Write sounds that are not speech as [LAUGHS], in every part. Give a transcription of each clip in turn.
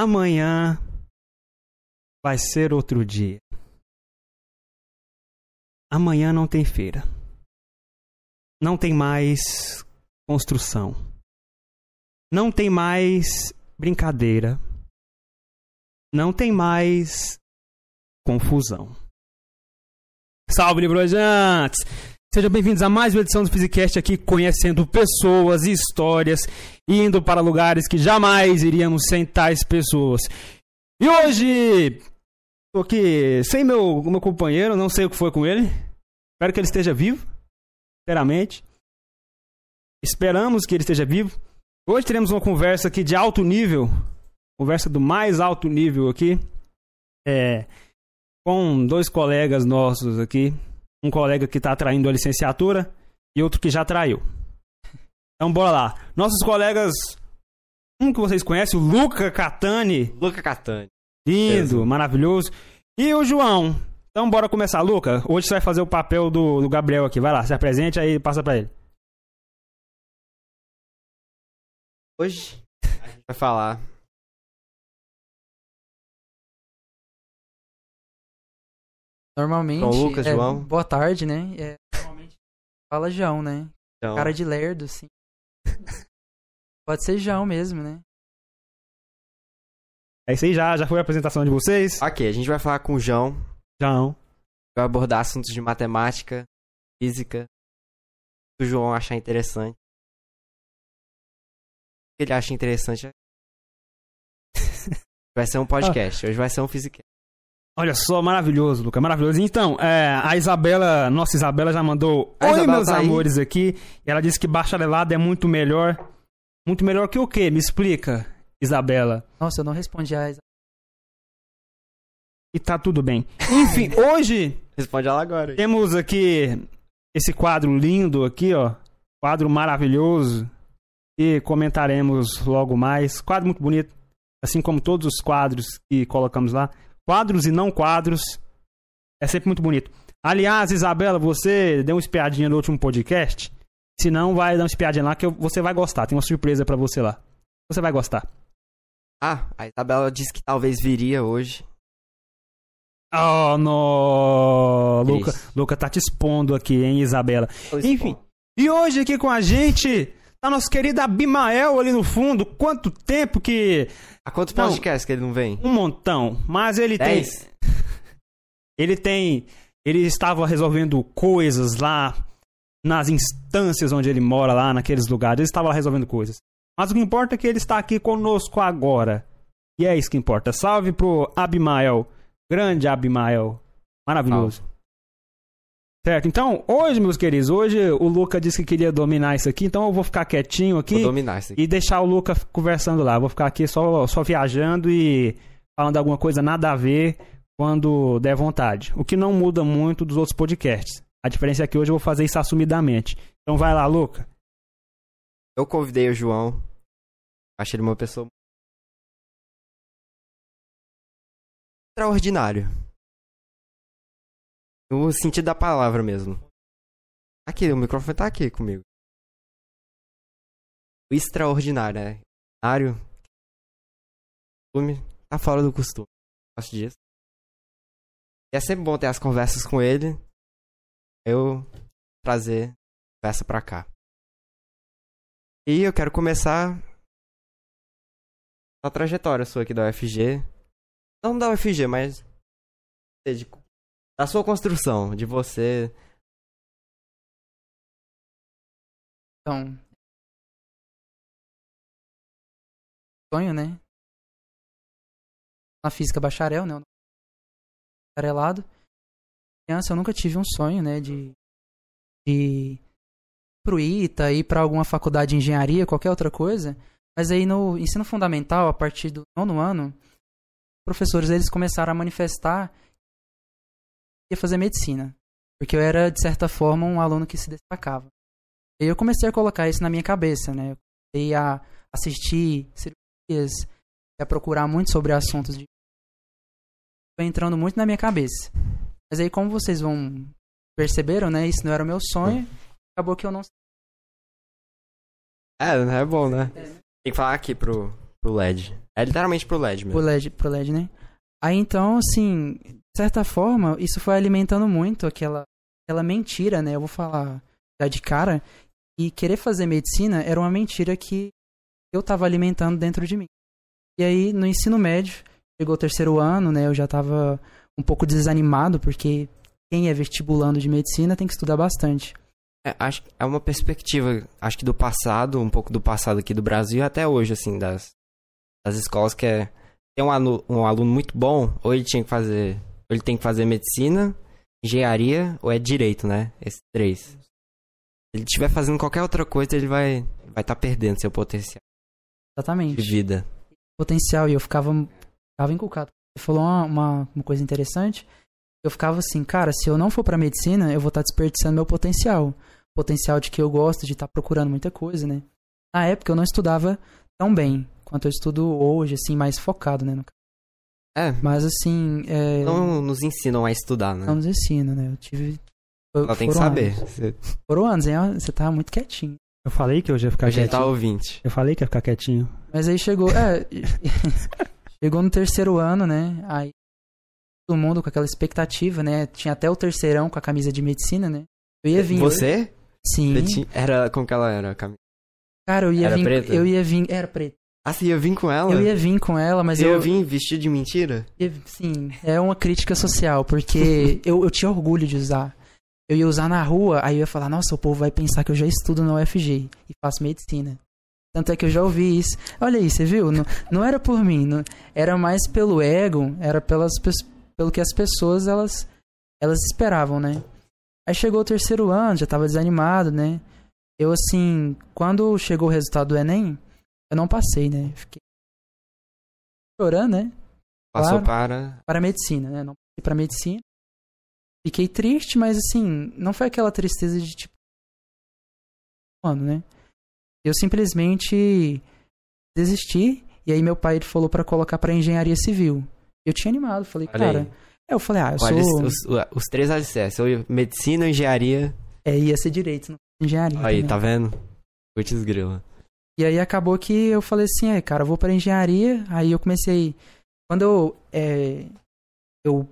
amanhã vai ser outro dia. Amanhã não tem feira. Não tem mais construção. Não tem mais brincadeira. Não tem mais confusão. Salve, livrojantes! Sejam bem-vindos a mais uma edição do Physicast aqui, conhecendo pessoas e histórias, indo para lugares que jamais iríamos sem tais pessoas. E hoje, tô aqui sem meu, meu companheiro, não sei o que foi com ele. Espero que ele esteja vivo, sinceramente. Esperamos que ele esteja vivo. Hoje teremos uma conversa aqui de alto nível, conversa do mais alto nível aqui, é, com dois colegas nossos aqui. Um colega que está traindo a licenciatura e outro que já traiu. Então bora lá. Nossos colegas, um que vocês conhecem, o Luca Catani. Luca Catani. Lindo, Beleza. maravilhoso. E o João. Então bora começar, Luca. Hoje você vai fazer o papel do, do Gabriel aqui. Vai lá, se apresente aí passa pra ele. Hoje a gente vai falar Normalmente. Com o Lucas, é, João. Boa tarde, né? É, normalmente fala João, né? então, Cara de lerdo, sim. Pode ser João mesmo, né? É isso aí, já, já foi a apresentação de vocês. Ok, a gente vai falar com o João, João. vai abordar assuntos de matemática, física, que o João achar interessante. O que ele acha interessante é- [LAUGHS] vai ser um podcast, hoje vai ser um Physicast. Olha só, maravilhoso, Luca, maravilhoso. Então, é, a Isabela, nossa Isabela já mandou A Oi, Isabela meus tá aí? amores aqui. E ela disse que bacharelado é muito melhor. Muito melhor que o quê? Me explica, Isabela. Nossa, eu não respondi a E tá tudo bem. Enfim, [LAUGHS] hoje Responde ela agora. temos aqui esse quadro lindo aqui, ó. Quadro maravilhoso. E comentaremos logo mais. Quadro muito bonito. Assim como todos os quadros que colocamos lá. Quadros e não quadros. É sempre muito bonito. Aliás, Isabela, você deu uma espiadinha no último podcast. Se não, vai dar uma espiadinha lá que você vai gostar. Tem uma surpresa pra você lá. Você vai gostar. Ah, a Isabela disse que talvez viria hoje. Oh, no! Luca. Luca tá te expondo aqui, hein, Isabela? Enfim. E hoje aqui com a gente tá nosso querido Abimael ali no fundo. Quanto tempo que. Há quantos Não. podcasts que ele não vem? Um montão. Mas ele tem. Dez? [LAUGHS] Ele tem. Ele estava resolvendo coisas lá nas instâncias onde ele mora, lá naqueles lugares. Ele estava lá resolvendo coisas. Mas o que importa é que ele está aqui conosco agora. E é isso que importa. Salve pro Abimael. Grande Abimael. Maravilhoso. Certo, então, hoje, meus queridos, hoje o Luca disse que queria dominar isso aqui, então eu vou ficar quietinho aqui Vou dominar isso aqui. e deixar o Luca conversando lá. Eu vou ficar aqui só, só viajando e falando alguma coisa nada a ver quando der vontade. O que não muda muito dos outros podcasts. A diferença é que hoje eu vou fazer isso assumidamente. Então vai lá, Luca. Eu convidei o João. Achei ele uma pessoa extraordinário. No sentido da palavra mesmo. Aqui, o microfone tá aqui comigo. O extraordinário, né? Costume. Tá fora do costume. Gosto disso. E é sempre bom ter as conversas com ele. Eu trazer conversa pra cá. E eu quero começar a trajetória sua aqui da UFG. Não da UFG, mas de- da sua construção, de você. Então. Sonho, né? Na física bacharel, né? Bacharelado. Criança, eu nunca tive um sonho, né? De. De. Pro ITA, ir pra alguma faculdade de engenharia, qualquer outra coisa. Mas aí no ensino fundamental, a partir do nono ano, professores eles começaram a manifestar ia fazer medicina. Porque eu era, de certa forma, um aluno que se destacava. E eu comecei a colocar isso na minha cabeça, né? Eu comecei a assistir cirurgias, a procurar muito sobre assuntos de. Foi entrando muito na minha cabeça. Mas aí, como vocês vão perceberam, né? Isso não era o meu sonho. Acabou que eu não. É, é bom, né? Tem que falar aqui pro pro LED. É literalmente pro LED pro mesmo. LED, pro LED, né? Aí então, assim, de certa forma, isso foi alimentando muito aquela, aquela mentira, né? Eu vou falar já de cara. E querer fazer medicina era uma mentira que eu tava alimentando dentro de mim. E aí, no ensino médio, chegou o terceiro ano, né? Eu já tava um pouco desanimado, porque quem é vestibulando de medicina tem que estudar bastante. É, acho é uma perspectiva, acho que do passado, um pouco do passado aqui do Brasil até hoje, assim, das, das escolas que é tem um aluno, um aluno muito bom, ou ele tinha que fazer, ou ele tem que fazer medicina, engenharia ou é direito, né? Esses três. Se ele estiver fazendo qualquer outra coisa, ele vai vai estar perdendo seu potencial de Exatamente. vida. potencial e eu ficava, ficava encucado. Você falou uma, uma, uma coisa interessante. Eu ficava assim, cara, se eu não for pra medicina, eu vou estar desperdiçando meu potencial. Potencial de que eu gosto de estar procurando muita coisa, né? Na época eu não estudava tão bem quanto eu estudo hoje, assim, mais focado, né? É, Mas assim, é, não, não nos ensinam a estudar, né? nos ensina, né? Eu tive. Ela tem que saber. anos. Você Foram anos, hein? Você tava muito quietinho. Eu falei que hoje ia ficar hoje ele quietinho. tá ouvinte. Eu falei que ia ficar quietinho. Mas aí chegou. É, [LAUGHS] [LAUGHS] chegou no terceiro ano, né? Aí todo mundo com aquela expectativa, né? Tinha até o terceirão com a camisa de medicina, né? Eu ia vir. Você? Sim. Você tinha- Era como que ela era? a cami- Cara, eu ia Era vir. preta? Eu ia vir. Era preta. Ah, você ia vir com ela? Eu ia vir com ela, mas eu. ia vir vestido de mentira? Sim, é uma crítica social, porque [LAUGHS] eu, eu tinha orgulho de usar. Eu ia usar na rua, aí eu ia falar, nossa, o povo vai pensar que eu já estudo na UFG e faço medicina. Tanto é que eu já ouvi isso. Olha aí, você viu? Não, não era por mim, não- era mais pelo ego, era pelas, pelo que as pessoas elas, elas esperavam, né? Aí chegou o terceiro ano, já tava desanimado, né? Eu, assim, quando chegou o resultado do Enem, eu não passei, né? Fiquei chorando, né? Passou Claro. para. para a medicina, né? Não passei para medicina. Fiquei triste, mas assim, não foi aquela tristeza de tipo. Mano, né? Eu simplesmente desisti. E aí meu pai ele falou para colocar para engenharia civil. Eu tinha animado, falei, Olha cara. aí. É, eu falei, ah, eu Olha, sou. os, os- os três alicerces. Eu- Medicina, engenharia. É, ia ser direito, não engenharia. Aí, né? tá vendo? Putz grila. E aí acabou que eu falei assim, é, cara, eu vou para engenharia. Aí eu comecei. Quando eu, é, eu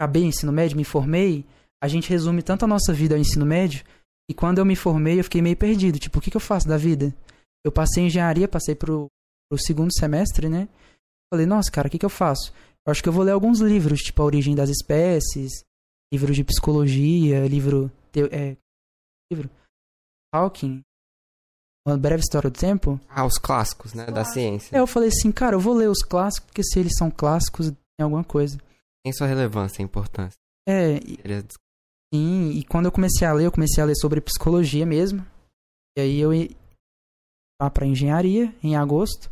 acabei o ensino médio, me formei, a gente resume tanto a nossa vida ao ensino médio. E quando eu me formei, eu fiquei meio perdido. Tipo, o que, que eu faço da vida? Eu passei em engenharia, passei pro, pro segundo semestre, né? Falei, nossa, cara, o que, que eu faço? Eu acho que eu vou ler alguns livros, tipo A Origem das Espécies, livro de psicologia, livro. É, livro. Hawking. Uma breve história do tempo. Ah, os clássicos, né? Da ciência. Aí eu falei assim, cara, eu vou ler os clássicos, porque se eles são clássicos, tem alguma coisa. Tem sua relevância, importância. É, e- Ele é- sim, e quando eu comecei a ler, eu comecei a ler sobre psicologia mesmo. E aí eu ia pra engenharia, em agosto.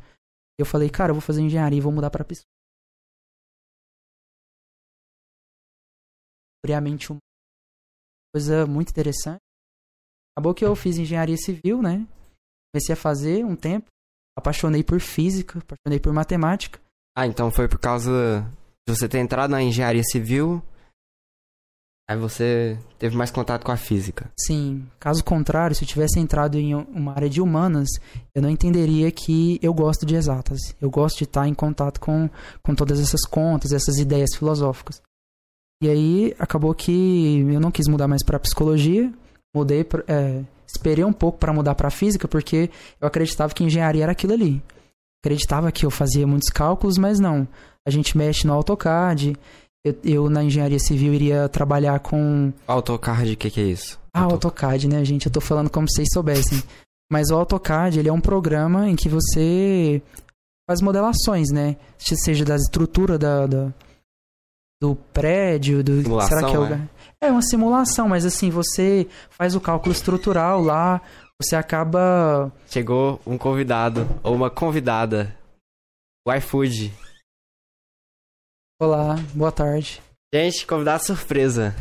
Eu falei, cara, eu vou fazer engenharia e vou mudar pra psicologia. A mente uma coisa muito interessante. Acabou que eu fiz engenharia civil, né? Comecei a fazer um tempo. Apaixonei por física, apaixonei por matemática. Ah, então foi por causa de você ter entrado na engenharia civil. Aí você teve mais contato com a física. Sim, caso contrário, se eu tivesse entrado em uma área de humanas, eu não entenderia que eu gosto de exatas. Eu gosto de estar em contato com, com todas essas contas, essas ideias filosóficas. E aí acabou que eu não quis mudar mais para psicologia, mudei, pra, é, esperei um pouco para mudar para física, porque eu acreditava que engenharia era aquilo ali. Acreditava que eu fazia muitos cálculos, mas não. A gente mexe no AutoCAD. Eu, eu na engenharia civil iria trabalhar com AutoCAD, o que, que é isso? ah, Auto- AutoCAD, né, gente? Eu tô falando como se vocês soubessem. Mas o AutoCAD, ele é um programa em que você faz modelações, né? Se- Seja da estrutura da, da- do prédio, do... Simulação, será que é, o... é? É uma simulação, mas assim, você faz o cálculo estrutural lá, você acaba... Chegou um convidado, ou uma convidada. O iFood. Olá, boa tarde. Gente, convidado surpresa.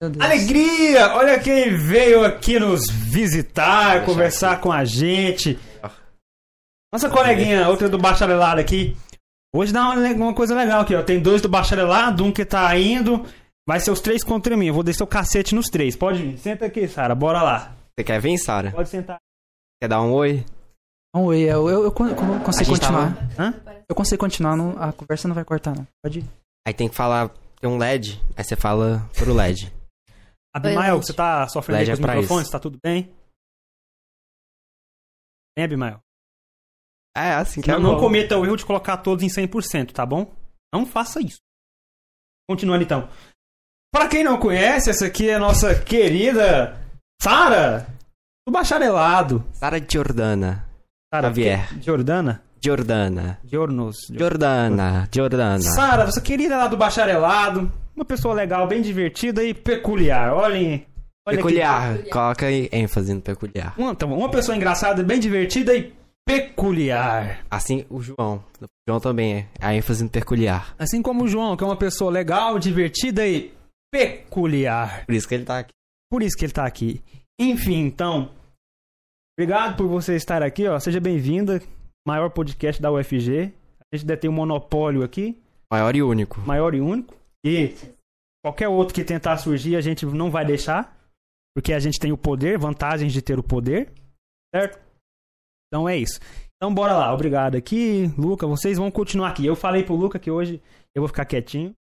Meu Deus. Alegria! Olha quem veio aqui nos visitar, Deixa conversar aqui. com a gente. Nossa coleguinha, outra do bacharelado aqui. Hoje dá uma, uma coisa legal aqui, ó. Tem dois do bacharelado, um que tá indo. Vai ser os três contra mim. Eu vou descer o cacete nos três. Pode vir. Senta aqui, Sara. Bora lá. Você quer vir, Sara? Pode sentar. Quer dar um oi? Um oi, eu, eu, eu A consigo continuar. Hã? Eu consigo continuar, não- a conversa não vai cortar, não. Pode ir. Aí tem que falar, tem um LED, aí você fala pro LED. [LAUGHS] Abimael, você tá sofrendo aí Led com os é pra microfones? isso. Tá tudo bem? Hein, Abimael? É, assim que Não, é não bom. cometa o erro de colocar todos em 100%, tá bom? Não faça isso. Continuando então. Pra quem não conhece, essa aqui é a nossa querida Sara, do bacharelado. Sara Jordana. Sara Javier. Jordana? Jordana. Jornos. Jordana. Jordana. Sara, nossa querida lá do bacharelado. Uma pessoa legal, bem divertida e peculiar. Olhem. olha Peculiar. Coloca aí ênfase no peculiar. Uma, então, uma pessoa engraçada, bem divertida e peculiar. Assim o João. O João também é. A ênfase no peculiar. Assim como o João, que é uma pessoa legal, divertida e peculiar. Por isso que ele tá aqui. Por isso que ele tá aqui. Enfim, então. Obrigado por você estar aqui, ó. Seja bem-vinda. Maior podcast da UFG. A gente detém um monopólio aqui, Maior e único. maior e único. E qualquer outro que tentar surgir, a gente não vai deixar. Porque a gente tem o poder, vantagens de ter o poder. Certo? Então é isso. Então bora lá. Obrigado aqui, Luca. Vocês vão continuar aqui. Eu falei pro Luca que hoje eu vou ficar quietinho.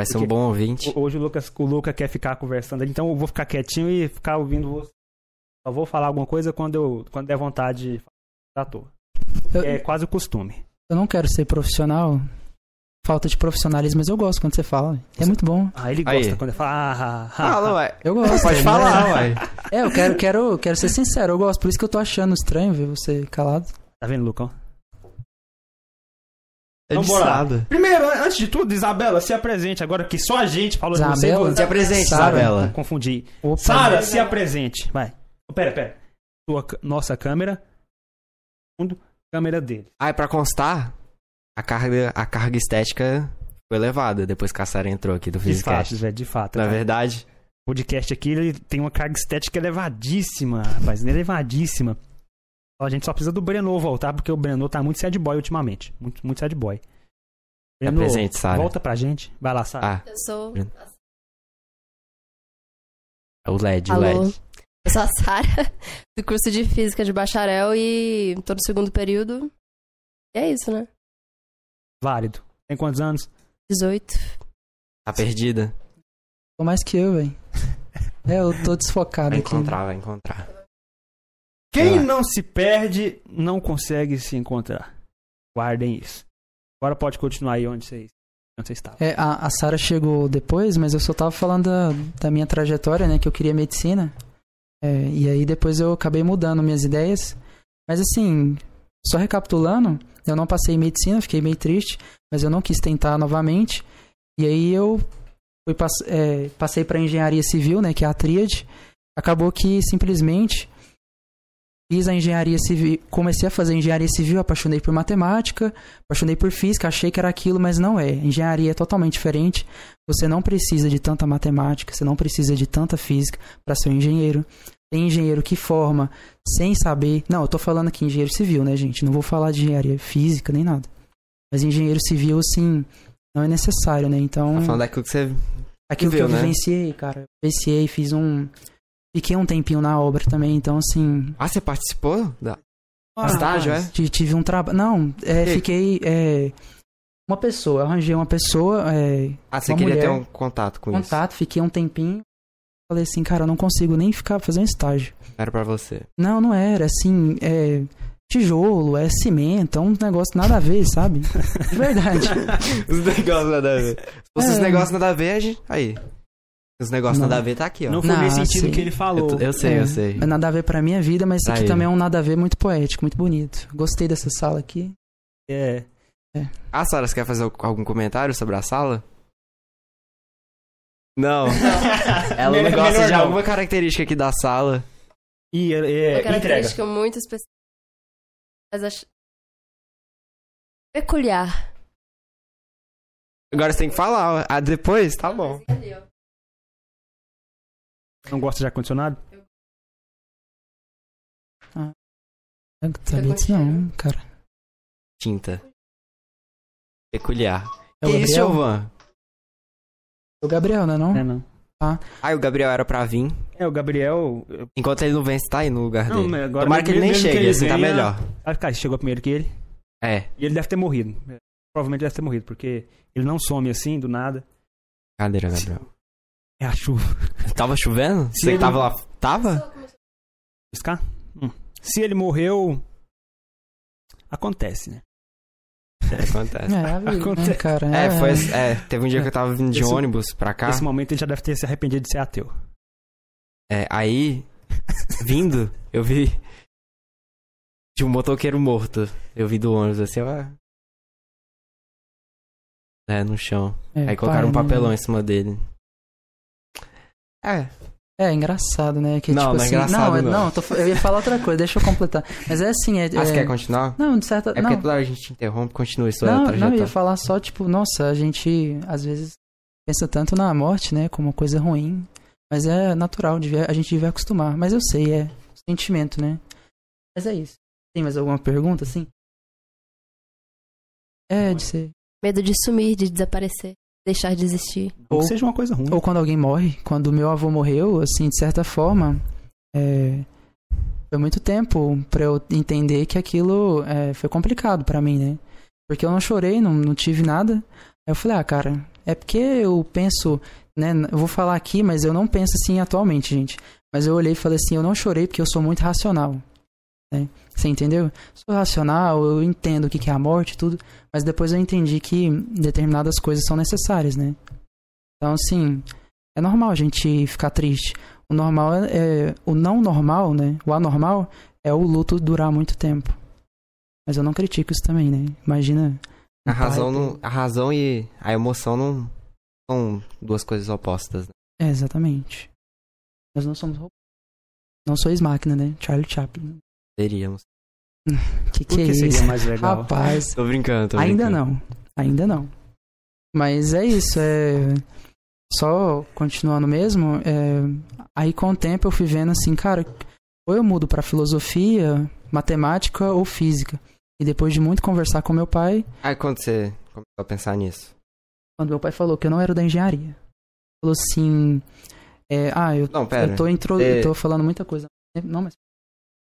Vai ser um bom ouvinte. Hoje o Lucas, o Luca quer ficar conversando, então eu vou ficar quietinho e ficar ouvindo você. Só vou falar alguma coisa quando eu quando der vontade de falar à toa. Eu, É quase o costume. eu não quero ser profissional. Falta de profissionalismo, mas eu gosto quando você fala. É muito bom. Ah, ele Aí. gosta quando eu falo. Ah, ah, ah, Fala, ué. Eu gosto. Pode né? falar, ué. É, eu quero, quero, quero ser sincero, eu gosto. Por isso que eu tô achando estranho ver você calado. Tá vendo, Lucão? É Então de lá. nada. Primeiro, antes de tudo, Isabela, se apresente agora que só a gente falou de você. Isabela? Se apresente, Sara. Isabela. Confundi. Sara, se apresente. Vai. Oh, Pera, pera. Sua, c- nossa câmera. Câmera dele. Ah, e pra constar, a carga, a carga estética foi elevada depois que a Sara entrou aqui do De fato, Physicast. velho, de fato. Na cara. verdade, O podcast aqui ele tem uma carga estética elevadíssima, rapaz, elevadíssima. A gente só precisa do Breno voltar, porque o Breno tá muito sad boy ultimamente. Muito, muito sad boy. é presente, Sara. volta pra gente. Vai lá, Sara. Ah, Eu sou. é o LED, o Alô? LED. Eu sou a Sara, [LAUGHS] do curso de Física de Bacharel e tô no segundo período. E é isso, né? Válido. Tem quantos anos? 18. Tá perdida? Ficou mais que eu, velho. [LAUGHS] É, eu tô desfocado Vai aqui. encontrar, vai encontrar. Quem lá. não se perde, não consegue se encontrar. Guardem isso. Agora pode continuar aí onde vocês, onde vocês estavam. É, a, a Sara chegou depois, mas eu só tava falando da, da minha trajetória, né? Que eu queria medicina. É, e aí depois eu acabei mudando minhas ideias. Mas assim, só recapitulando, eu não passei em medicina, fiquei meio triste, mas eu não quis tentar novamente. E aí eu fui pass- é, passei para engenharia civil, né? Que é a tríade. Acabou que simplesmente fiz a engenharia civil, comecei a fazer engenharia civil, apaixonei por matemática, apaixonei por física, achei que era aquilo, mas não é. Engenharia é totalmente diferente. Você não precisa de tanta matemática, você não precisa de tanta física para ser um engenheiro. Tem engenheiro que forma sem saber. Não, eu tô falando aqui engenheiro civil, né, gente? Não vou falar de engenharia física nem nada. Mas engenheiro civil, assim, não é necessário, né? Então, Tá falando daquilo que você. aquilo que viu, eu né? vivenciei, cara. Vivenciei, fiz um. Fiquei um tempinho na obra também, então, assim. Ah, você participou? Da... Ah, Estágio, é? ti- Tive um trabalho. Não, é, Que? fiquei. é, uma pessoa, arranjei uma pessoa, é, Ah, você queria mulher. ter um contato com contato, fiquei um tempinho. Falei assim, cara, eu não consigo nem ficar fazer um estágio. isso. Era pra você. Não, não era, assim, é tijolo, é cimento, é um negócio nada a ver, sabe? [LAUGHS] De verdade. Os negócios nada a ver. Se fosse os É. negócios nada a ver, aí. Os negócios Não. nada a ver tá aqui, ó. Não foi Não, nesse sentido assim, que ele falou. Eu, eu sei, É, eu sei. É nada a ver pra minha vida, mas isso Pra aqui ele. também é um nada a ver muito poético, muito bonito. Gostei dessa sala aqui. É. Ah, Sara, você quer fazer algum comentário sobre a sala? Não. [LAUGHS] Ela não Melhor- gosta melhor de não. alguma característica aqui da sala. E é, Uma é, entrega. característica muito específica. Mas acho. Peculiar. Agora você tem que falar. ó. Ah, depois? Tá bom. Não gosta de ar-condicionado? Thalita, não, cara. Tinta. Peculiar. É o que isso? É o Gabriel, né, não? É, não. Aí o Gabriel era pra vir. É, o Gabriel. Enquanto ele não vence, tá aí no lugar Não, dele. agora Tomara que ele nem chegue, ele assim tá venha- melhor. Ah, cara, chegou primeiro que ele. É, E ele deve ter morrido. Provavelmente deve ter morrido, porque ele não some assim, do nada. cadeira, Gabriel. É a chuva. [LAUGHS] Tava chovendo? Se Você ele- tava lá? Tava? Piscar? Hum. Se ele morreu. Acontece, né? É, acontece. [LAUGHS] É, a vida, né, Acontece. cara? É, foi. É, teve um dia que eu tava vindo de Esse- ônibus pra cá. Nesse momento ele já deve ter se arrependido de ser ateu. É, aí, vindo, eu vi. De um motoqueiro morto. Eu vi do ônibus assim, ó. É, no chão. É, aí colocaram um pai, né? papelão em cima dele. É, É engraçado, né? Que, Não, tipo não é assim, engraçado, não, é- não. não, tô eu ia falar outra coisa, deixa eu completar. Mas é assim, é. ah, você é- quer continuar? Não, de certa. É não, porque toda hora a gente interrompe, continua isso não, é não, eu ia falar só, tipo, nossa, a gente às vezes pensa tanto na morte, né, como uma coisa ruim. Mas é natural, a gente devia acostumar. Mas eu sei, é sentimento, né? Mas é isso. Tem mais alguma pergunta, assim? É, de ser. Medo de sumir, de desaparecer, deixar de existir. Ou Ou- que seja uma coisa ruim. Ou quando alguém morre, quando meu avô morreu, assim, de certa forma, é, foi muito tempo pra eu entender que aquilo é, foi complicado pra mim, né? Porque eu não chorei, não, não tive nada. Aí eu falei, ah, cara, é porque eu penso, né? Eu vou falar aqui, mas eu não penso assim atualmente, gente. Mas eu olhei e falei assim, eu não chorei porque eu sou muito racional. Né? Você entendeu? Sou racional, eu entendo o que é a morte e tudo, mas depois eu entendi que determinadas coisas são necessárias, né? Então, assim, é normal a gente ficar triste. O normal é, é- o não normal, né? O anormal é o luto durar muito tempo. Mas eu não critico isso também, né? Imagina. A razão, não, a razão e a emoção não são duas coisas opostas. né? É, exatamente. Nós não somos robôs. Não sois máquina, né? Charlie Chaplin. Teríamos. [LAUGHS] Que que é seria isso? mais legal? Rapaz, Tô brincando, tô ainda brincando. não. Ainda não. Mas é isso, é. Só continuando mesmo, é... aí com o tempo eu fui vendo assim, cara, ou eu mudo pra filosofia, matemática ou física. E depois de muito conversar com meu pai, Aí quando você começou a pensar nisso? quando meu pai falou que eu não era da engenharia, falou assim: é, Ah, eu, Não, pera. eu tô, intro... você- eu tô falando muita coisa. Não, mas.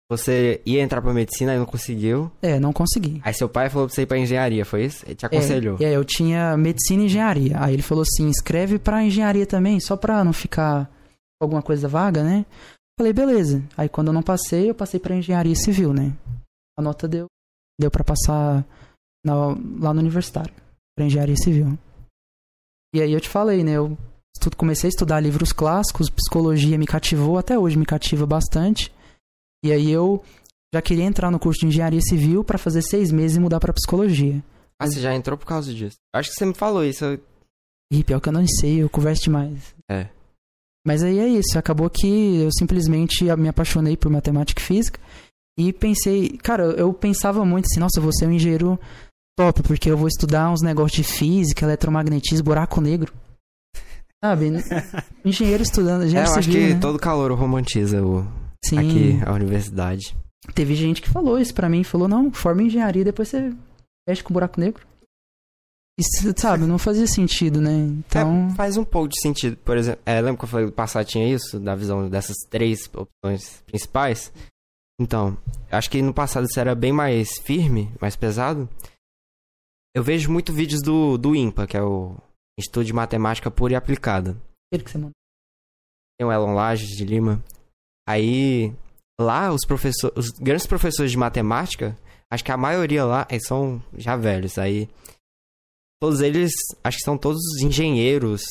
Você ia entrar pra medicina e não conseguiu. É, não consegui. Aí seu pai falou pra você ir pra engenharia, foi isso? Ele te É, aconselhou. e aí eu tinha medicina e engenharia. Aí ele falou assim: escreve pra engenharia também, só pra não ficar alguma coisa vaga, né? Falei, beleza. Aí quando eu não passei, eu passei pra engenharia civil, né? A nota deu, deu pra passar na- lá no universitário, pra engenharia civil. E aí eu te falei, né? Eu estu- comecei a estudar livros clássicos, psicologia me cativou, até hoje me cativa bastante. E aí eu já queria entrar no curso de engenharia civil pra fazer seis meses e mudar pra psicologia. Ah, você já entrou por causa disso. Acho que você me falou isso. eu- Ih, pior que eu não sei, eu converso demais. É. Mas aí é isso, acabou que eu simplesmente me apaixonei por matemática e física e pensei, cara, eu pensava muito assim, nossa, eu vou ser um engenheiro top, porque eu vou estudar uns negócios de física, eletromagnetismo, buraco negro. Sabe? [LAUGHS] engenheiro estudando, É, engenheiro eu acho civil, que né? todo calor romantiza o, Sim, aqui a universidade. teve gente que falou isso pra mim, falou, não, forma em engenharia, depois você mexe com buraco negro. Isso, sabe, não fazia sentido, né? Então... É, faz um pouco de sentido. Por exemplo, é, lembra que eu falei do passado tinha isso, da visão dessas três opções principais? Então, acho que no passado isso era bem mais firme, mais pesado. Eu vejo muito vídeos do, do IMPA, que é o Instituto de Matemática Pura e Aplicada. Aquele que você mandou. Tem o Elon Lages de Lima. Aí, lá, os professores, os grandes professores de matemática, acho que a maioria lá são já velhos. Aí, todos eles, acho que são todos engenheiros.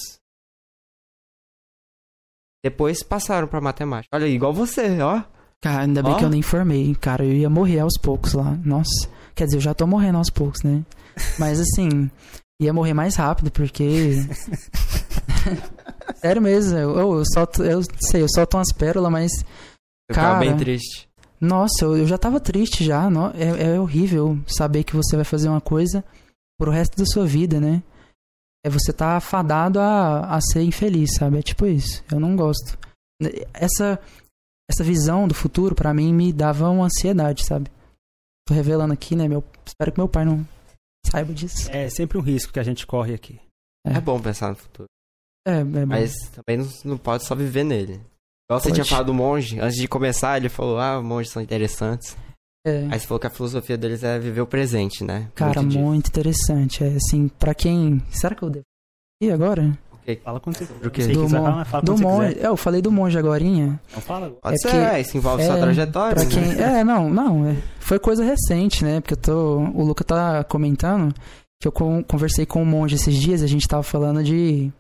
Depois passaram pra matemática. Olha, igual você, ó. Cara, ainda bem Ó. que eu nem formei. Cara, eu ia morrer aos poucos lá. Nossa. Quer dizer, eu já tô morrendo aos poucos, né? Mas assim, ia morrer mais rápido, porque. [LAUGHS] [LAUGHS] Sério mesmo, eu, eu, eu solto, eu sei, eu solto umas pérolas, mas. Eu Cara. bem triste. Nossa, eu, eu já tava triste já. no- é, é horrível saber que você vai fazer uma coisa pro resto da sua vida, né? É você tá fadado a, a ser infeliz, sabe? É tipo isso. Eu não gosto. Essa, essa visão do futuro, pra mim, me dava uma ansiedade, sabe? Tô revelando aqui, né? Meu, espero que meu pai não saiba disso. É sempre um risco que a gente corre aqui. É bom pensar no futuro. É, é bom. Mas também não, não pode só viver nele. Igual você Pode. tinha falado do monge, antes de começar, ele falou, ah, monges são interessantes. É. Aí você falou que a filosofia deles é viver o presente, né? Cara, disso. muito interessante. É assim, pra quem. Será que eu devo. E agora? Fala quando você Do quiser mon- falar, fala do monge. quiser. É, eu falei do monge agorinha. Então fala agora. Pode É ser, que- é, isso envolve sua é, trajetória. Pra né? quem. [LAUGHS] É, não, não. é, foi coisa recente, né? Porque eu tô. O Luca tá comentando que eu con- conversei com um monge esses dias e a gente tava falando de,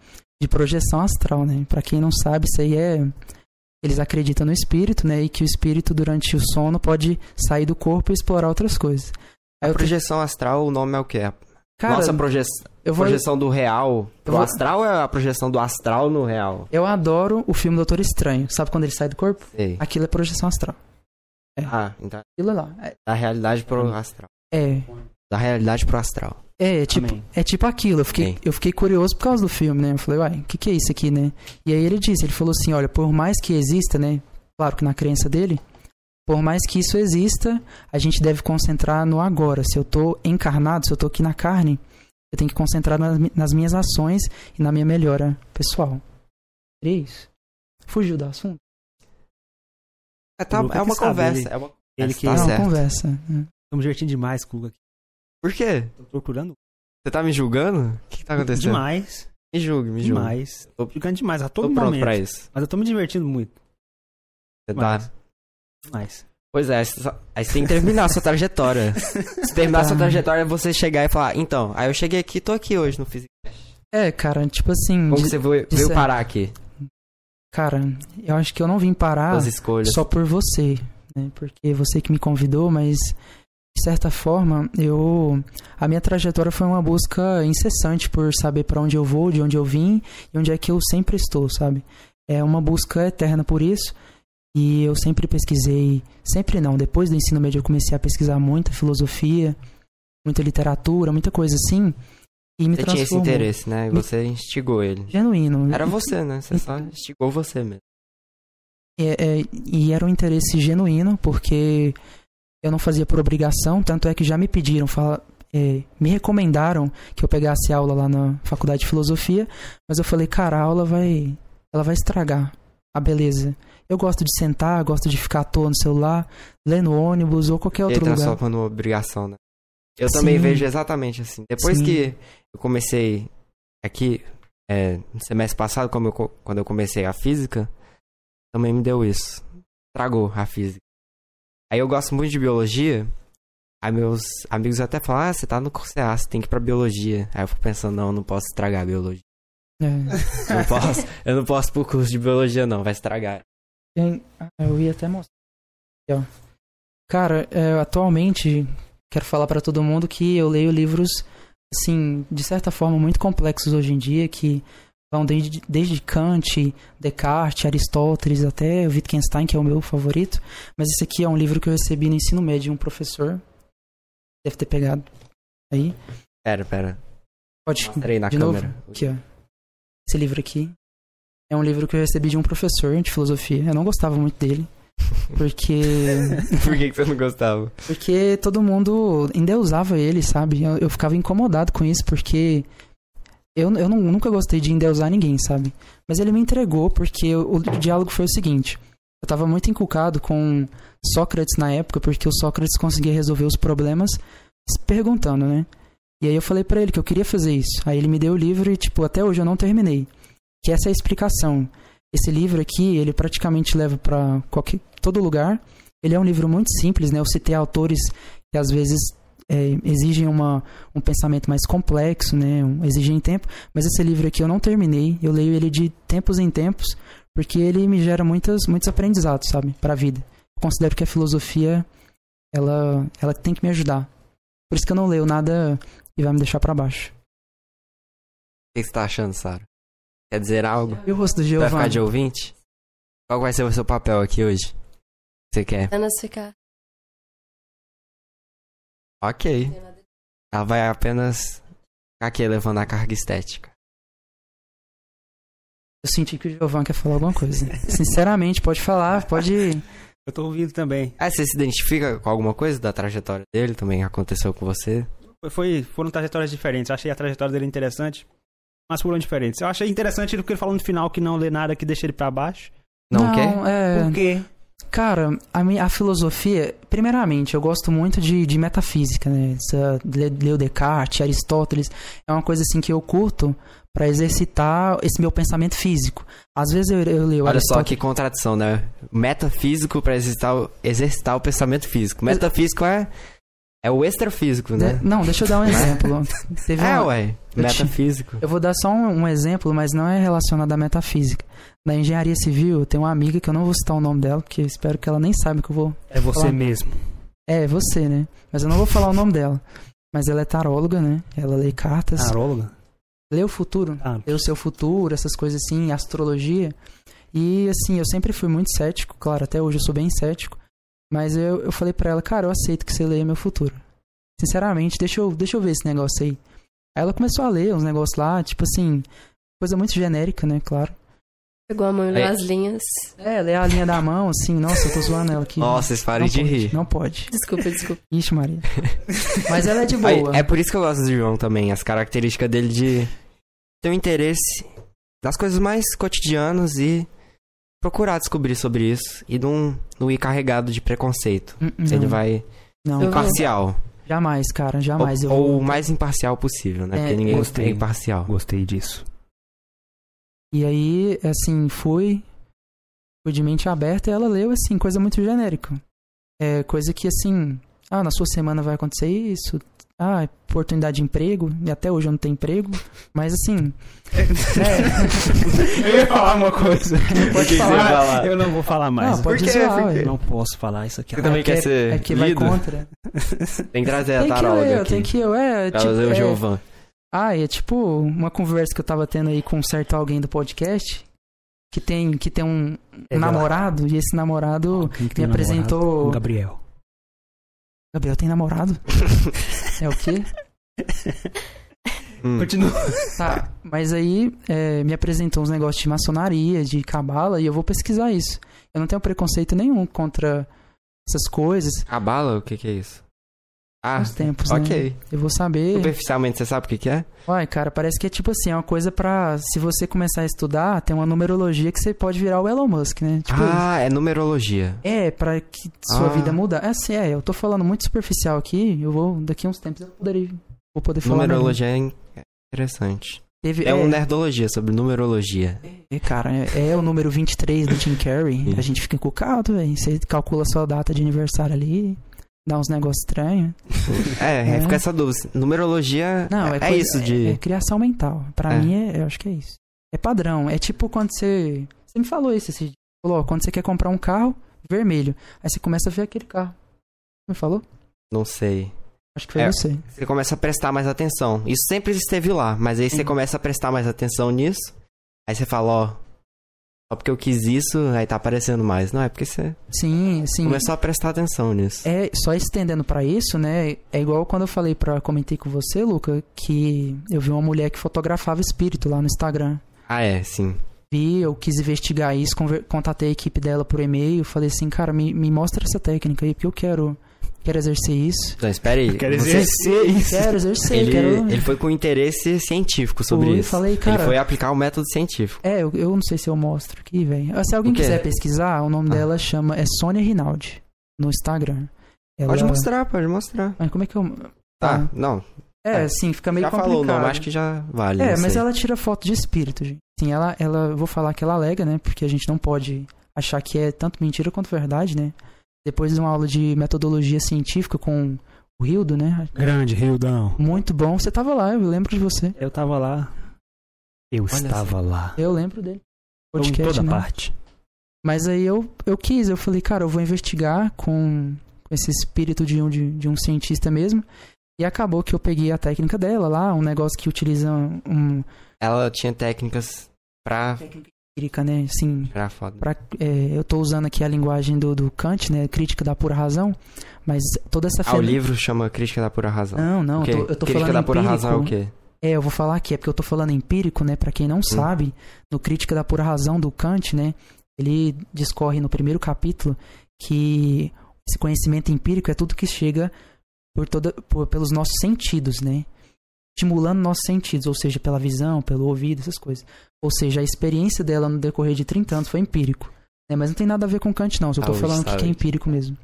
de projeção astral, né? Pra quem não sabe, isso aí é. Eles acreditam no espírito, né? E que o espírito, durante o sono, pode sair do corpo e explorar outras coisas. Aí A eu te- projeção astral, o nome é o quê? Cara, Nossa proje... eu vou. projeção do real pro vou- astral ou é a projeção do astral no real? Eu adoro o filme Doutor Estranho. Sabe quando ele sai do corpo? Sei. Aquilo é projeção astral. Ah, então Aquilo é lá. É- da realidade pro astral. É. Da realidade pro astral. É, é tipo, Amém. é tipo aquilo. Eu fiquei, Amém. eu fiquei curioso por causa do filme, né? Eu falei, uai, o que, que é isso aqui, né? E aí ele disse, ele falou assim, olha, por mais que exista, né? Claro que na crença dele, por mais que isso exista, a gente deve concentrar no agora. Se eu tô encarnado, se eu tô aqui na carne, eu tenho que concentrar nas, nas minhas ações e na minha melhora pessoal. É isso. Fugiu do assunto? É, tá- é uma conversa. ele- é uma... Ele Tá que é uma certo. conversa. Estamos divertindo demais com o Guga aqui. Por quê? Tô procurando Você tá me julgando? O que, que tá acontecendo? demais. Me julgue, me julgue. Demais. Tô- jogando demais a todo Tô pronto momento. pra isso. Mas eu tô me divertindo muito. Você Demais. tá... Demais. Pois é, aí você tem que terminar a sua trajetória. [LAUGHS] Se terminar a sua Tá. trajetória, é você chegar e falar, então, aí eu cheguei aqui, tô aqui hoje no Física. É, cara, tipo assim, Como de- você veio, veio parar aqui? cara, eu acho que eu não vim parar As escolhas. só por você, né? Porque você que me convidou, mas de certa forma, eu a minha trajetória foi uma busca incessante por saber pra onde eu vou, de onde eu vim e onde é que eu sempre estou, sabe? É uma busca eterna por isso. E eu sempre pesquisei, sempre não, depois do ensino médio eu comecei a pesquisar muita filosofia, muita literatura, muita coisa assim, e me Você tinha esse interesse, né? E Me- você instigou ele. Genuíno. Era você, né? Você só instigou você mesmo. É, é, e era um interesse genuíno, porque eu não fazia por obrigação, tanto é que já me pediram, fala, é, me recomendaram que eu pegasse aula lá na faculdade de filosofia, mas eu falei, cara, a aula vai, ela vai estragar a beleza. Eu gosto de sentar, gosto de ficar à toa no celular, ler no ônibus ou qualquer outro lugar. transforma numa obrigação, né? Eu também Sim. vejo exatamente assim. Depois Sim. que eu comecei aqui, é, no semestre passado, eu quando eu comecei a física, também me deu isso. Tragou a física. Aí eu gosto muito de biologia. Aí meus amigos até falam, ah, você tá no curso A, você tem que ir pra biologia. Aí eu fico pensando, não, eu não posso estragar a biologia. É. Eu não posso, eu não posso pro curso de biologia, não, vai estragar. Tem- ah, Eu ia até mostrar. Aqui, ó. Cara, é, atualmente quero falar pra todo mundo que eu leio livros, assim, de certa forma muito complexos hoje em dia, que vão desde, desde Kant, Descartes, Aristóteles até Wittgenstein, que é o meu favorito. Mas esse aqui é um livro que eu recebi no ensino médio de um professor. Deve ter pegado aí. Pera, pera. Pode. Mostra aí na De novo? câmera. Aqui, ó. Esse livro aqui é um livro que eu recebi de um professor de filosofia. Eu não gostava muito dele. Porque. [LAUGHS] Por que, que você não gostava? Porque todo mundo endeusava ele, sabe? Eu, eu ficava incomodado com isso, porque. Eu, eu não- nunca gostei de endeusar ninguém, sabe? Mas ele me entregou porque o, o diálogo foi o seguinte. Eu tava muito inculcado com Sócrates na época, porque o Sócrates conseguia resolver os problemas se perguntando, né? E aí eu falei pra ele que eu queria fazer isso. Aí ele me deu o livro e, tipo, até hoje eu não terminei. Que essa é a explicação. Esse livro aqui, ele praticamente leva pra qualquer todo lugar. Ele é um livro muito simples, né? Eu citei autores que às vezes é, exigem uma, um pensamento mais complexo, né? Um- exigem tempo. Mas esse livro aqui eu não terminei. Eu leio ele de tempos em tempos, porque ele me gera muitas, muitos aprendizados, sabe? Pra vida. Eu considero que a filosofia, ela, ela tem que me ajudar. Por isso que eu não leio nada e vai me deixar pra baixo. O que você tá achando, Sara? Quer dizer algo? E o rosto do Vai ficar Giovanni? de ouvinte? Qual vai ser o seu papel aqui hoje? Você quer? Apenas ficar. Ok. Ela vai apenas ficar aqui levando a carga estética. Eu senti que o Giovanni quer falar alguma coisa. Sinceramente, pode falar, pode. Eu tô ouvindo também. Ah, você se identifica com alguma coisa da trajetória dele? Também aconteceu com você? Foi, foi- foram trajetórias diferentes. Eu achei a trajetória dele interessante. mas onde diferentes. Eu achei interessante porque ele falou no final que não lê nada que deixa ele pra baixo. Não, quer? É, Por quê? Cara, a, minha, a filosofia, primeiramente, eu gosto muito de, de metafísica, né? Essa, le- Leo Descartes, Aristóteles, é uma coisa assim que eu curto pra exercitar esse meu pensamento físico. Às vezes eu, eu leio Olha só Aristóteles. que contradição, né? Metafísico pra exercitar o, exercitar o pensamento físico. Metafísico é, é o extrafísico, né? Não, deixa eu dar um exemplo. Teve É, uma- ué. eu te- Metafísico. Eu vou dar só um, um exemplo, mas não é relacionado à metafísica. Na engenharia civil, tem uma amiga que eu não vou citar o nome dela, porque eu espero que ela nem saiba que eu vou. É você Falar. mesmo. É, você, né? Mas eu não vou falar o nome dela. Mas ela é taróloga, né? Ela lê cartas, Taróloga? lê o futuro, Ah, lê o seu futuro, essas coisas assim, astrologia. E assim, eu sempre fui muito cético, claro, até hoje eu sou bem cético. Mas eu, eu falei pra ela, cara, eu aceito que você leia meu futuro. Sinceramente, deixa eu, deixa eu ver esse negócio aí. Aí ela começou a ler uns negócios lá, tipo assim, coisa muito genérica, né, claro. Pegou a mão e leu É. as linhas. É, ler a linha da mão, assim, nossa, eu tô zoando ela aqui. Nossa, vocês parem não de pode, rir. Não pode. Desculpa, desculpa. Ixi, Maria. [LAUGHS] Mas ela é de Aí, boa. é por isso que eu gosto do João também. As características dele de ter um interesse das coisas mais cotidianas e procurar descobrir sobre isso e não, não ir carregado de preconceito. Hum, hum, Ele não, vai Não, imparcial. jamais, cara, jamais. ou, eu ou vou- o mais imparcial possível, né? É, Porque ninguém gostei. é imparcial. Gostei disso. E aí, assim, fui, fui de mente aberta e ela leu, assim, coisa muito genérica. É coisa que, assim, ah, na sua semana vai acontecer isso, ah, oportunidade de emprego, e até hoje eu não tenho emprego, mas assim, [LAUGHS] é, Eu ia falar uma coisa. [LAUGHS] pode falar. Eu não vou falar mais. Não, pode Por quê? zoar, não posso falar isso aqui. Você também É quer que- ser É que vai lido? contra. Tem que trazer a Tem que eu, aqui. tem que eu, é, tipo, fazer o é, Giovan. Ah, é tipo uma conversa que eu tava tendo aí com um certo alguém do podcast que tem, que tem um É namorado e esse namorado me namorado? apresentou. O Gabriel. Gabriel tem namorado? [LAUGHS] é o quê? Hum. Continua. Tá, mas aí é, me apresentou uns negócios de maçonaria, de cabala e eu vou pesquisar isso. Eu não tenho preconceito nenhum contra essas coisas. Cabala, o que que é isso? Ah, Uns tempos, né? ok. Eu vou saber. Superficialmente, você sabe o que que é? Uai, cara, parece que é tipo assim, é uma coisa pra. Se você começar a estudar, tem uma numerologia que você pode virar o Elon Musk, né? Tipo isso. ah, é numerologia. É, pra que sua Ah. vida muda. É assim, é, eu tô falando muito superficial aqui, eu vou, daqui a uns tempos eu poderei, vou poder falar. Numerologia é in- é interessante. Teve, É um nerdologia sobre numerologia. é, cara, é, é o número 23 do Jim Carrey. [LAUGHS] A gente fica encucado, velho. Você calcula a sua data de aniversário ali, dá uns negócios estranhos. [LAUGHS] É, É. fica essa dúvida. Numerologia Não, é, é, coisa- isso de. É, é criação mental. Pra É. mim, é, eu acho que é isso. É padrão. É tipo quando você. Você me falou isso esse dia. Falou, ó, quando você quer comprar um carro vermelho, aí você começa a ver aquele carro. Me falou? Não sei. Acho que foi É. você. Você começa a prestar mais atenção. Isso sempre esteve lá, mas aí você começa a prestar mais atenção nisso. Aí você fala, ó. Só porque eu quis isso, aí tá aparecendo mais. Não, é porque você Sim, sim. começou a prestar atenção nisso. É, só estendendo pra isso, né? É igual quando eu falei para comentei com você, Luca, que eu vi uma mulher que fotografava espírito lá no Instagram. Ah, é, sim. Vi, eu quis investigar isso, contatei a equipe dela por e-mail, falei assim, cara, me, me mostra essa técnica aí, porque eu quero, quero exercer isso. Então, espera aí. Quero Você- exercer isso. Quero exercer, Ele, quero... ele foi com interesse científico sobre Fui, isso. falei, cara- Ele foi aplicar o método científico. É, eu, eu não sei se eu mostro aqui, velho. Se alguém quiser pesquisar, o nome Ah. dela chama é Sônia Rinaldi no Instagram. Ela... Pode mostrar, pode mostrar. Mas como é que eu... Tá, Ah. não. É, É. assim, fica meio já complicado. falou o nome, acho que já vale. É, não mas sei. ela tira foto de espírito, gente. Sim, ela, ela, eu vou falar que ela alega, né? Porque a gente não pode achar que é tanto mentira quanto verdade, né? Depois de uma aula de metodologia científica com o Hildo, né? Grande, Rildão. Muito bom. Você tava lá, eu lembro de você. Eu tava lá. Eu estava lá. Eu lembro dele. Tô em Podcast, toda né? parte. Mas aí eu, eu quis, eu falei, cara, eu vou investigar com com esse espírito de um, de, de um cientista mesmo. E acabou que eu peguei a técnica dela lá, um negócio que utiliza um. Ela tinha técnicas pra Técnica empírica, né? Assim, foto. pra, é, eu tô usando aqui a linguagem do, do Kant, né? Crítica da pura razão. Mas toda essa Ah, o livro chama Crítica da Pura Razão. Não, não, eu tô, eu tô Crítica falando da Pura empírico. Razão é o quê? É, eu vou falar aqui, é porque eu tô falando empírico, né? Pra quem não sabe, no Crítica da Pura Razão do Kant, né? Ele discorre no primeiro capítulo que esse conhecimento empírico é tudo que chega por toda, por- pelos nossos sentidos, né? Estimulando nossos sentidos, ou seja, pela visão, pelo ouvido, essas coisas. Ou seja, a experiência dela no decorrer de 30 anos foi empírico. Né? Mas não tem nada a ver com Kant, não. Eu tô Ah, falando que, é empírico mesmo.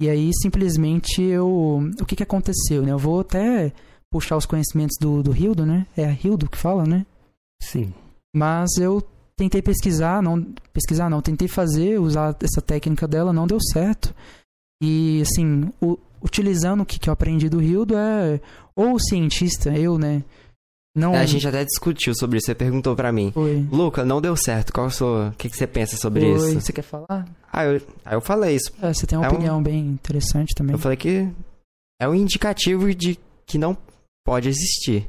E aí, simplesmente, eu. O que que aconteceu, né? Eu vou até puxar os conhecimentos do, do Hildo, né? É a Hildo que fala, né? Sim. Mas eu tentei pesquisar, não pesquisar não, tentei fazer, usar essa técnica dela, não deu certo. E assim, o- utilizando o que, que eu aprendi do Hildo é ou o cientista, eu, né? Não A gente até discutiu sobre isso. Você perguntou pra mim. foi. Luca, não deu certo. Qual sua... O que, que você pensa sobre foi. isso? Você quer falar? Ah, eu... Aí eu falei isso. É, você tem uma É um- opinião bem interessante também. Eu falei que é um indicativo de que não pode existir.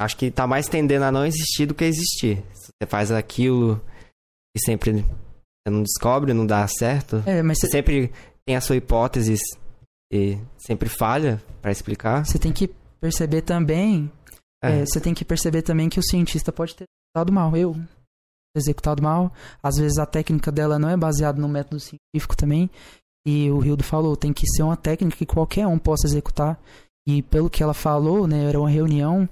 Acho que tá mais tendendo a não existir do que existir. Você faz aquilo e sempre você não descobre, não dá certo. É, mas Você você, sempre tem a sua hipótese e sempre falha pra explicar. você tem que perceber também, É. é, você tem que perceber também que o cientista pode ter executado mal, eu executado mal. Às vezes a técnica dela não é baseada no método científico também. E o Hildo falou, tem que ser uma técnica que qualquer um possa executar. E pelo que ela falou, né, era uma reunião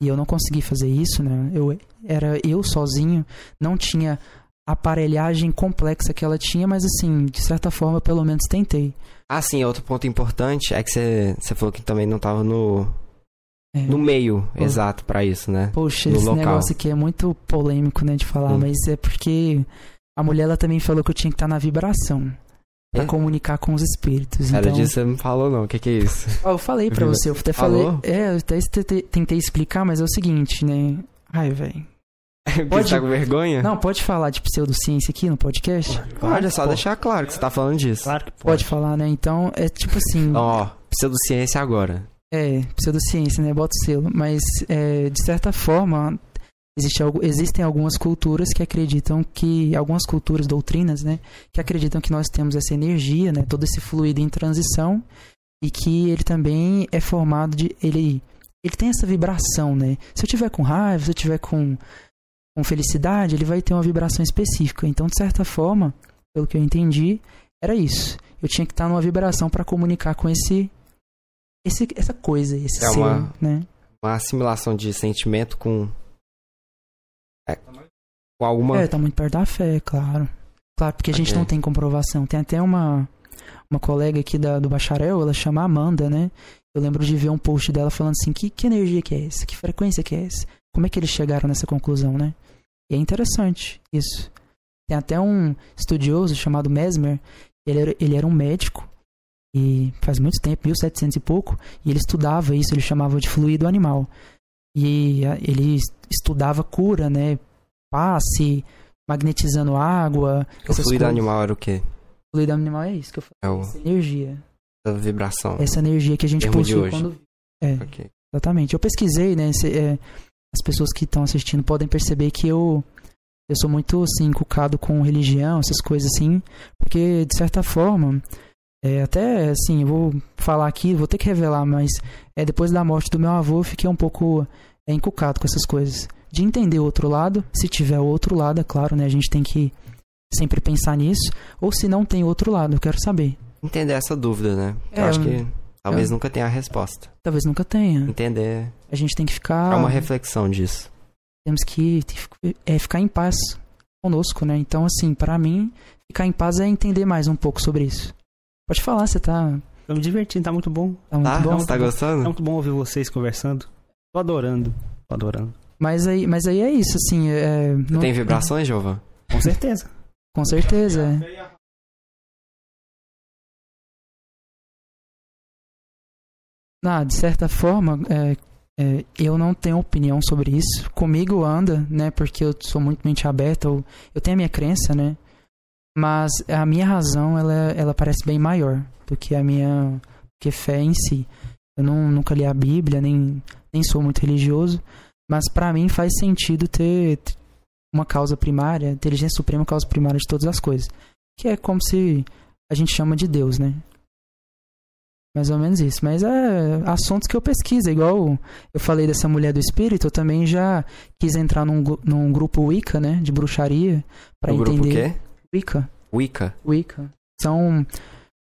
e eu não consegui fazer isso, né? Eu era eu sozinho, não tinha aparelhagem complexa que ela tinha, mas assim, de certa forma, pelo menos tentei. Ah, sim, outro ponto importante é que você, falou que também não tava no, É. no meio Pô. exato pra isso, né? Poxa, no esse local. negócio aqui é muito polêmico, né, de falar, Hum. mas é porque a mulher ela também falou que eu tinha que estar na vibração pra É? comunicar com os espíritos. Era então, disso você não falou, não. O que, que é isso? [LAUGHS] Eu falei pra você, eu até Falou? falei, é, eu até tentei, tentei explicar, mas é o seguinte, né? Ai, velho. [LAUGHS] Porque Pode- Você tá com vergonha? Não, pode falar de pseudociência aqui no podcast? Pode, é só deixar claro que você tá falando disso. Claro que Pode pode. falar, né? Então, é tipo assim, Ó, pseudociência agora. é, pseudociência, né? Bota o selo. Mas, é, de certa forma, existe algo, existem algumas culturas que acreditam que, algumas culturas, doutrinas, né? Que acreditam que nós temos essa energia, né? Todo esse fluido em transição e que ele também é formado de, ele, ele tem essa vibração, né? Se eu tiver com raiva, se eu tiver com, com felicidade, ele vai ter uma vibração específica. Então, de certa forma, pelo que eu entendi, era isso. Eu tinha que estar numa vibração para comunicar com esse, esse essa coisa, esse É ser, uma- né? Uma assimilação de sentimento com. É, com alguma. É, tá muito perto da fé, claro. Claro, porque a gente Ok. não tem comprovação. Tem até uma uma colega aqui da, do bacharel, ela chama Amanda, né? Eu lembro de ver um post dela falando assim, que, que energia que é essa? Que frequência que é essa? Como é que eles chegaram nessa conclusão, né? E é interessante isso. Tem até um estudioso chamado Mesmer, ele era, ele era um médico, e faz muito tempo, 1700 e pouco, e ele estudava isso, ele chamava de fluido animal. E a- ele es- estudava cura, né? Passe, magnetizando água, o fluido coisas. animal era o quê? O fluido animal é isso que eu falei, É o, essa energia. a vibração. Essa energia que a gente possui hoje. quando é, Ok. Exatamente. Eu pesquisei, né? cê- é, as pessoas que estão assistindo podem perceber que eu eu sou muito assim inculcado com religião, essas coisas assim, porque de certa forma, é, até assim, eu vou falar aqui, vou ter que revelar, mas é depois da morte do meu avô, eu fiquei um pouco é, inculcado com essas coisas, de entender o outro lado, se tiver o outro lado, é claro, né? A gente tem que sempre pensar nisso, ou se não tem outro lado, eu quero saber. Entender essa dúvida, né? Eu É, acho eu- que talvez eu- nunca tenha a resposta. Talvez nunca tenha. Entender A gente tem que ficar é uma reflexão disso. temos que é, ficar em paz conosco, né? Então, assim, pra mim, ficar em paz é entender mais um pouco sobre isso. Pode falar, você tá, Tô me divertindo, tá muito bom. tá muito Tá? bom. Você tá gostando? Tá muito bom ouvir vocês conversando. Tô adorando. Tô adorando. Mas aí, mas aí é isso, assim. É, não- Tem vibrações, Giovanni? Com certeza. Com certeza. é. Ah, de certa forma, é, é, eu não tenho opinião sobre isso. Comigo anda, né? Porque eu sou muito mente aberta. Eu, eu tenho a minha crença, né? Mas a minha razão, ela, ela parece bem maior do que a minha que fé em si. Eu não, nunca li a Bíblia, nem, nem sou muito religioso. Mas pra mim faz sentido ter uma causa primária, inteligência suprema causa primária de todas as coisas. Que é como se a gente chama de Deus, né? Mais ou menos isso. Mas é assuntos que eu pesquiso. Igual eu falei dessa mulher do espírito, eu também já quis entrar num, num grupo Wicca, né? De bruxaria. Pra o grupo entender. quê? Wicca. Wicca. Wicca. São,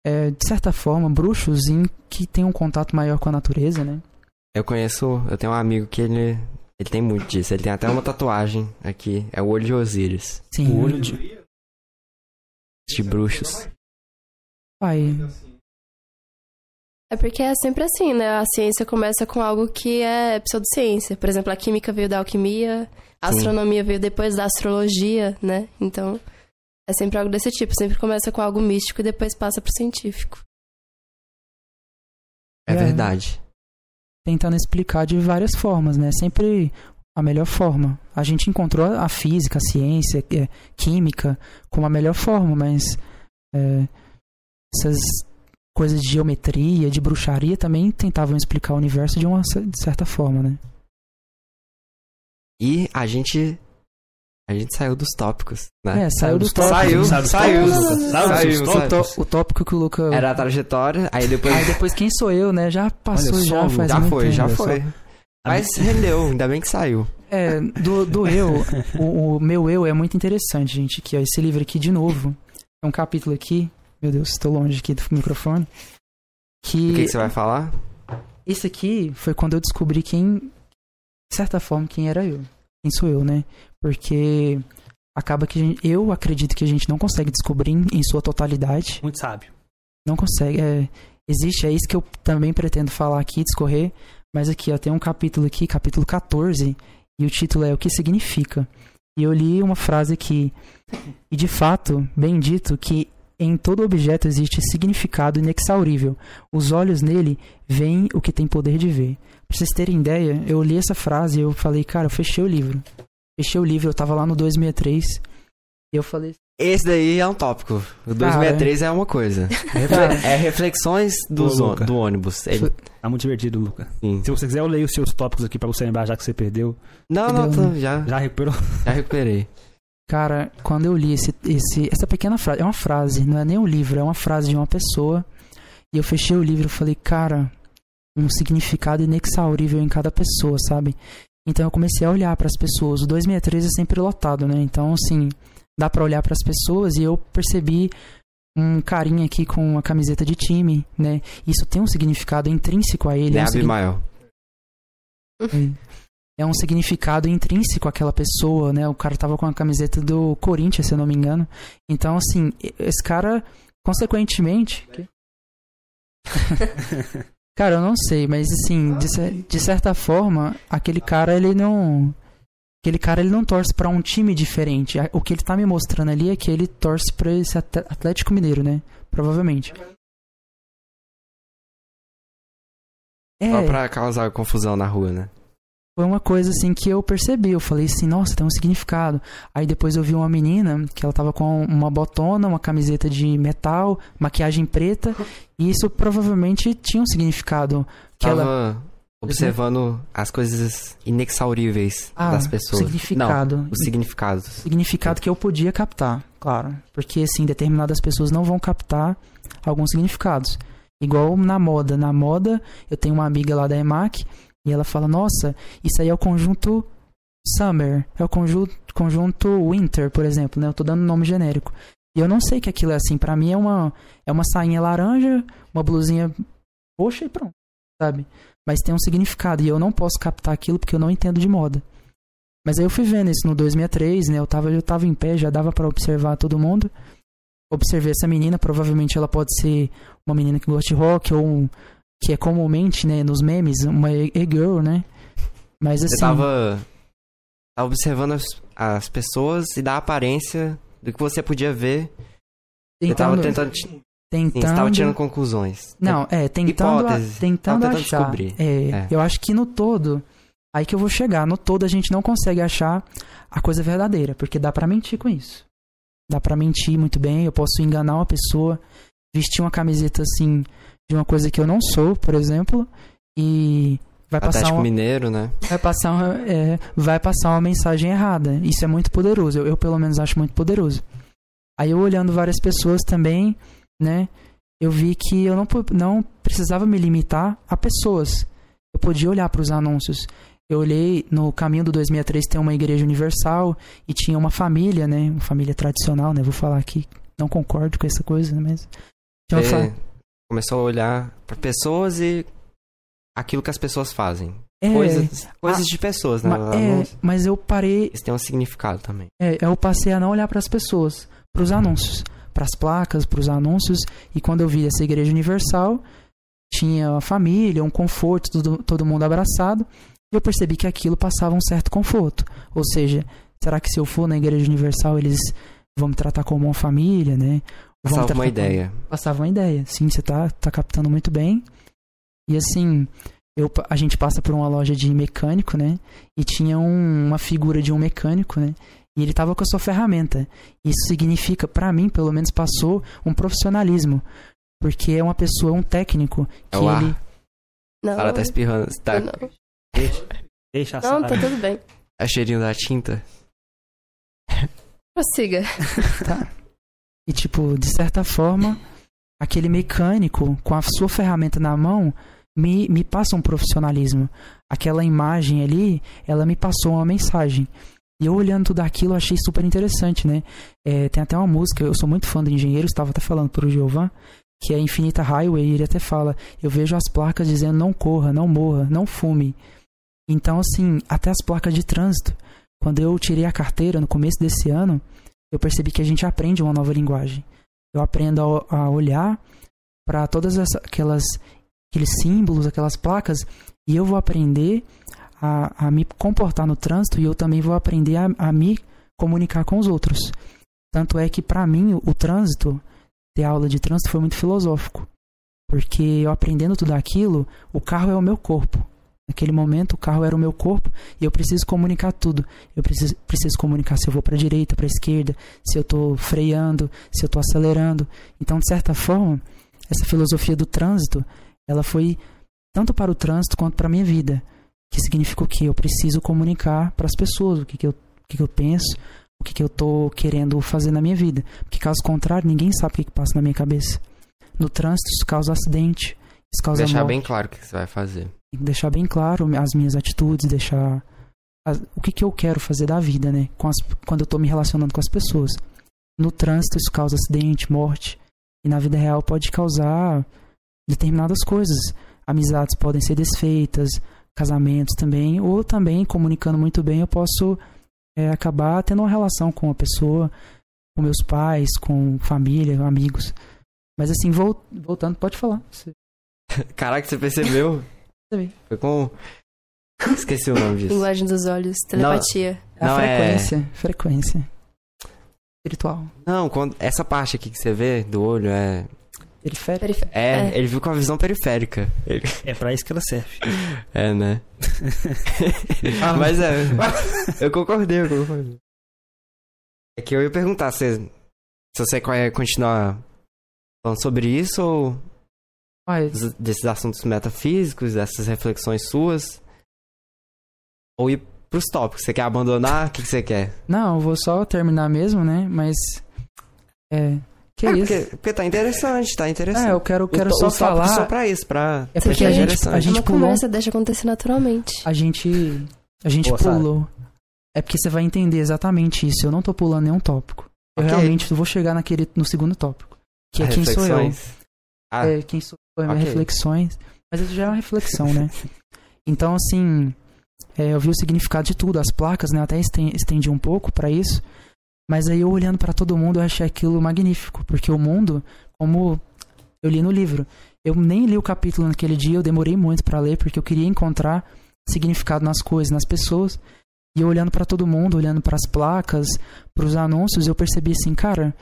é, de certa forma, bruxos em que têm um contato maior com a natureza, né? Eu conheço. Eu tenho um amigo que ele. Ele tem muito disso. Ele tem até uma tatuagem aqui. É o olho de Osíris. Sim. O olho de. De bruxos. Pai, É porque é sempre assim, né? A ciência começa com algo que é pseudociência. Por exemplo, a química veio da alquimia, a Sim. astronomia veio depois da astrologia, né? Então, é sempre algo desse tipo. Sempre começa com algo místico e depois passa pro científico. É É. verdade. tentando explicar de várias formas, né? Sempre a melhor forma. A gente encontrou a física, a ciência, é, química como a melhor forma, mas é, essas coisas de geometria, de bruxaria também tentavam explicar o universo de uma de certa forma, né? E a gente. A gente saiu dos tópicos, né? É, saiu dos tópicos. Saiu, Saiu saiu. Saiu. O, tó- o tópico que o Luca. Era a trajetória, aí depois. Aí depois quem sou eu, né? Já passou, Olha já faz já foi, tempo. já foi. Mas rendeu, ainda bem que saiu. É, do, do eu, o, o meu eu é muito interessante, gente. Aqui, ó, esse livro aqui de novo. É um capítulo aqui. Meu Deus, estou longe aqui do microfone. Que, O que, que você vai falar? esse aqui foi quando eu descobri quem, de certa forma, quem era eu. Quem sou eu, né? Porque acaba que a gente- eu acredito que a gente não consegue descobrir em, em sua totalidade. Muito sábio. Não consegue. É, existe, é isso que eu também pretendo falar aqui, discorrer. Mas aqui, ó, tem um capítulo aqui, capítulo 14, e o título é O que significa. E eu li uma frase aqui. E de fato, bem dito que em todo objeto existe significado inexaurível. Os olhos nele veem o que tem poder de ver. Pra vocês terem ideia, eu li essa frase e eu falei, cara, eu fechei o livro. Fechei o livro, eu tava lá no 263. E eu falei, Esse daí é um tópico. O 263 é uma coisa. [LAUGHS] É reflexões Ô, Luca. do ônibus. Ele- Tá muito divertido, Luca. sim. Se você quiser, eu leio os seus tópicos aqui pra você lembrar, já que você perdeu. Não, não, tô- já, Já recuperou? já recuperei. Cara, quando eu li esse, esse, essa pequena frase, é uma frase, não é nem um livro, é uma frase de uma pessoa. E eu fechei o livro e falei, cara, um significado inexaurível em cada pessoa, sabe? Então eu comecei a olhar para as pessoas. O 263 é sempre lotado, né? Então, assim, dá pra olhar para as pessoas e eu percebi um carinha aqui com uma camiseta de time, né? Isso tem um significado intrínseco a ele. é um Né, signi- [LAUGHS] Abimael? É um significado intrínseco àquela pessoa, né? O cara tava com a camiseta do Corinthians, se eu não me engano. Então, assim, esse cara, consequentemente. que- [LAUGHS] cara, eu não sei, mas assim, de, de certa forma, aquele cara, ele não. Aquele cara, ele não torce pra um time diferente. O que ele tá me mostrando ali é que ele torce pra esse At- Atlético Mineiro, né? Provavelmente. É, Só pra causar confusão na rua, né? Foi uma coisa assim que eu percebi. Eu falei assim, nossa, tem um significado. Aí depois eu vi uma menina que ela tava com uma botona, uma camiseta de metal, maquiagem preta, e isso provavelmente tinha um significado. Que Tava ela. observando as coisas inexauríveis Ah, das o pessoas. significado. Não, os significados. significado que eu podia captar, claro. Porque, assim, determinadas pessoas não vão captar alguns significados. Igual na moda. Na moda, eu tenho uma amiga lá da EMAC e ela fala: Nossa, isso aí é o conjunto Summer, é o conjunto, conjunto Winter, por exemplo, né? Eu tô dando nome genérico. E eu não sei que aquilo é assim. Pra mim é uma, é uma sainha laranja, uma blusinha roxa e pronto, sabe? Mas tem um significado e eu não posso captar aquilo porque eu não entendo de moda. Mas aí eu fui vendo isso no 263, né? Eu tava, eu tava em pé, já dava pra observar todo mundo. Observei essa menina, provavelmente ela pode ser uma menina que gosta de rock ou um- que é comumente, né, nos memes, uma e-girl, né? Mas assim, Você tava, tava observando as, as pessoas e da aparência do que você podia ver. Você tava tentando, tentando. Sim, tentando você tava tirando conclusões. Não, é, tentando, a- tentando tentando achar. descobrir. É, É. Eu acho que no todo, aí que eu vou chegar. No todo a gente não consegue achar a coisa verdadeira, porque dá pra mentir com isso. Dá pra mentir muito bem, eu posso enganar uma pessoa, vestir uma camiseta assim de uma coisa que eu não sou, por exemplo, e vai passar Atlético uma, Mineiro, né? vai passar uma, é, vai passar uma mensagem errada. Isso é muito poderoso. Eu, eu, pelo menos acho muito poderoso. Aí eu olhando várias pessoas também, né? Eu vi que eu não, não precisava me limitar a pessoas. Eu podia olhar para os anúncios. Eu olhei no caminho do 2003 tem uma igreja universal e tinha uma família, né? Uma família tradicional, né? Vou falar aqui, não concordo com essa coisa, né? Mas tinha uma fa- Você começou a olhar pra pessoas e aquilo que as pessoas fazem. É, Coisas, coisas a- de pessoas, né? ma- Elas é, não- mas eu parei, Isso tem um significado também. é, eu passei a não olhar para as pessoas, para os anúncios, para as placas, para os anúncios, e quando eu vi essa igreja universal, tinha uma família, um conforto, tudo, todo mundo abraçado, e eu percebi que aquilo passava um certo conforto. Ou seja, será que se eu for na igreja universal eles vão me tratar como uma família, né? Passava uma tratar como- ideia. passava uma ideia. Sim, você tá, tá captando muito bem. E assim, eu, a gente passa por uma loja de mecânico, né? E tinha um- uma figura de um mecânico, né? E ele tava com a sua ferramenta. Isso significa, pra mim, pelo menos passou um profissionalismo. Porque é uma pessoa, um técnico, que É o ar. ele. Não, cara tá espirrando. Tá, não. Deixa, deixa a Não, tá tudo bem. é cheirinho da tinta. Prossiga. [LAUGHS] Tá. E, tipo, de certa forma, aquele mecânico, com a sua ferramenta na mão, me, me passa um profissionalismo. Aquela imagem ali, ela me passou uma mensagem. E eu olhando tudo aquilo, achei super interessante, né? É, tem até uma música, eu sou muito fã do engenheiro, estava até falando pro Giovan, que é Infinita Highway, e ele até fala, eu vejo as placas dizendo não corra, não morra, não fume. Então, assim, até as placas de trânsito. Quando eu tirei a carteira no começo desse ano, eu percebi que a gente aprende uma nova linguagem. Eu aprendo a, a olhar para todas essa- aquelas aqueles símbolos, aquelas placas, e eu vou aprender a, a me comportar no trânsito e eu também vou aprender a, a me comunicar com os outros. Tanto é que para mim o, o trânsito, ter aula de trânsito foi muito filosófico, porque eu aprendendo tudo aquilo, o carro é o meu corpo. Naquele momento o carro era o meu corpo e eu preciso comunicar tudo. Eu preciso, preciso comunicar se eu vou para direita, para esquerda, se eu tô freando, se eu tô acelerando. Então, de certa forma, essa filosofia do trânsito, ela foi tanto para o trânsito quanto para a minha vida. Que significa o quê? Eu preciso comunicar para as pessoas o que, que, eu, o que, que eu penso, o que, que eu tô querendo fazer na minha vida. Porque caso contrário, ninguém sabe o que, que passa na minha cabeça. No trânsito, isso causa acidente, isso causa Deixar morte. bem claro o que você vai fazer. Tem que deixar bem claro as minhas atitudes, deixar as- o que, que eu quero fazer da vida, né? Com as- quando eu tô me relacionando com as pessoas. No trânsito, isso causa acidente, morte. E na vida real pode causar determinadas coisas. Amizades podem ser desfeitas, casamentos também. Ou também, comunicando muito bem, eu posso é, acabar tendo uma relação com a pessoa, com meus pais, com família, amigos. Mas assim, vol- voltando, pode falar. Caraca, você percebeu? [LAUGHS] Foi com. [LAUGHS] Esqueci o nome disso. Linguagem dos olhos, telepatia. É a Não, é- frequência, frequência. Espiritual. Não, quando, essa parte aqui que você vê do olho é. Periférico. Perif- É, É. ele viu com a visão periférica. Ele- [LAUGHS] É pra isso que ela serve. [LAUGHS] é, né? Mas é. Eu concordei, eu concordei. É que eu ia perguntar se, se você quer continuar falando sobre isso ou desses assuntos metafísicos, dessas reflexões suas. Ou ir pros tópicos. Você quer abandonar? O que, que você quer? não, eu vou só terminar mesmo, né? Mas. É. Que é, isso? porque, porque tá interessante, tá interessante. É, eu quero, quero O- só falar. só pra isso, pra É porque a gente, a gente Uma pulou. conversa deixa acontecer naturalmente. A gente. A gente Boa, pulou. É porque você vai entender exatamente isso. Eu não tô pulando nenhum tópico. Eu Ok. realmente vou chegar naquele, no segundo tópico. Que é quem sou eu. Ah, É, quem sou eu, minhas ok. reflexões. Mas isso já é uma reflexão, né? [LAUGHS] Então, assim, é, eu vi o significado de tudo, as placas, né? Eu até esten- estendi um pouco pra isso. Mas aí eu olhando pra todo mundo, eu achei aquilo magnífico, porque o mundo, como eu li no livro, eu nem li o capítulo naquele dia, eu demorei muito pra ler, porque eu queria encontrar significado nas coisas, nas pessoas. E eu olhando pra todo mundo, olhando pras placas, pros anúncios, eu percebi assim, cara,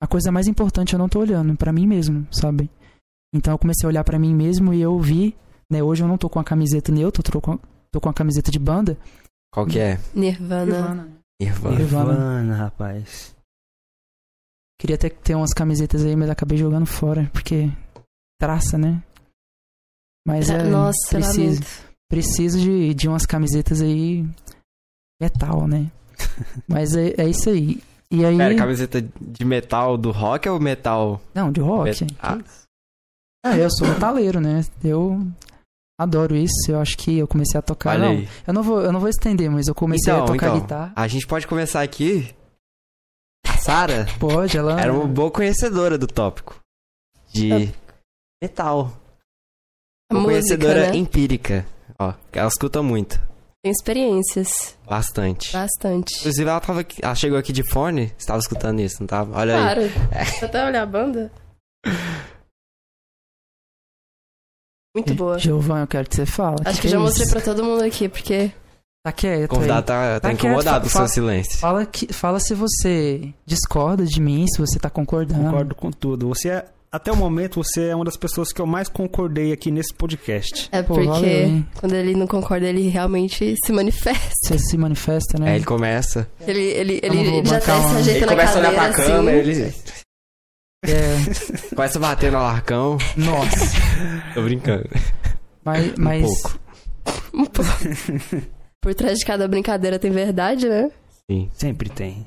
a coisa mais importante eu não tô olhando pra mim mesmo, sabe? Então eu comecei a olhar pra mim mesmo e eu vi, né, hoje eu não tô com a camiseta neutra, eu tô com, tô com a camiseta de banda. Qual que é? Nirvana. Nirvana. Nirvana. Nirvana, rapaz. Queria até ter umas camisetas aí, mas acabei jogando fora, porque traça, né? Mas é, Nossa, preciso, preciso de, de umas camisetas aí metal, né? [LAUGHS] Mas é, é isso aí. E aí, Pera, camiseta de metal do rock ou metal? não, de rock. Met- Ah, Ah, eu sou metaleiro, né? Eu adoro isso. Eu acho que eu comecei a tocar. olha não, aí. eu não vou, eu não vou estender, mas eu comecei Então, a tocar então. guitarra. A gente pode começar aqui. A Sara Pode, ela. era uma boa conhecedora do tópico. De É. metal. Uma Música, conhecedora né? empírica. Ó, que ela escuta muito. Tem experiências. Bastante. Bastante. Inclusive, ela, tava aqui- ela chegou aqui de fone. Você tava escutando isso, não tava? Olha aí. Claro. Eu até olhar a banda. Muito boa. Giovanni, eu quero que você fale. Acho que já mostrei pra todo mundo aqui, porque Tá quieto O convidado aí. tá, tá Tá quieto, incomodado com o seu silêncio. Fala, que, fala se você discorda de mim, se você tá concordando. Concordo com tudo. Você é, até o momento, você é uma das pessoas que eu mais concordei aqui nesse podcast. é Pô, porque valeu, quando ele não concorda, ele realmente se manifesta. Você se manifesta, né? Aí ele começa. Ele, ele, ele vou já uma- se ajeita Ele na começa a olhar pra assim. câmera, ele É, [LAUGHS] começa a bater no arcão. nossa. Tô brincando. Mas, mas pouco. Um pouco. Por trás de cada brincadeira tem verdade, né? Sim. Sempre tem.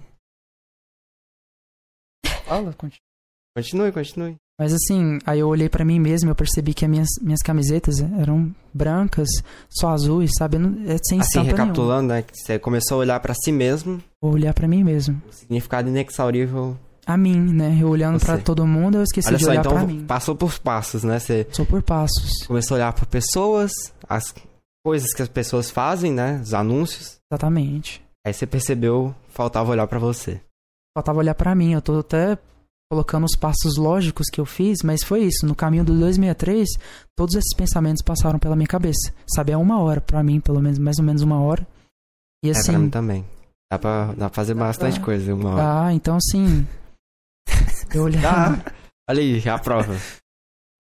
[LAUGHS] fala, continua. Continue, continue. Mas assim, aí eu olhei pra mim mesmo, eu percebi que as minhas, minhas camisetas eram brancas, só azuis, sabe? É sem Assim, estampa nenhuma. recapitulando, né? Você começou a olhar pra si mesmo. Vou olhar pra mim mesmo. O significado inexaurível. A mim, né? Eu olhando pra todo mundo, eu esqueci Olha de só, olhar então pra mim. passou por passos, né? Você Sou por passos. começou a olhar pra pessoas, as coisas que as pessoas fazem, né? Os anúncios. Exatamente. Aí você percebeu, faltava olhar pra você. Faltava olhar pra mim. Eu tô até colocando os passos lógicos que eu fiz, mas foi isso. No caminho do 263, todos esses pensamentos passaram pela minha cabeça. Sabe, é uma hora pra mim, pelo menos, mais ou menos uma hora. E é pra assim, mim também. Dá pra, dá pra fazer bastante pra- coisa em uma hora. ah, então assim. [LAUGHS] Eu olhando. Dá. Olha aí, a prova.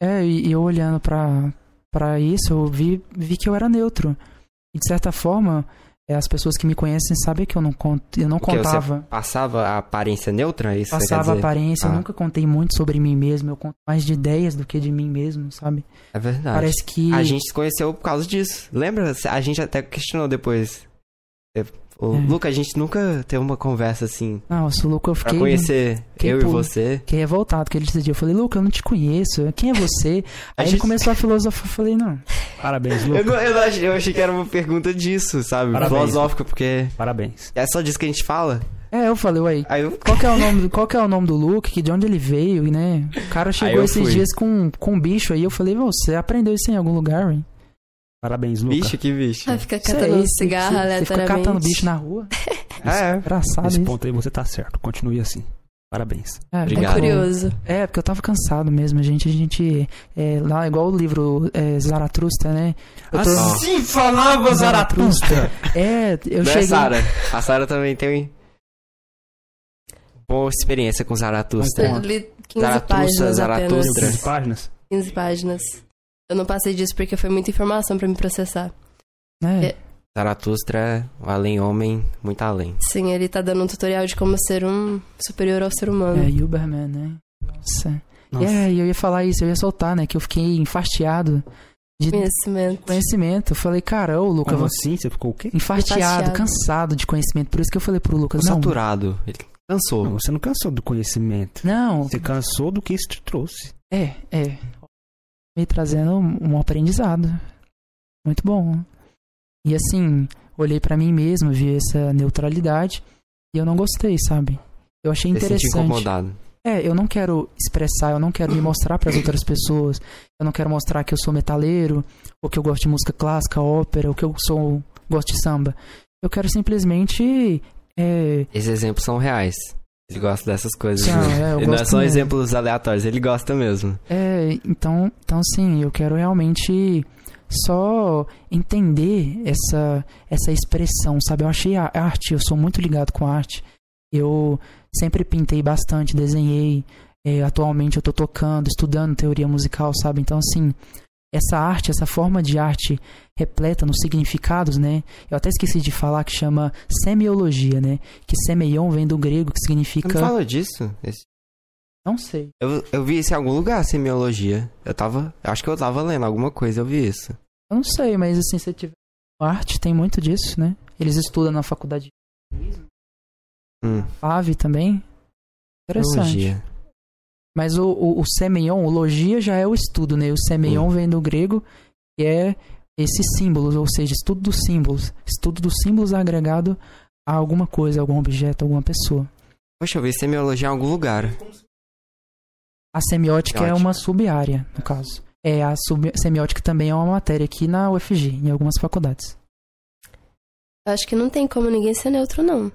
É, e eu olhando pra, pra isso, eu vi, vi que eu era neutro. E de certa forma, as pessoas que me conhecem sabem que eu não, conto, eu não quê? Você contava. Passava a aparência neutra? é Isso Passava a aparência, eu Ah. nunca contei muito sobre mim mesmo. Eu conto mais de ideias do que de mim mesmo, sabe? É verdade. Parece que. A gente se conheceu por causa disso. Lembra? A gente até questionou depois. O É. Luca, a gente nunca teve uma conversa assim Nossa, o Luca, eu pra fiquei. conhecer fiquei eu e você. Fiquei revoltado com ele dia. Eu falei, Luca, eu não te conheço. Quem é você? [LAUGHS] A Aí ele gente- começou a filosofar. Eu falei, não. Parabéns, Eu, Lucas. não- eu, não achei, eu achei que era uma pergunta disso, sabe? Parabéns. Filosófica, porque Parabéns. é só disso que a gente fala. É, eu falei, uai. Aí eu. Qual que é o nome, do- qual que é o nome do Luke, que de onde ele veio, né? O cara chegou eu esses fui. dias com, com um bicho aí, eu falei, você aprendeu isso em algum lugar, hein? Parabéns, Lucas. Bicho, que bicho. Vai ficar catando um cigarro você, você fica aleatoriamente. catando bicho na rua. [LAUGHS] É. Engraçado Nesse isso. ponto aí você tá certo. Continue assim. Parabéns. É, Obrigado. É curioso. É, porque eu tava cansado mesmo, gente. A gente. É, lá, igual o livro é, Zaratrusta, né? Eu tô- Assim falava Zaratustra. É, eu Não é cheguei. Sara. A Sara também tem boa experiência com Zaratustra. Eu li 15 Zaratustra, páginas Zaratustra. apenas. 15 páginas? 15 páginas. Eu não passei disso porque foi muita informação pra me processar. né? É. Zaratustra é um além-homem, muito além. Sim, ele tá dando um tutorial de como ser um superior ao ser humano. É, Uberman, né? Nossa. Nossa. É, e eu ia falar isso, eu ia soltar, né? Que eu fiquei enfastiado de Conhecimento. conhecimento. Eu falei, cara, ô Lucas, Como você. assim? Você ficou o quê? Enfastiado, Enfastiado. cansado de conhecimento. Por isso que eu falei pro Lucas, não. Saturado. Ele cansou. Não, você não cansou do conhecimento. Não, Você cansou do que isso te trouxe. é, é. Me trazendo um, aprendizado. Muito bom. E assim, olhei pra mim mesmo, vi essa neutralidade e eu não gostei, sabe? Eu achei Você se interessante. incomodado. É, eu não quero expressar, eu não quero me mostrar para as outras pessoas. Eu não quero mostrar que eu sou metaleiro, ou que eu gosto de música clássica, ópera, ou que eu sou gosto de samba. Eu quero simplesmente é, Esses exemplos são reais. Ele gosta dessas coisas. Não, né? é, Ele não gosto são mesmo. exemplos aleatórios, ele gosta mesmo. É, então, então sim, eu quero realmente só entender essa essa expressão, sabe? Eu achei a arte, eu sou muito ligado com a arte. Eu sempre pintei bastante, desenhei. é, atualmente eu tô tocando, estudando teoria musical, sabe? Então, assim, essa arte, essa forma de arte repleta nos significados, né? Eu até esqueci de falar que chama semiologia, né? Que semeion vem do grego, que Você não significa. fala disso? Esse- Não sei. Eu, eu vi isso em algum lugar, semiologia. Eu tava. Acho que eu tava lendo alguma coisa, eu vi isso. Eu não sei, mas assim, se tiver arte, tem muito disso, né? Eles estudam na faculdade Hum, FAV também. Interessante. Teologia. Mas o, o, o semeion, o logia já é o estudo, né? O semeion Hum. vem do grego e é esses símbolos, ou seja, estudo dos símbolos. Estudo dos símbolos agregado a alguma coisa, algum objeto, alguma pessoa. Poxa, eu vi semiologia em algum lugar. A semiótica é uma sub-área, no caso. É, a sub- semiótica também é uma matéria aqui na UFG, em algumas faculdades. Eu acho que não tem como ninguém ser neutro, não.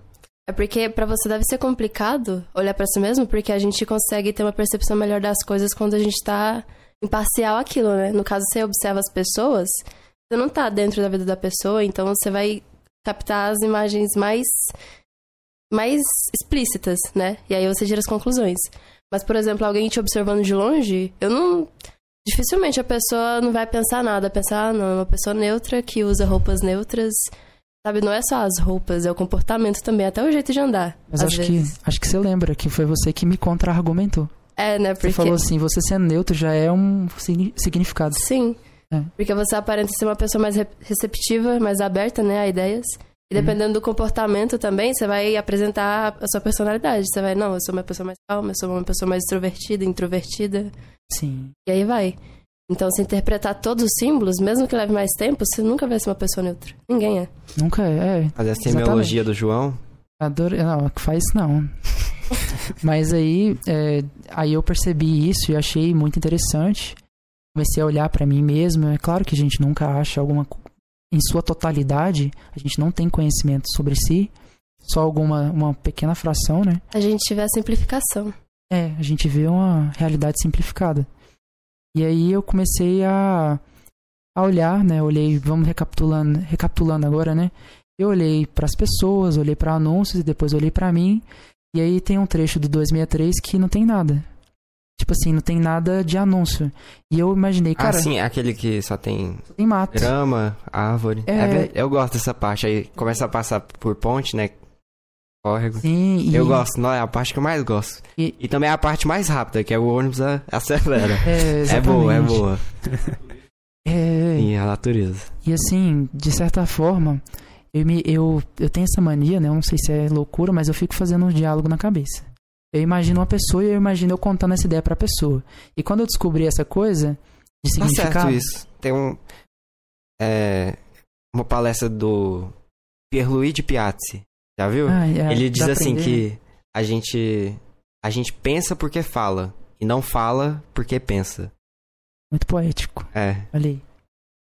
É porque pra você deve ser complicado olhar pra si mesmo, porque a gente consegue ter uma percepção melhor das coisas quando a gente tá imparcial àquilo, né? No caso, você observa as pessoas, você não tá dentro da vida da pessoa, então você vai captar as imagens mais mais explícitas, né? E aí você tira as conclusões. Mas, por exemplo, alguém te observando de longe, eu não. Dificilmente a pessoa não vai pensar nada, pensar, ah, não, é uma pessoa neutra que usa roupas neutras. Sabe, não é só as roupas, é o comportamento também, até o jeito de andar. Mas acho vezes. que, acho que você lembra que foi você que me contra-argumentou. É, né? Porque. Você falou assim, você sendo neutro já é um signi- significado. Sim. É. Porque você aparenta ser uma pessoa mais re- receptiva, mais aberta, né, a ideias. E Uhum. dependendo do comportamento também, você vai apresentar a sua personalidade. Você vai, não, eu sou uma pessoa mais calma, eu sou uma pessoa mais extrovertida, introvertida. Sim. E aí vai. Então, se interpretar todos os símbolos, mesmo que leve mais tempo, você nunca vai ser uma pessoa neutra. Ninguém é. Nunca é. é. Fazer a semiologia do João. Adoro... Não, que faz isso não. [LAUGHS] Mas aí, é, aí eu percebi isso e achei muito interessante. Comecei a olhar pra mim mesmo. É claro que a gente nunca acha alguma. Em sua totalidade, a gente não tem conhecimento sobre si. Só alguma uma pequena fração, né? A gente tiver a simplificação. É, a gente vê uma realidade simplificada. E aí eu comecei a, a olhar, né? Olhei, vamos recapitulando, recapitulando agora, né? Eu olhei para as pessoas, olhei para anúncios e depois olhei para mim. E aí tem um trecho do 263 que não tem nada. Tipo assim, não tem nada de anúncio. E eu imaginei, cara, ah, sim, aquele que só tem tem mato. grama, árvore. É. É eu gosto dessa parte. Aí começa a passar por ponte, né? Córrego. Sim, e, Eu gosto, não é a parte que eu mais gosto. E- E, também é a parte mais rápida, que é o ônibus a- [LAUGHS] acelera. É, É boa, é boa. [LAUGHS] É, Sim, a natureza. E assim, de certa forma, eu, me, eu, eu tenho essa mania, né? Eu não sei se é loucura, mas eu fico fazendo um diálogo na cabeça. Eu imagino uma pessoa e eu imagino eu contando essa ideia pra pessoa. E quando eu descobri essa coisa de Tá significado. certo isso. Tem um. É, uma palestra do Pierluigi Piazzi. Já viu? Ah, é, Ele diz assim que a gente. A gente pensa porque fala. E não fala porque pensa. Muito poético. É. Olha aí.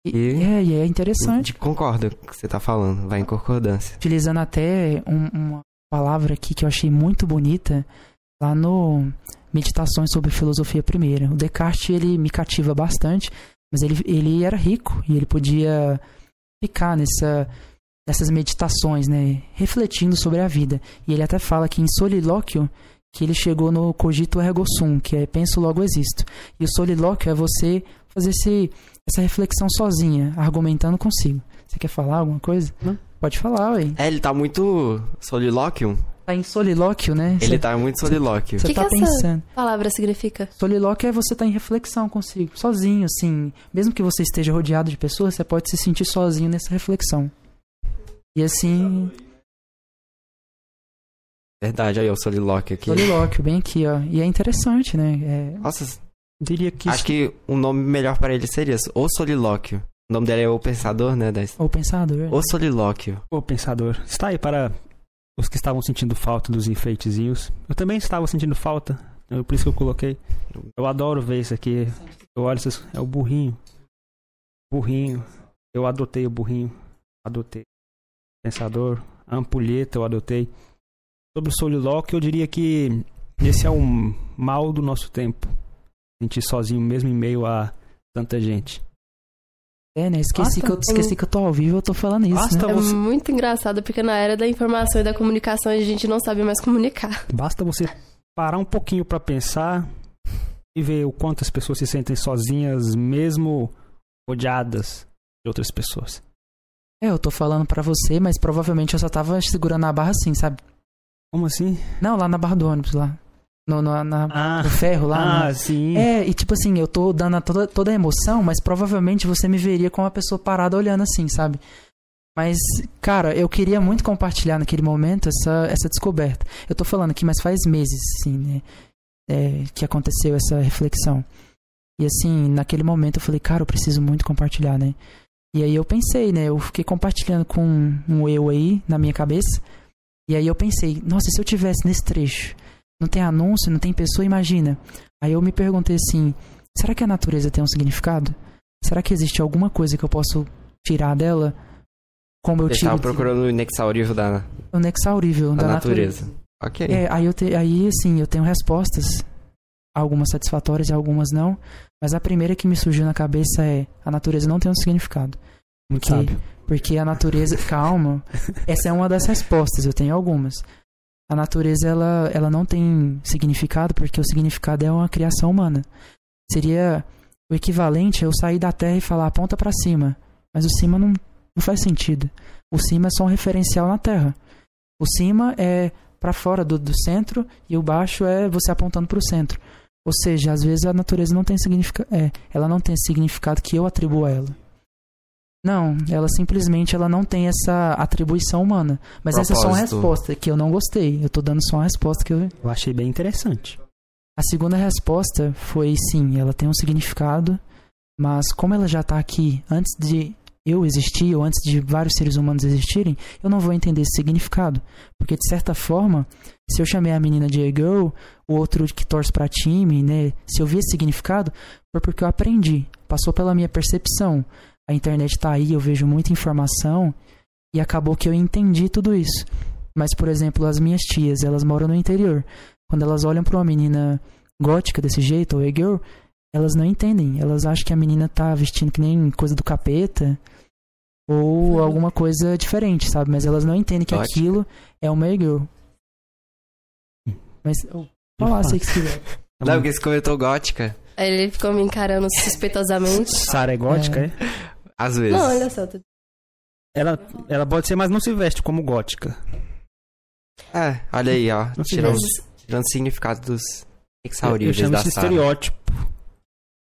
E, é, e é interessante. Concordo com o que você tá falando. Vai em concordância. Utilizando até um- uma palavra aqui que eu achei muito bonita lá no Meditações sobre Filosofia Primeira. O Descartes, ele me cativa bastante, mas ele, ele era rico e ele podia ficar nessa, nessas meditações, né? Refletindo sobre a vida. E ele até fala que em solilóquio que ele chegou no cogito ergo sum, que é penso logo existo. E o solilóquio é você fazer esse, essa reflexão sozinha, argumentando consigo. Você quer falar alguma coisa? Não. Pode falar, ué. É, ele tá muito solilóquio. Tá em solilóquio, né? Ele tá muito solilóquio. Você Que tá que essa- pensando. Palavra significa. Solilóquio é você estar em reflexão consigo, sozinho, assim. Mesmo que você esteja rodeado de pessoas, você pode se sentir sozinho nessa reflexão. E assim, Verdade, aí o solilóquio aqui. solilóquio, bem aqui, ó. E é interessante, né? É, Nossa, Diria que acho isso- que um nome melhor pra ele seria o solilóquio. O nome dele é o pensador, né? Da... o pensador. O solilóquio. Ô, pensador, está aí para os que estavam sentindo falta dos enfeitezinhos. Eu também estava sentindo falta, eu- por isso que eu coloquei. Eu adoro ver isso aqui. Eu olho é o burrinho. Burrinho. Eu adotei o burrinho. Adotei. Pensador. A ampulheta eu adotei. Sobre o solilóquio, eu diria que esse é um mal do nosso tempo. Sentir sozinho mesmo em meio a tanta gente. É, né? Esqueci, Basta- que eu, esqueci que eu tô ao vivo eu tô falando isso, Basta né? É você- muito engraçado, porque na era da informação e da comunicação a gente não sabe mais comunicar. [LAUGHS] Basta você parar um pouquinho pra pensar e ver o quanto as pessoas se sentem sozinhas, mesmo rodeadas de outras pessoas. É, eu tô falando pra você, mas provavelmente eu só tava segurando a barra assim, sabe? Como assim? Não, lá na barra do ônibus, lá. No, no, na, Ah, no ferro, lá. na- ah sim. É, e tipo assim, eu tô dando toda, toda a emoção, mas provavelmente você me veria com uma pessoa parada olhando assim, sabe? Mas, cara, eu queria muito compartilhar naquele momento essa, essa descoberta. Eu tô falando aqui, mas faz meses, assim, né? é, que aconteceu essa reflexão. E assim, naquele momento eu falei, cara, eu preciso muito compartilhar, né? E aí eu pensei, né? Eu fiquei compartilhando com um eu aí na minha cabeça. E aí eu pensei, nossa, se eu tivesse nesse trecho, não tem anúncio, não tem pessoa, imagina. Aí eu me perguntei assim, será que a natureza tem um significado? Será que existe alguma coisa que eu posso tirar dela? Como eu Você tiro tava procurando o inexaurível da, o inexaurível da da natureza. Ok. É, aí eu te, aí assim, eu tenho respostas, algumas satisfatórias e algumas não, mas a primeira que me surgiu na cabeça é a natureza não tem um significado, Muito Que- sábio. porque a natureza, [LAUGHS] calma, essa é uma das respostas, eu tenho algumas. A natureza ela ela não tem significado porque o significado é uma criação humana. Seria o equivalente a eu sair da Terra e falar aponta pra cima, mas o cima não, não faz sentido. O cima é só um referencial na Terra. O cima é pra fora do, do centro e o baixo é você apontando pro centro. Ou seja, às vezes a natureza não tem significado, é, ela não tem significado que eu atribuo a ela. Não, ela simplesmente ela não tem essa atribuição humana. Mas essa é só uma Propósito. resposta que eu não gostei. Eu tô dando só uma resposta que eu Eu achei bem interessante. a segunda resposta foi sim, ela tem um significado, mas como ela já tá aqui antes de eu existir ou antes de vários seres humanos existirem, eu não vou entender esse significado. Porque de certa forma, se eu chamei a menina de girl, o outro que torce pra time, né? Se eu vi esse significado, foi porque eu aprendi, passou pela minha percepção. A internet tá aí, eu vejo muita informação e acabou que eu entendi tudo isso. Mas, por exemplo, as minhas tias, elas moram no interior quando elas olham pra uma menina gótica desse jeito, ou e-girl, elas não entendem. Elas acham que a menina tá vestindo que nem coisa do capeta ou alguma coisa diferente, sabe? Mas elas não entendem que Gótica. aquilo é uma e-girl. Mas, oh, falar se que quiser. Não, porque você comentou gótica. Aí ele ficou me encarando [LAUGHS] suspeitosamente. Sara é gótica, é? Às vezes. Não, olha só. tô- Ela, ela pode ser, mas não se veste como gótica. É, olha aí, ó. Não Tirando, o significado dos Eu, eu exauríveis chamo da isso de Sara. estereótipo.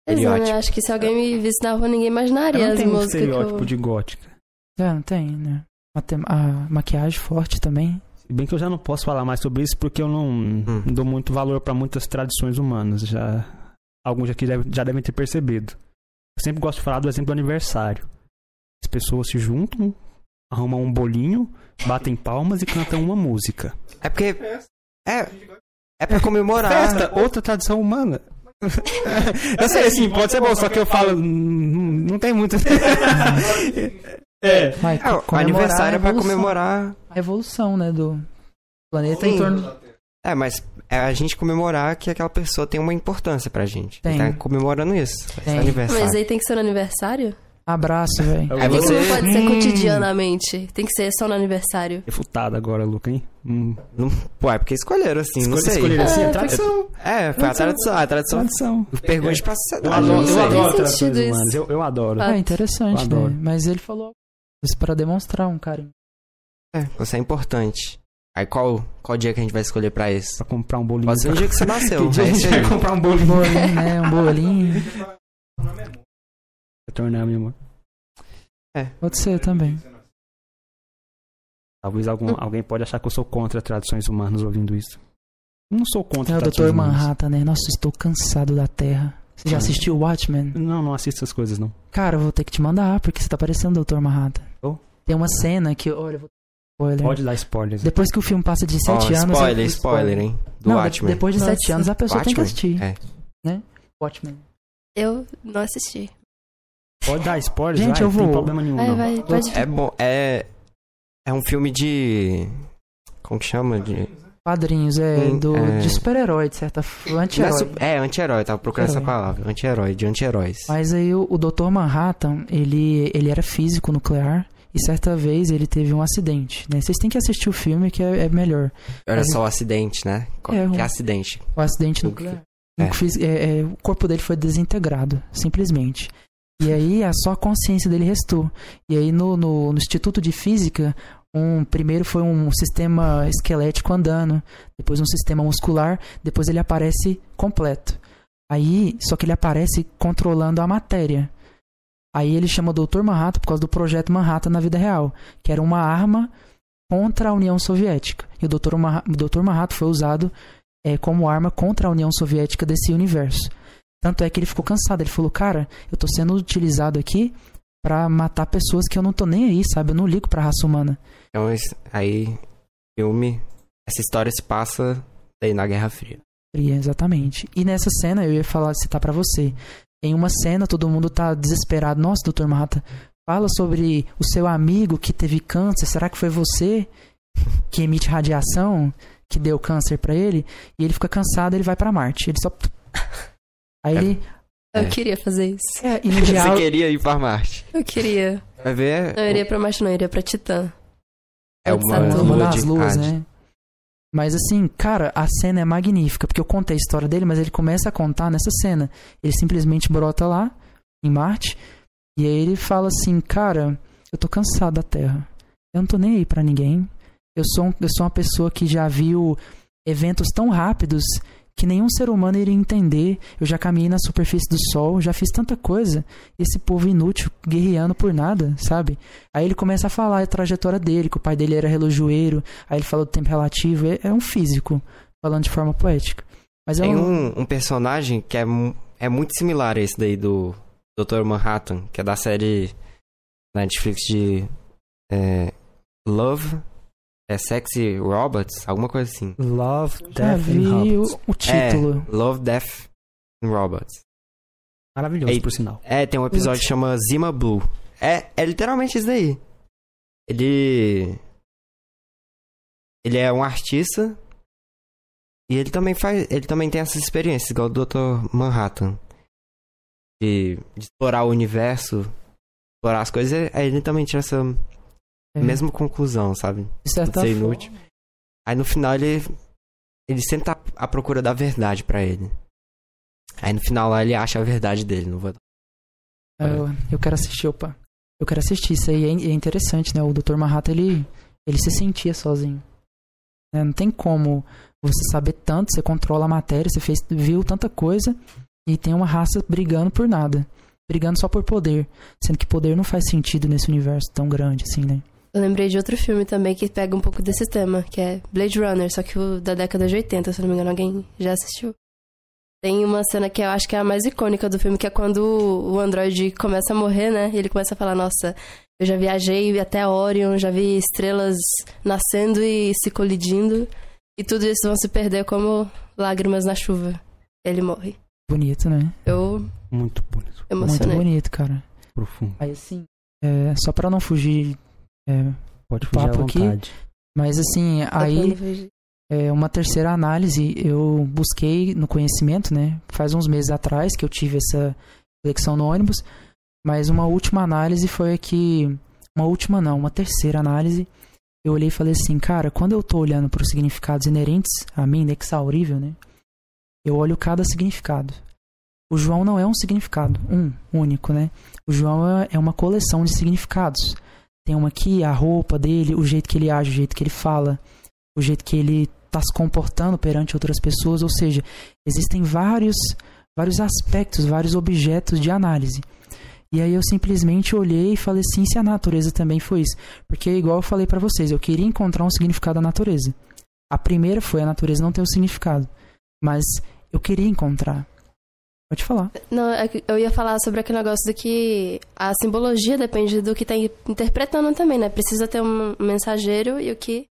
Mas não, né? Acho que se alguém me visse na rua, ninguém imaginaria Ela não as tem um músicas estereótipo eu... de gótica. É, não tem, né? A, tem- a maquiagem forte também. Bem que eu já não posso falar mais sobre isso porque eu não, Hum. dou muito valor para muitas tradições humanas. Já alguns aqui já devem ter percebido. Eu sempre gosto de falar do exemplo do aniversário. As pessoas se juntam, arrumam um bolinho, batem palmas e cantam uma música. É porque. É. É pra comemorar. Festa, outra tradição humana. [LAUGHS] eu sei, assim, pode ser bom, só que eu falo. hum, Não tem muito. [LAUGHS] é. Vai, É, o aniversário é pra comemorar. A evolução, né, do planeta em Sim. torno... É, mas é a gente comemorar que aquela pessoa tem uma importância pra gente. Tem. Tá comemorando isso. Tem. aniversário. Mas aí tem que ser no aniversário? Abraço, velho. Eu que você- não pode ser Hum. cotidianamente? Tem que ser só no aniversário. Refutado agora, Luca, hein? Hum. Não, pô, é porque escolheram assim, não Escolhe- sei. escolheram assim, é Ah, tradição. É, foi a tradição. A tradição. Tradição. Pergunte pra Eu sociedade. adoro, não eu adoro tradições humanas. Eu, eu adoro. Ah, É interessante, Eu adoro. né? Mas ele falou isso para demonstrar um carinho. É, você é importante. Aí qual, qual dia que a gente vai escolher pra isso? Pra comprar um bolinho. Pode ser no dia que você nasceu. [LAUGHS] Que dia é a gente vai [LAUGHS] comprar um Um bolinho? bolinho, né? Um bolinho. Retornar, meu amor. Pode ser também. Talvez algum, alguém pode achar que eu sou contra tradições humanas ouvindo isso. Não sou contra É o tradições Dr. humanas. Manhattan, né? Nossa, estou cansado da Terra. Você já Ah. assistiu Watchmen? Não, não assisto essas coisas, não. Cara, eu vou ter que te mandar, porque você tá parecendo o Dr. Manhattan. Oh. Tem uma cena que, olha, eu vou spoiler. Pode dar spoilers. Depois que o filme passa de Ó, 7 anos. spoiler, eu- spoiler, hein? Do Não, Watchmen. depois de Nossa. 7 anos a pessoa tem que Watchmen? assistir. É. Watchmen. Eu não assisti. Pode dar spoilers, Gente, vai, eu não tem vou- problema nenhum, Vai, não. vai, pode. É bom, é. É um filme de. Como que chama? De. Quadrinhos, é, Hum, do, é. de super-herói, de certa forma. É, Anti-herói. é anti-herói, tava procurando essa palavra. Anti-herói, de anti-heróis. Mas aí o, o Dr. Manhattan, ele, ele era físico nuclear e certa vez ele teve um acidente, né? Vocês têm que assistir o filme que é, é melhor. Era Mas- só o acidente, né? É, que um- acidente? O acidente nuclear. É. Que é, o corpo dele foi desintegrado, simplesmente. E aí a só a consciência dele restou. E aí no, no, no Instituto de Física, um primeiro foi um sistema esquelético andando, depois um sistema muscular, depois ele aparece completo. Aí, só que ele aparece controlando a matéria. Aí ele chama Dr. Manhattan por causa do projeto Manhattan na vida real, que era uma arma contra a União Soviética. E o Dr. Dr. Manhattan foi usado é, como arma contra a União Soviética desse universo. Tanto é que ele ficou cansado. Ele falou, cara, eu tô sendo utilizado aqui pra matar pessoas que eu não tô nem aí, sabe? Eu não ligo pra raça humana. Então, aí, filme. Essa história se passa aí na Guerra Fria. Fria, exatamente. E nessa cena, eu ia falar, citar pra você. Em uma cena, todo mundo tá desesperado. Nossa, doutor Mata, fala sobre o seu amigo que teve câncer. Será que foi você que emite radiação que deu câncer pra ele? E ele fica cansado, ele vai pra Marte. Ele só. [LAUGHS] Aí ele. Eu É. queria fazer isso. É, e no [LAUGHS] Você diálogo. queria ir pra Marte. Eu queria. Vai ver? Não, eu iria pra Marte, não, eu iria pra Titã. É uma tudo. uma das luas, né? Mas assim, cara, a cena é magnífica, porque eu contei a história dele, mas ele começa a contar nessa cena. Ele simplesmente brota lá, em Marte, e aí ele fala assim, cara, eu tô cansado da Terra. Eu não tô nem aí pra ninguém. Eu sou, um- eu sou uma pessoa que já viu eventos tão rápidos que nenhum ser humano iria entender. Eu já caminhei na superfície do Sol, já fiz tanta coisa. Esse povo inútil, guerreando por nada, sabe? Aí ele começa a falar a trajetória dele, que o pai dele era relojoeiro. Aí ele fala do tempo relativo. É, é um físico, falando de forma poética. Mas é Tem um... um, um personagem que é, é muito similar a esse daí do Dr. Manhattan, que é da série Netflix de é, Love, é Sexy Robots, alguma coisa assim. Love, Death vi and o, Robots. o título. É, Love, Death and Robots. Maravilhoso, Ei. por sinal. É, tem um episódio que chama Zima Blue. É, é literalmente isso daí. Ele. Ele é um artista. E ele também faz. Ele também tem essas experiências, igual o Dr. Manhattan. De, de explorar o universo, explorar as coisas. Aí ele também tira essa É, mesma conclusão, sabe? de certa ser forma. inútil. Aí no final ele. Ele sempre tá à procura da verdade pra ele. Aí no final lá ele acha a verdade dele. Não vou... Eu, eu quero assistir, opa. Eu quero assistir isso aí. É, é interessante, né? O Dr. Manhattan, ele, ele se sentia sozinho. né? Não tem como você saber tanto, você controla a matéria, você fez, viu tanta coisa e tem uma raça brigando por nada. Brigando só por poder. Sendo que poder não faz sentido nesse universo tão grande assim, né? Eu lembrei de outro filme também que pega um pouco desse tema, que é Blade Runner, só que o da década de 80, se não me engano, alguém já assistiu. Tem uma cena que eu acho que é a mais icônica do filme, que é quando o androide começa a morrer, né? E ele começa a falar, nossa, eu já viajei até Orion, já vi estrelas nascendo e se colidindo, e tudo isso vão se perder como lágrimas na chuva. Ele morre. Bonito, né? Eu Muito bonito. Muito emocionei. bonito, cara. Profundo. Aí assim, é, só pra não fugir. É, Pode fugir à Papo aqui. vontade. mas assim, aí. É, uma terceira análise, eu busquei no conhecimento, né? Faz uns meses atrás que eu tive essa reflexão no ônibus, mas uma última análise foi que. Uma última não, uma terceira análise. Eu olhei e falei assim, cara, quando eu tô olhando para os significados inerentes a mim, inexaurível, né? Eu olho cada significado. O João não é um significado, um, único, né? O João é- é uma coleção de significados. Tem uma aqui, a roupa dele, o jeito que ele age, o jeito que ele fala, o jeito que ele está se comportando perante outras pessoas, ou seja, existem vários vários aspectos, vários objetos de análise. E aí eu simplesmente olhei e falei assim, se a natureza também foi isso, porque igual eu falei pra vocês, eu queria encontrar um significado da natureza. A primeira foi a natureza não ter um significado, mas eu queria encontrar. Pode falar. Não, é eu ia falar sobre aquele negócio do que a simbologia depende do que tá interpretando também, né? Precisa ter um mensageiro e o que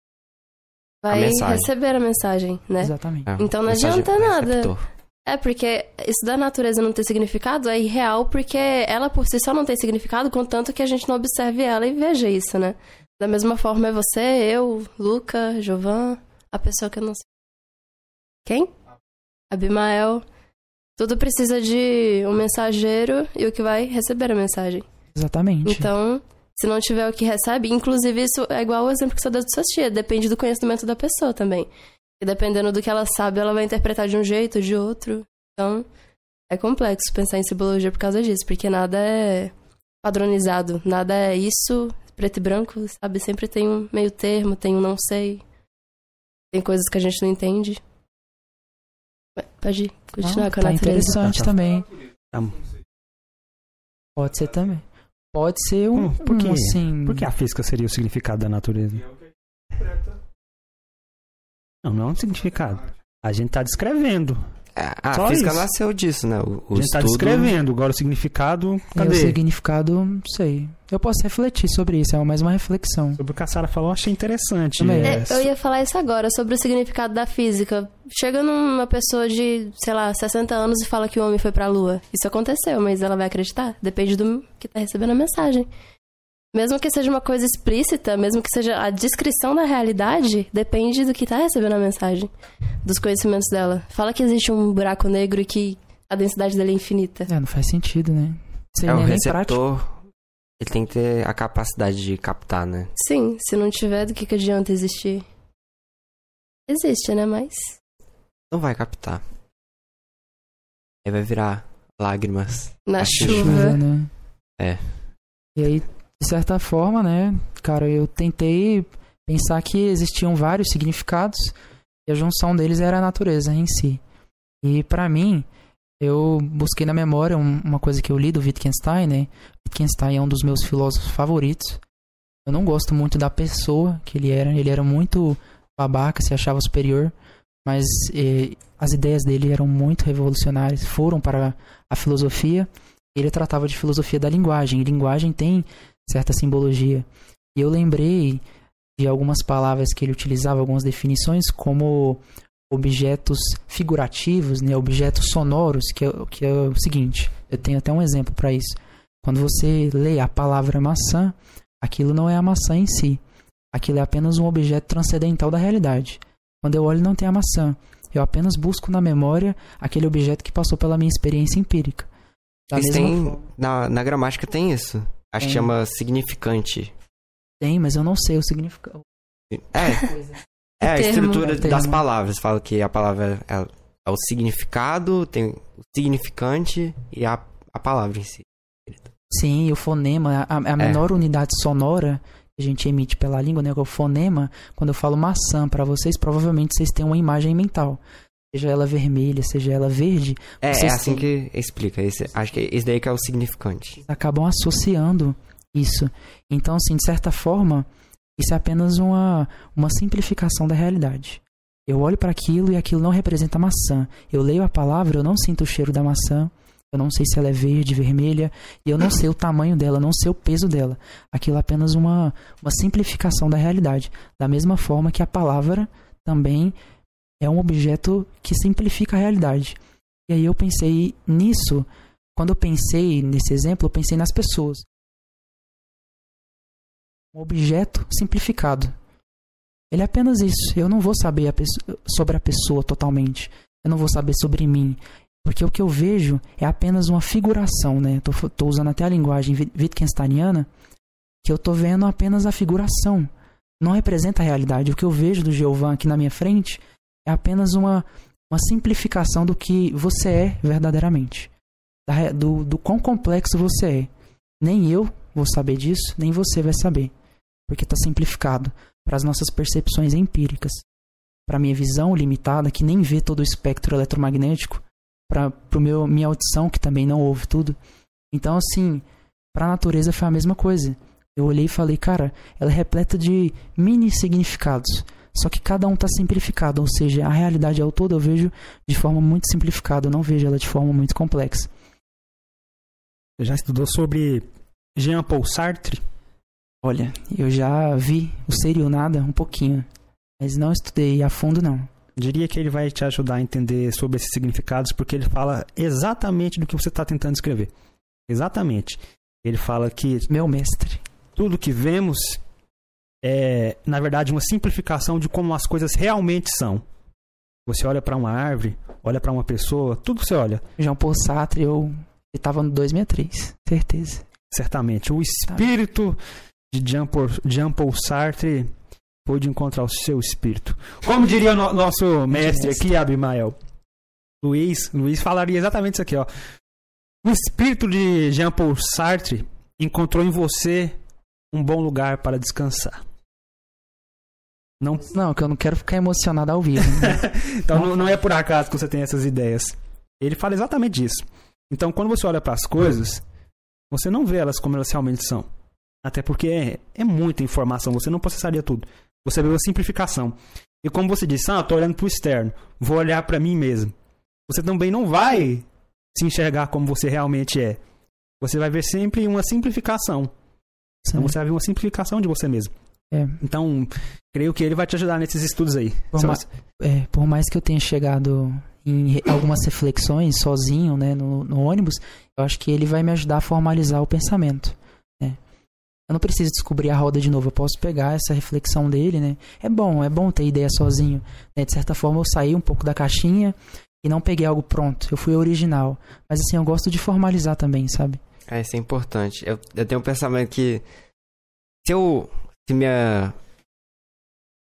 vai mensagem. receber a mensagem, né? Exatamente. É, Então não adianta nada. receptor. É, porque isso da natureza não ter significado é irreal, porque ela por si só não tem significado, contanto que a gente não observe ela e veja isso, né? Da mesma forma é você, eu, Luca, Jovan, a pessoa que eu não sei. Quem? Abimael. Tudo precisa de um mensageiro e o que vai receber a mensagem. Exatamente. Então, se não tiver o que recebe, inclusive isso é igual o exemplo que você deu de suas tia, depende do conhecimento da pessoa também. E dependendo do que ela sabe, ela vai interpretar de um jeito, de outro. Então, é complexo pensar em simbologia por causa disso, porque nada é padronizado, nada é isso, preto e branco, sabe? Sempre tem um meio termo, tem um não sei. Tem coisas que a gente não entende. Pode continuar Ah, com a tá natureza. interessante Tá. também. Tá. Pode ser também. Pode ser um, Hum, por um, assim... Por que a física seria o significado da natureza? Não, não é um significado. A gente tá descrevendo. A Só física isso. nasceu disso, né? O, o a gente tá estudo... descrevendo, agora o significado, E o cadê? significado, não sei. Eu posso refletir sobre isso, é mais uma reflexão. Sobre o que a Sara falou, achei interessante. É, eu ia falar isso agora, sobre o significado da física. Chega numa pessoa de, sei lá, 60 anos e fala que o homem foi pra lua. Isso aconteceu, mas ela vai acreditar? Depende do que tá recebendo a mensagem. Mesmo que seja uma coisa explícita, mesmo que seja a descrição da realidade, depende do que tá recebendo a mensagem, dos conhecimentos dela. Fala que existe um buraco negro e que a densidade dele é infinita. É, não faz sentido, né? Aí É, o prático. receptor, ele tem que ter a capacidade de captar, né? Sim, se não tiver, do que, que adianta existir? Existe, né? Mas. Não vai captar. Aí vai virar lágrimas. Na que chuva. né? É. E aí, de certa forma, né, cara, eu tentei pensar que existiam vários significados e a junção deles era a natureza em si. E pra mim, eu busquei na memória um- uma coisa que eu li do Wittgenstein, né? Wittgenstein é um dos meus filósofos favoritos. Eu não gosto muito da pessoa que ele era, ele era muito babaca, se achava superior, mas eh, as ideias dele eram muito revolucionárias, foram para a filosofia ele tratava de filosofia da linguagem. E linguagem tem certa simbologia. E eu lembrei de algumas palavras que ele utilizava, algumas definições, como objetos figurativos, né, objetos sonoros, que é, que é o seguinte. Eu tenho até um exemplo para isso. Quando você lê a palavra maçã, aquilo não é a maçã em si. Aquilo é apenas um objeto transcendental da realidade. Quando eu olho, não tem a maçã. Eu apenas busco na memória aquele objeto que passou pela minha experiência empírica. Da tem, na, na gramática tem isso. Acho que Tem. chama significante. Tem, mas eu não sei o significado. É, é a termo. estrutura É das termo. palavras. Fala que a palavra é, é o significado, tem o significante e a, a palavra em si. Sim, e o fonema, a, a menor unidade sonora que a gente emite pela língua, né? O fonema, quando eu falo maçã pra vocês, provavelmente vocês têm uma imagem mental. Seja ela vermelha, seja ela verde, É, é assim que explica. Esse, acho que esse daí que é o significante. acabam associando isso. Então, assim, de certa forma, isso é apenas uma, uma simplificação da realidade. Eu olho para aquilo e aquilo não representa maçã. Eu leio a palavra, eu não sinto o cheiro da maçã. Eu não sei se ela é verde, vermelha, e eu não sei o tamanho dela, não sei o peso dela. Aquilo é apenas uma, uma simplificação da realidade. Da mesma forma que a palavra também é um objeto que simplifica a realidade. E aí eu pensei nisso, quando eu pensei nesse exemplo, eu pensei nas pessoas. Um objeto simplificado. Ele é apenas isso. Eu não vou saber a sobre a pessoa totalmente. Eu não vou saber sobre mim. Porque o que eu vejo é apenas uma figuração, né? Tô, tô usando até a linguagem Wit- Wittgensteiniana, que eu tô vendo apenas a figuração. Não representa a realidade. O que eu vejo do Jeová aqui na minha frente é apenas uma, uma simplificação do que você é verdadeiramente. Da do, do quão complexo você é. Nem eu vou saber disso, nem você vai saber. Porque está simplificado para as nossas percepções empíricas. Para minha visão limitada, que nem vê todo o espectro eletromagnético. Para minha audição, que também não ouve tudo. Então, assim, para a natureza foi a mesma coisa. Eu olhei e falei, cara, ela é repleta de mini significados. Só que cada um está simplificado, ou seja, a realidade ao todo eu vejo de forma muito simplificada, eu não vejo ela de forma muito complexa. Você já estudou sobre Jean Paul Sartre? Olha, eu já vi o ser e o nada um pouquinho, mas não estudei a fundo não. Diria que ele vai te ajudar a entender sobre esses significados, porque ele fala exatamente do que você está tentando escrever. Exatamente. Ele fala que Meu mestre. tudo que vemos é, na verdade, uma simplificação de como as coisas realmente são. Você olha para uma árvore, olha para uma pessoa, tudo que você olha, Jean Paul Sartre, eu ele tava no 2003, certeza. certamente. O espírito de Jean Paul, Jean Paul Sartre pôde encontrar o seu espírito. Como diria o no- nosso mestre aqui, Abimael, Luiz, Luiz falaria exatamente isso aqui, ó. O espírito de Jean Paul Sartre encontrou em você um bom lugar para descansar. Não, Não, que eu não quero ficar emocionado ao vivo. né? [LAUGHS] então não, não é por acaso que você tem essas ideias. Ele fala exatamente isso. Então quando você olha para as coisas, você não vê elas como elas realmente são. Até porque é, é muita informação, você não processaria tudo. Você vê uma simplificação. E como você disse, ah, eu tô olhando pro externo, vou olhar para mim mesmo. você também não vai se enxergar como você realmente é. Você vai ver sempre uma simplificação. Então você vai ver uma simplificação de você mesmo. É. Então, creio que ele vai te ajudar nesses estudos aí. Por, ma- é, por mais que eu tenha chegado em algumas reflexões sozinho, né, no, no ônibus, eu acho que ele vai me ajudar a formalizar o pensamento. né. Eu não preciso descobrir a roda de novo, eu posso pegar essa reflexão dele, né? É bom, é bom ter ideia sozinho. né? De certa forma, eu saí um pouco da caixinha e não peguei algo pronto. Eu fui original. Mas assim, eu gosto de formalizar também, sabe? É, isso é importante. Eu, eu tenho um pensamento que se eu. Se minha.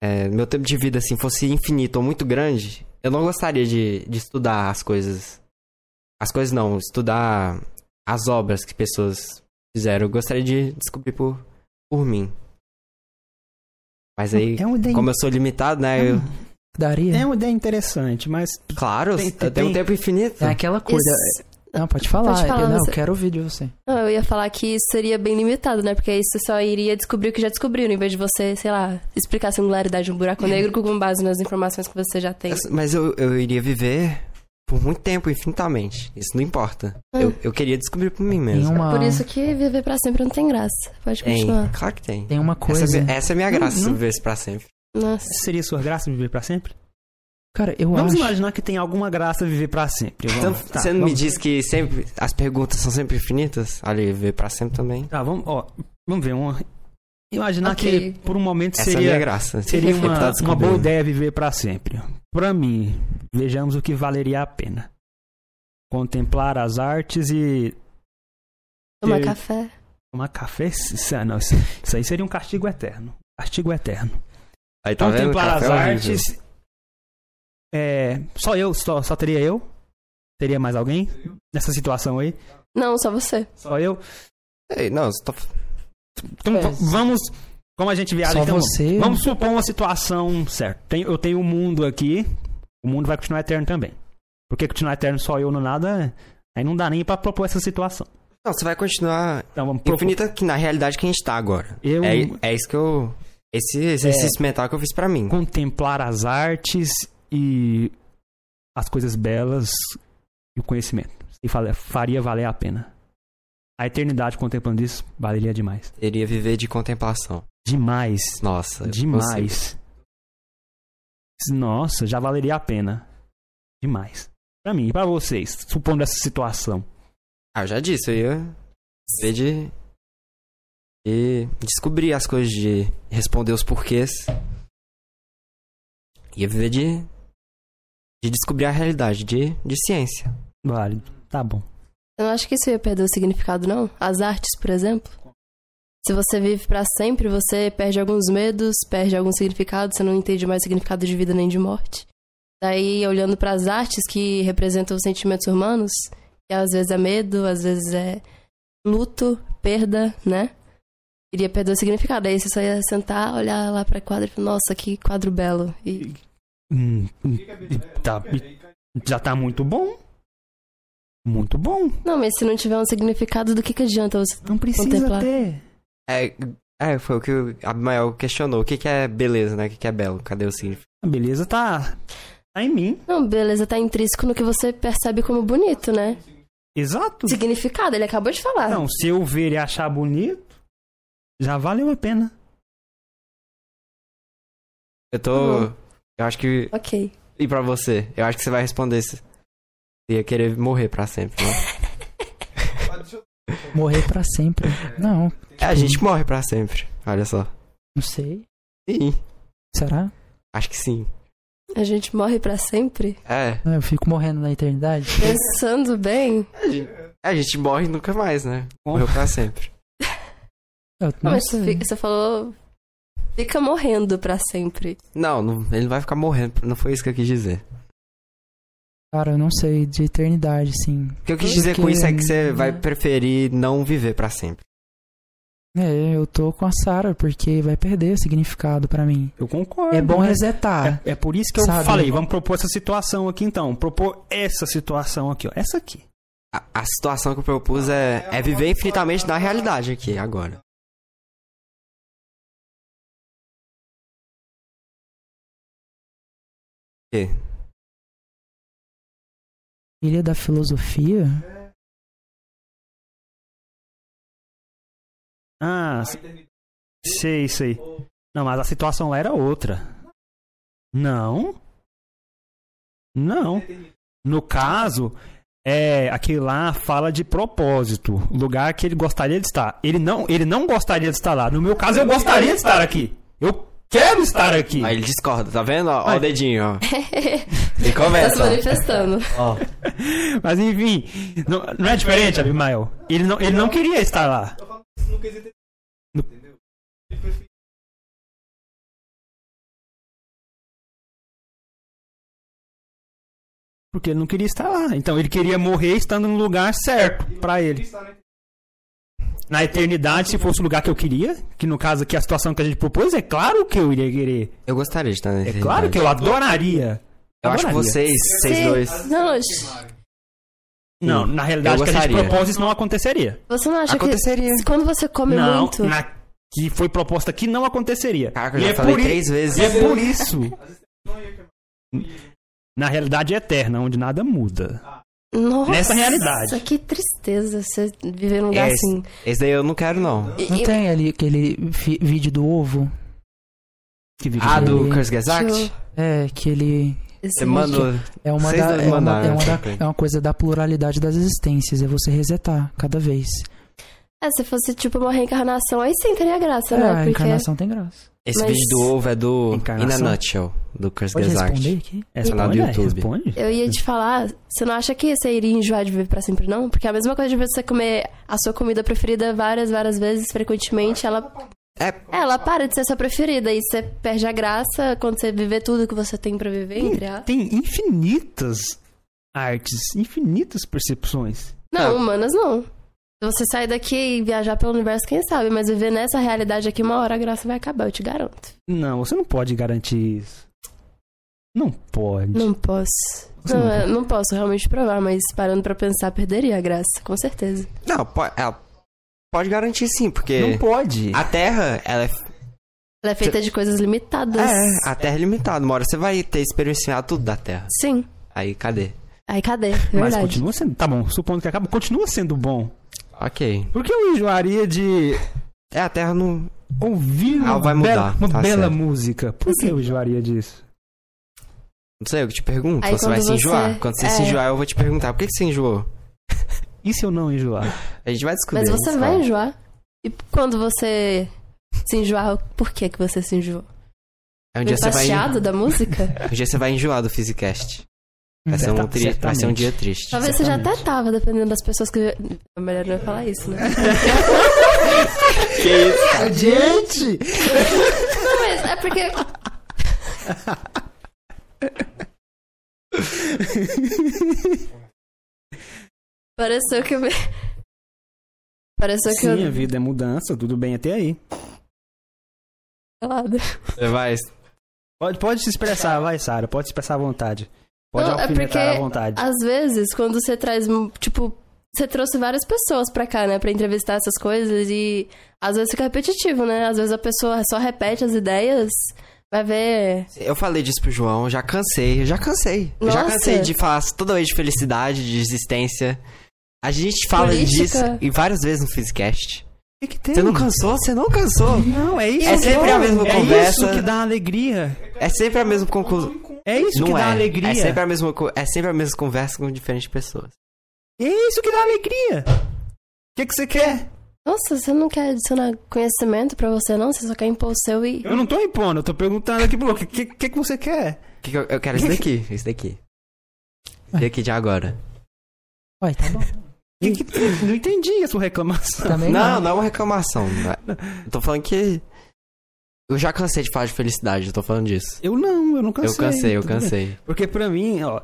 é, meu tempo de vida assim fosse infinito ou muito grande, eu não gostaria de, de estudar as coisas. As coisas não, estudar as obras que pessoas fizeram. Eu gostaria de descobrir por, por mim. Mas aí, é ideia, como eu sou limitado, né? Eu, Daria. é uma ideia interessante, mas claro, Tem- eu tenho um tem- tempo infinito. É aquela coisa. Isso- Não, pode falar. Pode falar, eu, não, você- eu quero ouvir de você. Não, eu ia falar que isso seria bem limitado, né? Porque aí você só iria descobrir o que já descobriu, em vez de você, sei lá, explicar a singularidade de um buraco negro com base nas informações que você já tem. Mas eu, eu iria viver por muito tempo, infinitamente. Isso não importa. Ah. Eu, eu queria descobrir por mim Tem mesmo. uma, Por isso que viver pra sempre não tem graça. Pode Tem, continuar. claro que tem. tem uma Essa, coisa. é minha- essa é a minha graça, Não- viver isso pra sempre. Nossa. seria sua graça viver pra sempre? Cara, eu Vamos acho. imaginar que tem alguma graça viver pra sempre. Então, Vamos- tá, você não me vamos- diz que sempre as perguntas são sempre infinitas? Ali, viver pra sempre também. Tá, vamos, ó, vamos ver. Uma... Imaginar Ok. que por um momento Essa é seria, graça. seria uma, [LAUGHS] tá uma boa ideia viver pra sempre. Pra mim, vejamos o que valeria a pena. Contemplar as artes e Tomar ter- café. tomar café. Isso, não, isso, isso aí seria um castigo eterno. Castigo eterno. Aí tá vendo? Contemplar Café as é horrível. artes. É, só eu, só, só teria eu? Teria mais alguém nessa situação aí? Não, só você. Só eu? Ei, não, você tá... Então É. vamos. Como a gente viaja, Só então, você. vamos supor uma situação certa. Tem- eu tenho um mundo aqui, o mundo vai continuar eterno também. Porque continuar eterno só eu no nada, aí não dá nem pra propor essa situação. Não, você vai continuar Então vamos propor. infinita que na realidade que a gente tá agora. Eu É, é isso que eu... Esse exercício mental que eu fiz pra mim. contemplar as artes e as coisas belas e o conhecimento. E faria valer a pena. A eternidade contemplando isso valeria demais. Seria viver de contemplação. Demais. Nossa. consigo. Demais. Nossa, já valeria a pena. Demais. Pra mim e pra vocês, supondo essa situação. Ah, eu já disse, eu ia ver de. E descobrir as coisas, de responder os porquês. Ia viver de. De descobrir a realidade, de, de ciência. Vale, tá bom. Eu não acho que isso ia perder o significado, não. As artes, por exemplo. Se você vive pra sempre, você perde alguns medos, perde algum significado, você não entende mais significado de vida nem de morte. Daí, olhando pras artes que representam os sentimentos humanos, que às vezes é medo, às vezes é luto, perda, né? Iria perder o significado. Aí você só ia sentar, olhar lá pra quadro e falar, nossa, que quadro belo. E Hum, hum, tá, já tá muito bom. Muito bom. Não, mas se não tiver um significado, do que, que adianta você. Não precisa Contemplar. ter. É, é foi o que o Abimael questionou. O que, que é beleza, né? O que, que é belo? Cadê o significado? A beleza tá, tá em mim. Não, beleza, tá intrínseco no que você percebe como bonito, né? Exato. Significado, ele acabou de falar. Não, se eu ver e achar bonito, já valeu a pena. Eu tô. Tá Eu acho que. Ok. E pra você? Eu acho que você vai responder isso. Você ia querer morrer pra sempre, né? [LAUGHS] Morrer pra sempre. Não, É, a gente morre pra sempre. Olha só. não sei. Sim. Será? Acho que sim. A gente morre pra sempre? É. Eu fico morrendo na eternidade. Pensando bem. A gente, a gente morre nunca mais, né? Morreu pra sempre. Eu não Mas sei. você falou. Fica morrendo pra sempre. Não, não, ele não vai ficar morrendo. Não foi isso que eu quis dizer. Cara, eu não sei. De eternidade, sim. O que eu quis dizer com Porque- isso é que você vai preferir não viver pra sempre. É, eu tô com a Sarah, porque vai perder o significado pra mim. Eu concordo. É bom mas resetar. É, é por isso que eu Sabe? falei, vamos propor essa situação aqui então. Propor essa situação aqui, ó. Essa aqui. A, a situação que eu propus é, é viver infinitamente na realidade aqui, agora. Quê? Filha da filosofia? Ah, sei, sei. Não, mas a situação lá era outra. Não. Não. No caso, é, aquele lá fala de propósito, lugar que ele gostaria de estar. Ele não, ele não gostaria de estar lá. No meu caso, eu gostaria de estar aqui. Eu quero estar aqui. Aí ele discorda, tá vendo? Ó, ó o dedinho, ó. [LAUGHS] E Tá se começa. manifestando. ó. Mas enfim, não, não é diferente, Abimael. Ele não, ele não queria estar lá. Porque ele não queria estar lá. Então ele queria morrer estando no lugar certo pra ele. Na eternidade, se fosse o lugar que eu queria, que no caso aqui a situação que a gente propôs, é claro que eu iria querer. Eu gostaria de estar É nesse claro que eu adoraria. Eu acho que vocês, vocês dois. Não, na realidade, que a gente propôs, isso não aconteceria. você não acha Aconteceria. que quando você come não, muito. na que foi proposta aqui não aconteceria. Caraca, eu E já é falei i- três vezes. E é por isso. Na realidade eterna, onde nada muda. Nossa, Nessa realidade. que tristeza você viver num lugar É, assim. Esse daí eu não quero, não. E- Não e- tem ali aquele vídeo do ovo? Que vídeo Ah, do Ele- Kurzgesagt? Deixa É, que ele. esse Você mandou. É uma, da, é, uma, é, uma da- ok. é uma coisa da pluralidade das existências. É você resetar cada vez. É, se fosse tipo uma reencarnação, aí sim teria graça, É, né? a Porque encarnação tem graça. Esse Mas- vídeo do ovo é do In a. Nutshell, do Kurzgesagt. responder aqui? Canal do é, YouTube. responde. eu ia te falar, você não acha que você iria enjoar de viver pra sempre, não? Porque é a mesma coisa de você comer a sua comida preferida várias, várias vezes, frequentemente, ela, É, ela para de ser sua preferida e você perde a graça quando você viver tudo que você tem pra viver, entre a... Tem infinitas artes, infinitas percepções. Não, Ah. humanas não. Se você sair daqui e viajar pelo universo, quem sabe? Mas viver nessa realidade aqui, uma hora a graça vai acabar, eu te garanto. Não, você não pode garantir isso. Não pode. Não posso. Não, não é, pode. não posso realmente provar, mas parando pra pensar, perderia a graça, com certeza. não, pode, ela pode garantir sim, porque Não pode. a Terra, ela é, Ela é feita de coisas limitadas. é, a Terra é limitada. Uma hora você vai ter experienciado tudo da Terra. Sim. Aí, cadê? Aí cadê? Mas continua sendo. Tá bom, supondo que acaba, continua sendo bom. Ok. Por que eu enjoaria de É, a Terra não... ouvir uma, Ah, vai bela, mudar, uma tá bela certo. música? Por que eu enjoaria disso? Não sei, eu que te pergunto. Aí você vai quando se você- enjoar. Quando você se é. enjoar, eu vou te perguntar. Por que, que você enjoou? E se eu não enjoar? A gente vai descobrir. Mas você vai fala. enjoar. E quando você se enjoar, por que, que você se enjoou? Aí um dia você vai passeado da música? [LAUGHS] Um dia você vai enjoar do Physicast. Vai ser, um tri... vai ser um dia triste. Talvez você já até tava, dependendo das pessoas que. É melhor não falar isso, né? [LAUGHS] Que isso? Gente! Não, mas é porque. Pareceu que eu. Pareceu que Sim, a eu. vida é mudança, tudo bem até aí. Calada. Você vai. Pode, pode se expressar, vai, Sara. Pode se expressar à vontade. Pode Não, é alfinetar porque à vontade. Às vezes, quando você traz, tipo, você trouxe várias pessoas pra cá, né, pra entrevistar essas coisas e às vezes fica repetitivo, né? Às vezes a pessoa só repete as ideias, vai ver. Eu falei disso pro João, já cansei, já cansei. Eu já Nossa. cansei de falar toda vez de felicidade, de existência. A gente fala Política. disso e várias vezes no Physicast. O que, que tem? Você não cansou? Você não cansou? Não, é isso. É sempre a mesma é conversa. isso que dá alegria. É sempre a mesma conclusão. É isso Não que dá é. alegria. É sempre a mesma é sempre a mesma conversa com diferentes pessoas. É isso que dá alegria. O que, que você quer? Nossa, você não quer adicionar conhecimento pra você, não? Você só quer impor o seu e. Eu não tô impondo, eu tô perguntando aqui pro o que, que, que, você quer? Que que eu, eu quero esse daqui, esse daqui. Esse daqui de agora. Ué, tá bom. Que que- não entendi a sua reclamação. Também Não, não. não é uma reclamação. não é- Eu tô falando que. Eu já cansei de falar de felicidade, eu tô falando disso. Eu não, eu não cansei. eu cansei, eu tudo bem. cansei. Porque pra mim, ó.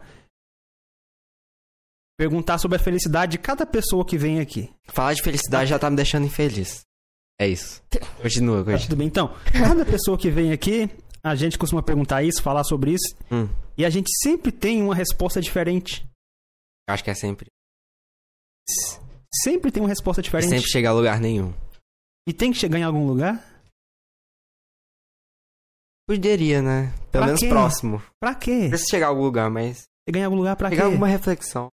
Perguntar sobre a felicidade de cada pessoa que vem aqui. Falar de felicidade já tá me deixando infeliz. É isso. Continua, Tá continua. tudo bem? Então, cada pessoa que vem aqui, a gente costuma perguntar isso, falar sobre isso, Hum, e a gente sempre tem uma resposta diferente. acho que é sempre. Sempre tem uma resposta diferente. sempre chegar a lugar nenhum. E tem que chegar em algum lugar? Poderia, né? Pelo Pra menos quê? próximo. Pra quê? Precisa chegar a algum lugar, mas. Chegar em algum lugar pra Chegar quê? alguma reflexão.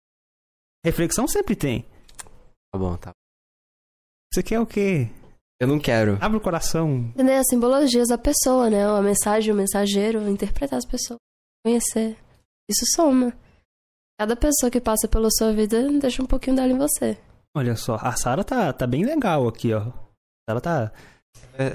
Reflexão sempre tem. Tá bom, tá. Você quer o quê? Eu não quero. Abre o coração. Entender as simbologias da pessoa, né? A mensagem, o mensageiro, interpretar as pessoas, conhecer. Isso soma. Cada pessoa que passa pela sua vida deixa um pouquinho dela em você. Olha só, a Sara tá, tá bem legal aqui, ó. Ela tá.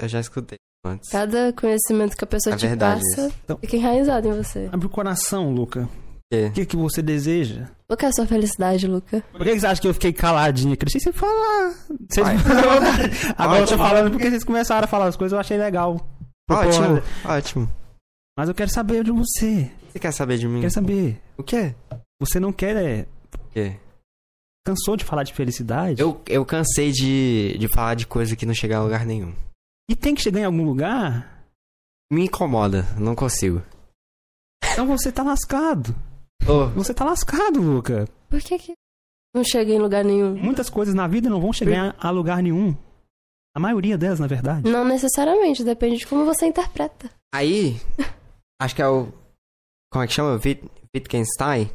Eu já escutei antes. Cada conhecimento que a pessoa É te verdade passa isso. Então- fica enraizado em você. Abre o coração, Luca. O que, que você deseja? Qual que é a sua felicidade, Luca? Por que que você acha que eu fiquei caladinho aqui? Deixa você falar. Vocês... [LAUGHS] Agora eu tô [LAUGHS] falando porque vocês começaram a falar as coisas, eu achei legal. Ótimo, Porra, ótimo. Mas eu quero saber de você. Você quer saber de mim? Quero saber. O quê? Você não quer. é, O quê? Cansou de falar de felicidade? Eu, eu cansei de, de falar de coisa que não chega a lugar nenhum. E tem que chegar em algum lugar? Me incomoda, não consigo. Então você tá lascado. Ô, Você tá lascado, Luca. Por que que não chega em lugar nenhum? Muitas coisas na vida não vão chegar a lugar nenhum. A maioria delas, na verdade. Não necessariamente, depende de como você interpreta. aí, [LAUGHS] acho que é o. Como é que chama? Wit- Wittgenstein?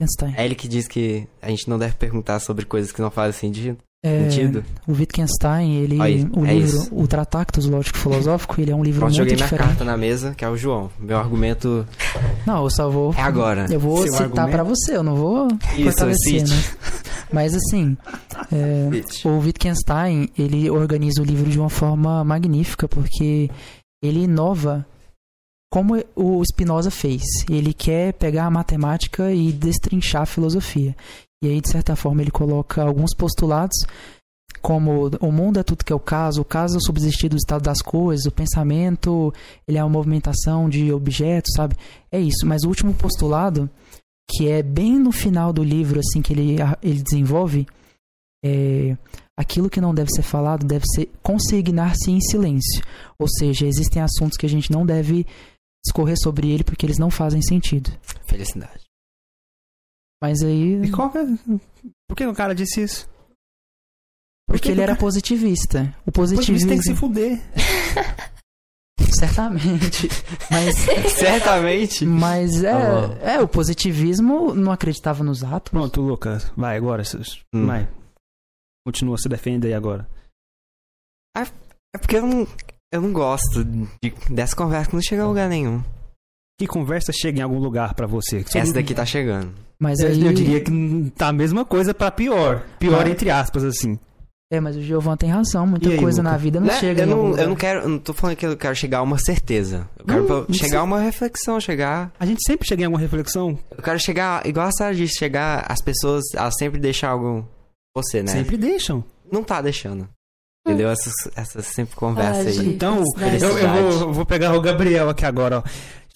Wittgenstein. É ele que diz que a gente não deve perguntar sobre coisas que não fazem sentido. É, sentido. o Wittgenstein, ele, Aí, o é livro, isso. o Tratactus Lógico Filosófico, ele é um livro Pronto, muito joguei minha diferente. carta na mesa, que é o João. Meu argumento Não, eu só vou. é agora. Eu vou Seu citar argumento? pra você, eu não vou Isso, fortalecer, né? Mas assim, é, o Wittgenstein, ele organiza o livro de uma forma magnífica, porque ele inova como o Spinoza fez. Ele quer pegar a matemática e destrinchar a filosofia. E aí, de certa forma, ele coloca alguns postulados, como o mundo é tudo que é o caso, o caso é subsistir do estado das coisas, o pensamento, ele é uma movimentação de objetos, sabe? É isso. Mas o último postulado, que é bem no final do livro, assim, que ele, ele desenvolve, é aquilo que não deve ser falado deve ser consignar-se em silêncio. Ou seja, existem assuntos que a gente não deve discorrer sobre ele porque eles não fazem sentido. Felicidade. Mas aí. E qual que é... Por que o cara disse isso? Porque que ele era cara- positivista. O positivismo. tem que se fuder. [LAUGHS] Certamente. Mas. [LAUGHS] Certamente. Mas é, bom. é, o positivismo não acreditava nos atos. Pronto, Lucas. Vai agora. Hum. Vai. Continua, se defende aí agora. É porque eu não, eu não gosto de- dessa conversa que não chega a lugar nenhum. Que conversa chega em algum lugar pra você? Essa daqui tá chegando. Mas Eu, aí. eu diria que tá a mesma coisa pra pior. Pior Ah. entre aspas, assim. É, mas o Giovan tem razão. Muita aí, coisa Luca? na vida não Né? chega eu, em algum não, lugar. eu não quero. Eu não tô falando que eu quero chegar a uma certeza. Eu quero Não, não chegar a uma reflexão, chegar. A gente sempre chega em alguma reflexão. Eu quero chegar, igual a Sarah disse, chegar. As pessoas, elas sempre deixam algo. Você, né? Sempre deixam. Não tá deixando. Entendeu? Essas, essas sempre conversas Ah, aí. Então, eu, eu vou, eu vou pegar o Gabriel aqui agora, ó.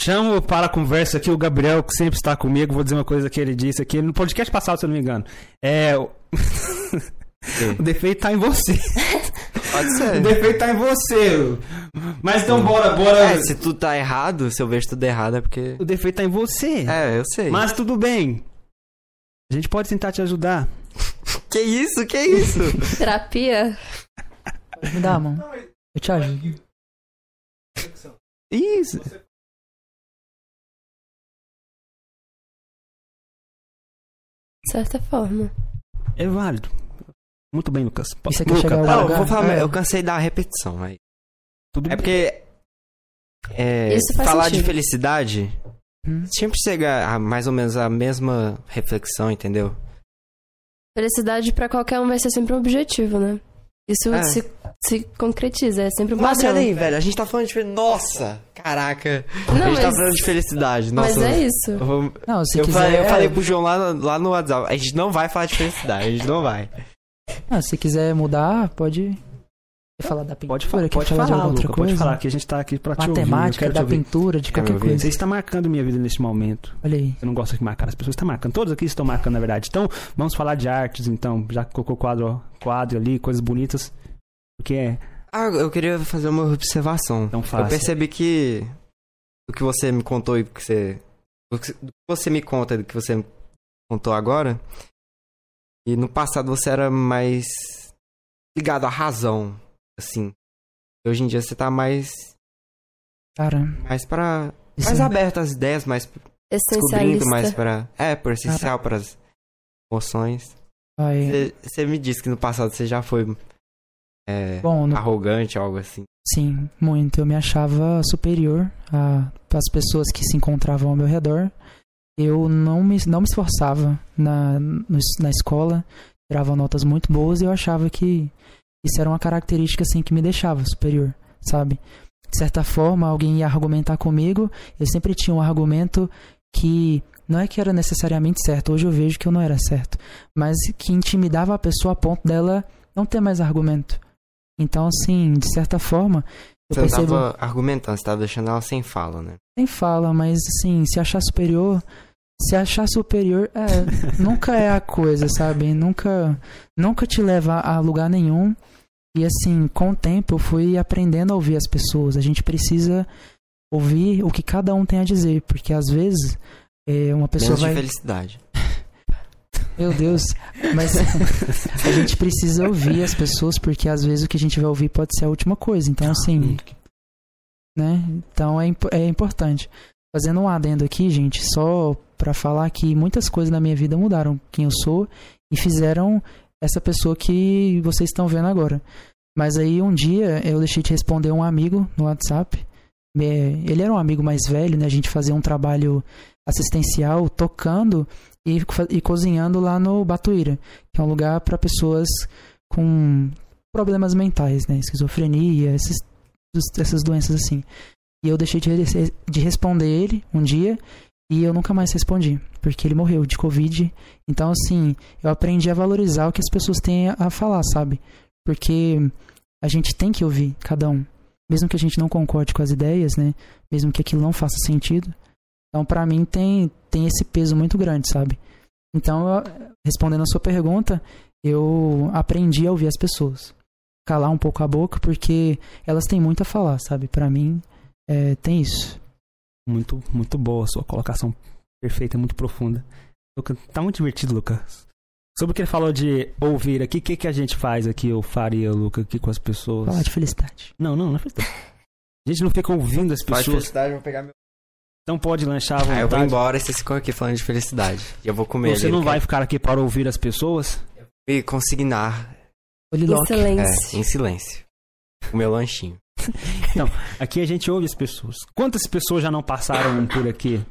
Chamo para a conversa aqui o Gabriel, que sempre está comigo. Vou dizer uma coisa que ele disse aqui no podcast passado, se eu não me engano. É. O, [LAUGHS] o defeito tá em você. Pode O ser. defeito tá em você. Mas então, bora, bora. É, se tudo tá errado, se eu vejo tudo errado é porque. O defeito tá em você. É, eu sei. Mas tudo bem. A gente pode tentar te ajudar. [LAUGHS] Que isso? Que isso? [LAUGHS] Terapia? Me dá a mão. Eu te ajudo. Isso. De certa forma. É válido. Muito bem, Lucas. E você quer Luca, chegar ao Não, eu lugar? vou falar, É. eu cansei da repetição, aí. tudo É porque. é, Isso falar de sentido. felicidade Hum. sempre chega a mais ou menos a mesma reflexão, entendeu? Felicidade pra qualquer um vai ser sempre um objetivo, né? Isso É. se, se concretiza, é sempre um Nossa, padrão. olha aí, velho. A gente tá falando de. Nossa! Caraca! Não, a gente tá mas- falando de felicidade. Nossa, Mas é isso. eu Não, se eu, quiser. falei, eu é, falei pro João lá, no- lá no WhatsApp. A gente não vai falar de felicidade, a gente não vai. não, se quiser mudar, pode. Quer falar da pintura? Pode falar, pode falar, falar, de outra Luca, coisa? pode falar que a gente tá aqui pra te ouvir. Matemática, te da ouvir. pintura, de qualquer ouvir? coisa. Você está marcando minha vida neste momento. Olha aí. Eu não gosto de marcar as pessoas, está marcando. Todos aqui estão marcando, na verdade. Então, vamos falar de artes, então. Já que colocou quadro, quadro ali, coisas bonitas. Porque é. Ah, eu queria fazer uma observação. Então Eu percebi que o que você me contou e o que você. O que você me conta e do que você me contou agora. E no passado você era mais ligado à razão, assim. Hoje em dia você tá mais. Cara, mais pra. isso mais é- aberto às ideias, mais descobrindo mais pra. É, por essencial para emoções. Ai, Você, me disse que no passado você já foi é, bom, no arrogante, algo assim. Sim, muito. Eu me achava superior às pessoas que se encontravam ao meu redor. Eu não me, não me esforçava na, no- na escola, tirava notas muito boas e eu achava que isso era uma característica assim que me deixava superior, sabe? De certa forma, alguém ia argumentar comigo, eu sempre tinha um argumento que não é que era necessariamente certo, hoje eu vejo que eu não era certo, mas que intimidava a pessoa a ponto dela não ter mais argumento. Então, assim, de certa forma, eu Você não percebo. tava argumentando, você tava deixando ela sem fala, né? Nem fala, mas assim, se achar superior. Se achar superior, é, nunca é a coisa, sabe? Nunca, nunca te leva a lugar nenhum. E assim, com o tempo eu fui aprendendo a ouvir as pessoas. A gente precisa ouvir o que cada um tem a dizer, porque às vezes é, uma pessoa Menos de vai. felicidade. [LAUGHS] Meu Deus, mas [LAUGHS] a gente precisa ouvir as pessoas, porque às vezes o que a gente vai ouvir pode ser a última coisa. Então, assim, né? Então é, impo- é importante. Fazendo um adendo aqui, gente, só pra falar que muitas coisas na minha vida mudaram quem eu sou e fizeram essa pessoa que vocês estão vendo agora. Mas aí um dia eu deixei de responder um amigo no WhatsApp. É, Ele era um amigo mais velho, né? A gente fazia um trabalho assistencial tocando e, e cozinhando lá no Batuíra, que é um lugar para pessoas com problemas mentais, né? Esquizofrenia, esses, essas doenças assim. E eu deixei de, de responder ele um dia e eu nunca mais respondi, porque ele morreu de Covid. Então, assim, eu aprendi a valorizar o que as pessoas têm a falar, sabe? Porque a gente tem que ouvir cada um. Mesmo que a gente não concorde com as ideias, né? Mesmo que aquilo não faça sentido. Então, pra mim, tem, tem esse peso muito grande, sabe? Então, eu- respondendo a sua pergunta, eu aprendi a ouvir as pessoas. Calar um pouco a boca, porque elas têm muito a falar, sabe? Pra mim, é, tem isso. Muito, muito boa a sua colocação perfeita, muito profunda. Tá muito divertido, Lucas. Sobre o que ele falou de ouvir aqui, o que, que a gente faz aqui, eu faria, Luca, aqui com as pessoas? Falar de felicidade. Não, não, não é felicidade. A gente não fica ouvindo as Fala de pessoas, felicidade, eu vou pegar meu. então pode lanchar à Ah, eu vou embora e vocês ficam aqui falando de felicidade. E eu vou comer Você ali, não vai ficar aqui para ouvir as pessoas? E consignar Poliloque. é, Excelência. em silêncio. O meu lanchinho. [LAUGHS] Aqui a gente ouve as pessoas. Quantas pessoas já não passaram por aqui?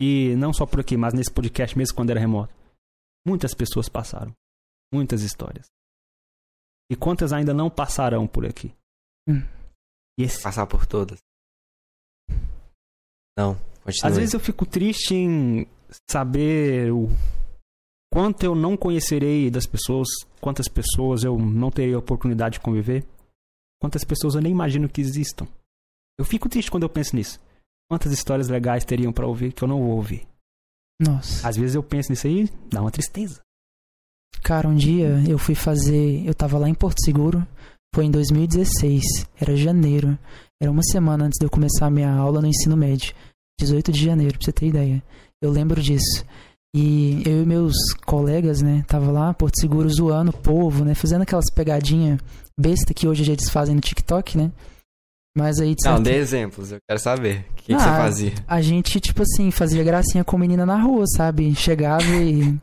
E não só por aqui, mas nesse podcast mesmo quando era remoto. Muitas pessoas passaram. Muitas histórias. E quantas ainda não passarão por aqui? Hum. Esse- Passar por todas. Não, continue. às vezes eu fico triste em saber o quanto eu não conhecerei das pessoas, quantas pessoas eu não terei a oportunidade de conviver, quantas pessoas eu nem imagino que existam. Eu fico triste quando eu penso nisso. Quantas histórias legais teriam para ouvir que eu não vou ouvir? Nossa. Às vezes eu penso nisso aí, dá uma tristeza. Cara, um dia eu fui fazer. Eu tava lá em Porto Seguro. Foi em 2016. Era janeiro. Era uma semana antes de eu começar a minha aula no ensino médio. 18 de janeiro, pra você ter ideia. Eu lembro disso. E eu e meus colegas, né, tava lá, Porto Seguro, zoando o povo, né, fazendo aquelas pegadinhas besta que hoje eles fazem no TikTok, né? Mas aí, Não, dê exemplos, eu quero saber. O que, que Ah, você fazia? a gente, tipo assim, fazia gracinha com menina na rua, sabe? Chegava e.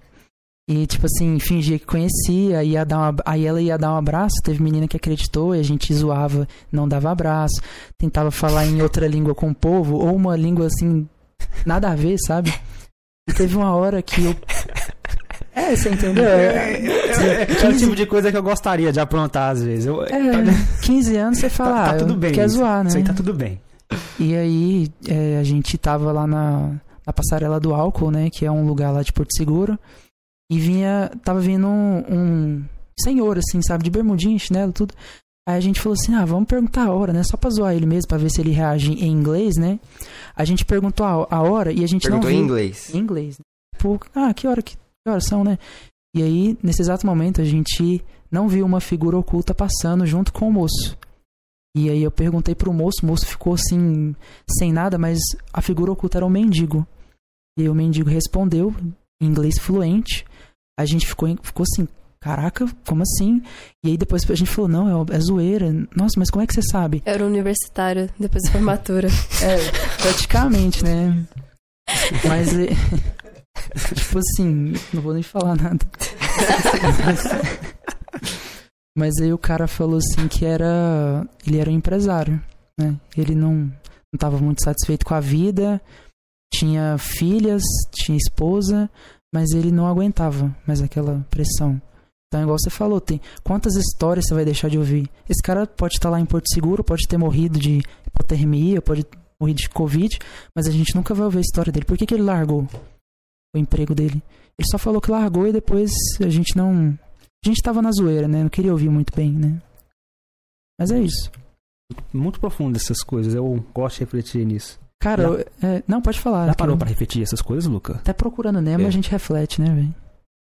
E, tipo assim, fingia que conhecia, ia dar uma, aí ela ia dar um abraço, teve menina que acreditou e a gente zoava, não dava abraço, tentava falar em outra língua com o povo, ou uma língua assim, nada a ver, sabe? E teve uma hora que eu. É, você entendeu? É, é o tipo de coisa que eu gostaria de aprontar às vezes. Eu, É, 15 anos você fala, [LAUGHS] Tá- tá ah, tudo bem quer isso. zoar, né? Isso aí tá tudo bem. E aí, é, a gente tava lá na, na passarela do álcool, né? Que é um lugar lá de Porto Seguro. E vinha, tava vindo um, um senhor, assim, sabe? De bermudinha, chinelo, tudo. Aí a gente falou assim, ah, vamos perguntar a hora, né? Só pra zoar ele mesmo, pra ver se ele reage em inglês, né? A gente perguntou a, a hora e a gente Perguntou não em viu... inglês. Em inglês. Né? Tipo, ah, que hora, que, que horas são, né? E aí, nesse exato momento, a gente não viu uma figura oculta passando junto com o moço. E aí eu perguntei pro moço, o moço ficou assim, sem nada, mas a figura oculta era um mendigo. E aí o mendigo respondeu, em inglês fluente. A gente ficou, ficou assim, caraca, como assim? E aí depois a gente falou, não, é, é zoeira. Nossa, mas como é que você sabe? Era um universitário depois da formatura. [LAUGHS] É, praticamente, né? Mas, [LAUGHS] [LAUGHS] tipo assim, não vou nem falar nada. [LAUGHS] Mas aí o cara falou assim que era. Ele era um empresário, né? Ele não, não tava muito satisfeito com a vida, tinha filhas, tinha esposa, mas ele não aguentava mais aquela pressão. Então, igual você falou, tem quantas histórias você vai deixar de ouvir? Esse cara pode estar lá em Porto Seguro, pode ter morrido de hipotermia, pode ter morrido de Covid, mas a gente nunca vai ouvir a história dele. Por que, que ele largou o emprego dele? Ele só falou que largou e depois a gente não. A gente tava na zoeira, né? Não queria ouvir muito bem, né? Mas é isso. Muito profundo essas coisas. Eu gosto de refletir nisso. Cara, eu- é, não, pode falar. Já parou eu- pra refletir essas coisas, Luca? Até procurando Nemo É. a gente reflete, né, velho?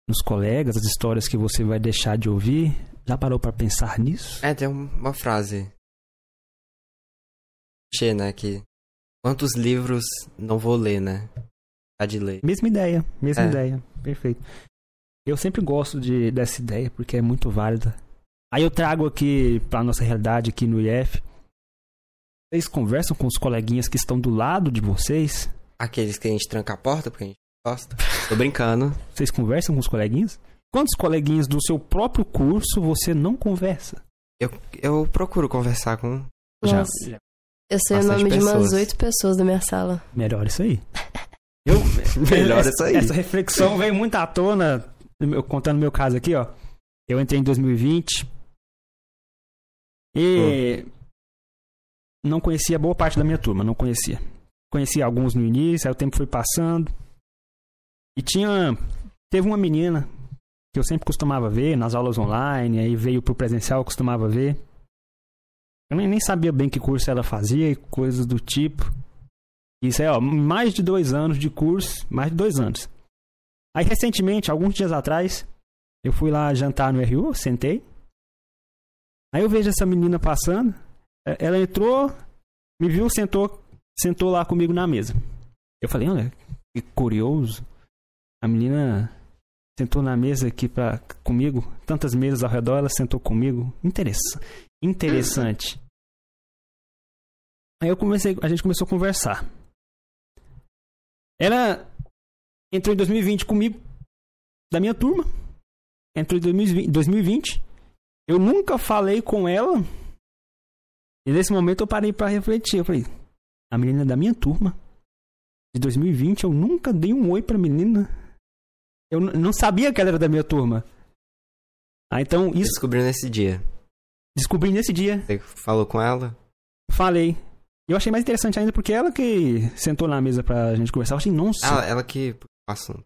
Nos colegas, as histórias que você vai deixar de ouvir? Já parou pra pensar nisso? É, tem um- uma frase. Che, né? Que. Quantos livros não vou ler, né? Ler. Mesma ideia, mesma É. ideia. Perfeito. Eu sempre gosto de, dessa ideia porque é muito válida. Aí eu trago aqui pra nossa realidade aqui no IF. Vocês conversam com os coleguinhas que estão do lado de vocês? Aqueles que a gente tranca a porta porque a gente gosta. [LAUGHS] Tô brincando. Vocês conversam com os coleguinhas? Quantos coleguinhas do seu próprio curso você não conversa? Eu, eu procuro conversar com. Nossa, eu sei o nome de umas pessoas. oito pessoas da minha sala. Melhor isso aí. [LAUGHS] Eu, [LAUGHS] Melhor essa, isso aí. Essa reflexão veio muito à tona, eu contando meu caso aqui, ó. Eu entrei em 2020 e não conhecia boa parte da minha turma, não conhecia. Conhecia alguns no início, aí o tempo foi passando. E tinha. Teve uma menina que eu sempre costumava ver nas aulas online, aí veio pro presencial, eu costumava ver. Eu nem, nem sabia bem que curso ela fazia e coisas do tipo. Isso aí, ó, mais de dois anos de curso, mais de dois anos. Aí, recentemente, alguns dias atrás, eu fui lá jantar no RU, sentei. Aí eu vejo essa menina passando. eh, Ela entrou, me viu, sentou, sentou lá comigo na mesa. Eu falei, olha, que curioso. A menina sentou na mesa aqui pra, comigo, tantas mesas ao redor, ela sentou comigo. Interessante. Interessante. Aí eu comecei, a gente começou a conversar. Ela entrou em 2020 comigo, da minha turma. Entrou em 2020. 2020. Eu nunca falei com ela. E nesse momento eu parei pra refletir. Eu falei, a menina é da minha turma. De 2020, eu nunca dei um oi pra menina. Eu não sabia que ela era da minha turma. Ah, então isso Descobriu nesse dia. descobri nesse dia. Você falou com ela? Falei. E eu achei mais interessante ainda porque ela que sentou na mesa pra gente conversar. Eu achei, nossa. Ela, ela que. Assunto.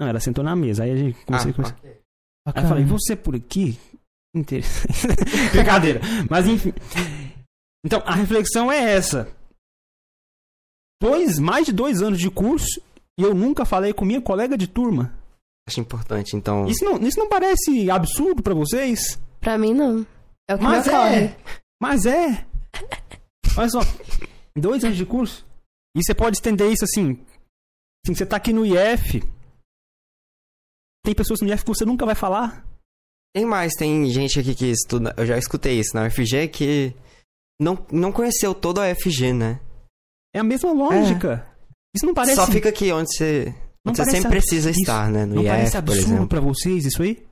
Não, ela sentou na mesa. Aí a gente começou a conversar. ok. Aí eu falei, você por aqui? Interessante. [LAUGHS] Brincadeira. Mas enfim. Então, a reflexão é essa. Dois, mais de dois anos de curso e eu nunca falei com minha colega de turma. Acho importante, então. Isso não, isso não parece absurdo pra vocês? Pra mim, não. É o que Mas me é. ocorre. Mas é. [LAUGHS] Olha só. Dois anos de curso. E você pode estender isso assim. Assim, você tá aqui no IF. Tem pessoas no IF que você nunca vai falar. Tem mais, tem gente aqui que estuda. Eu já escutei isso na UFG que não, não conheceu toda a UFG, né? É a mesma lógica. Isso não parece. Só fica aqui onde você, onde você sempre precisa isso. estar, né? No Não IF, parece por absurdo exemplo. pra vocês isso aí?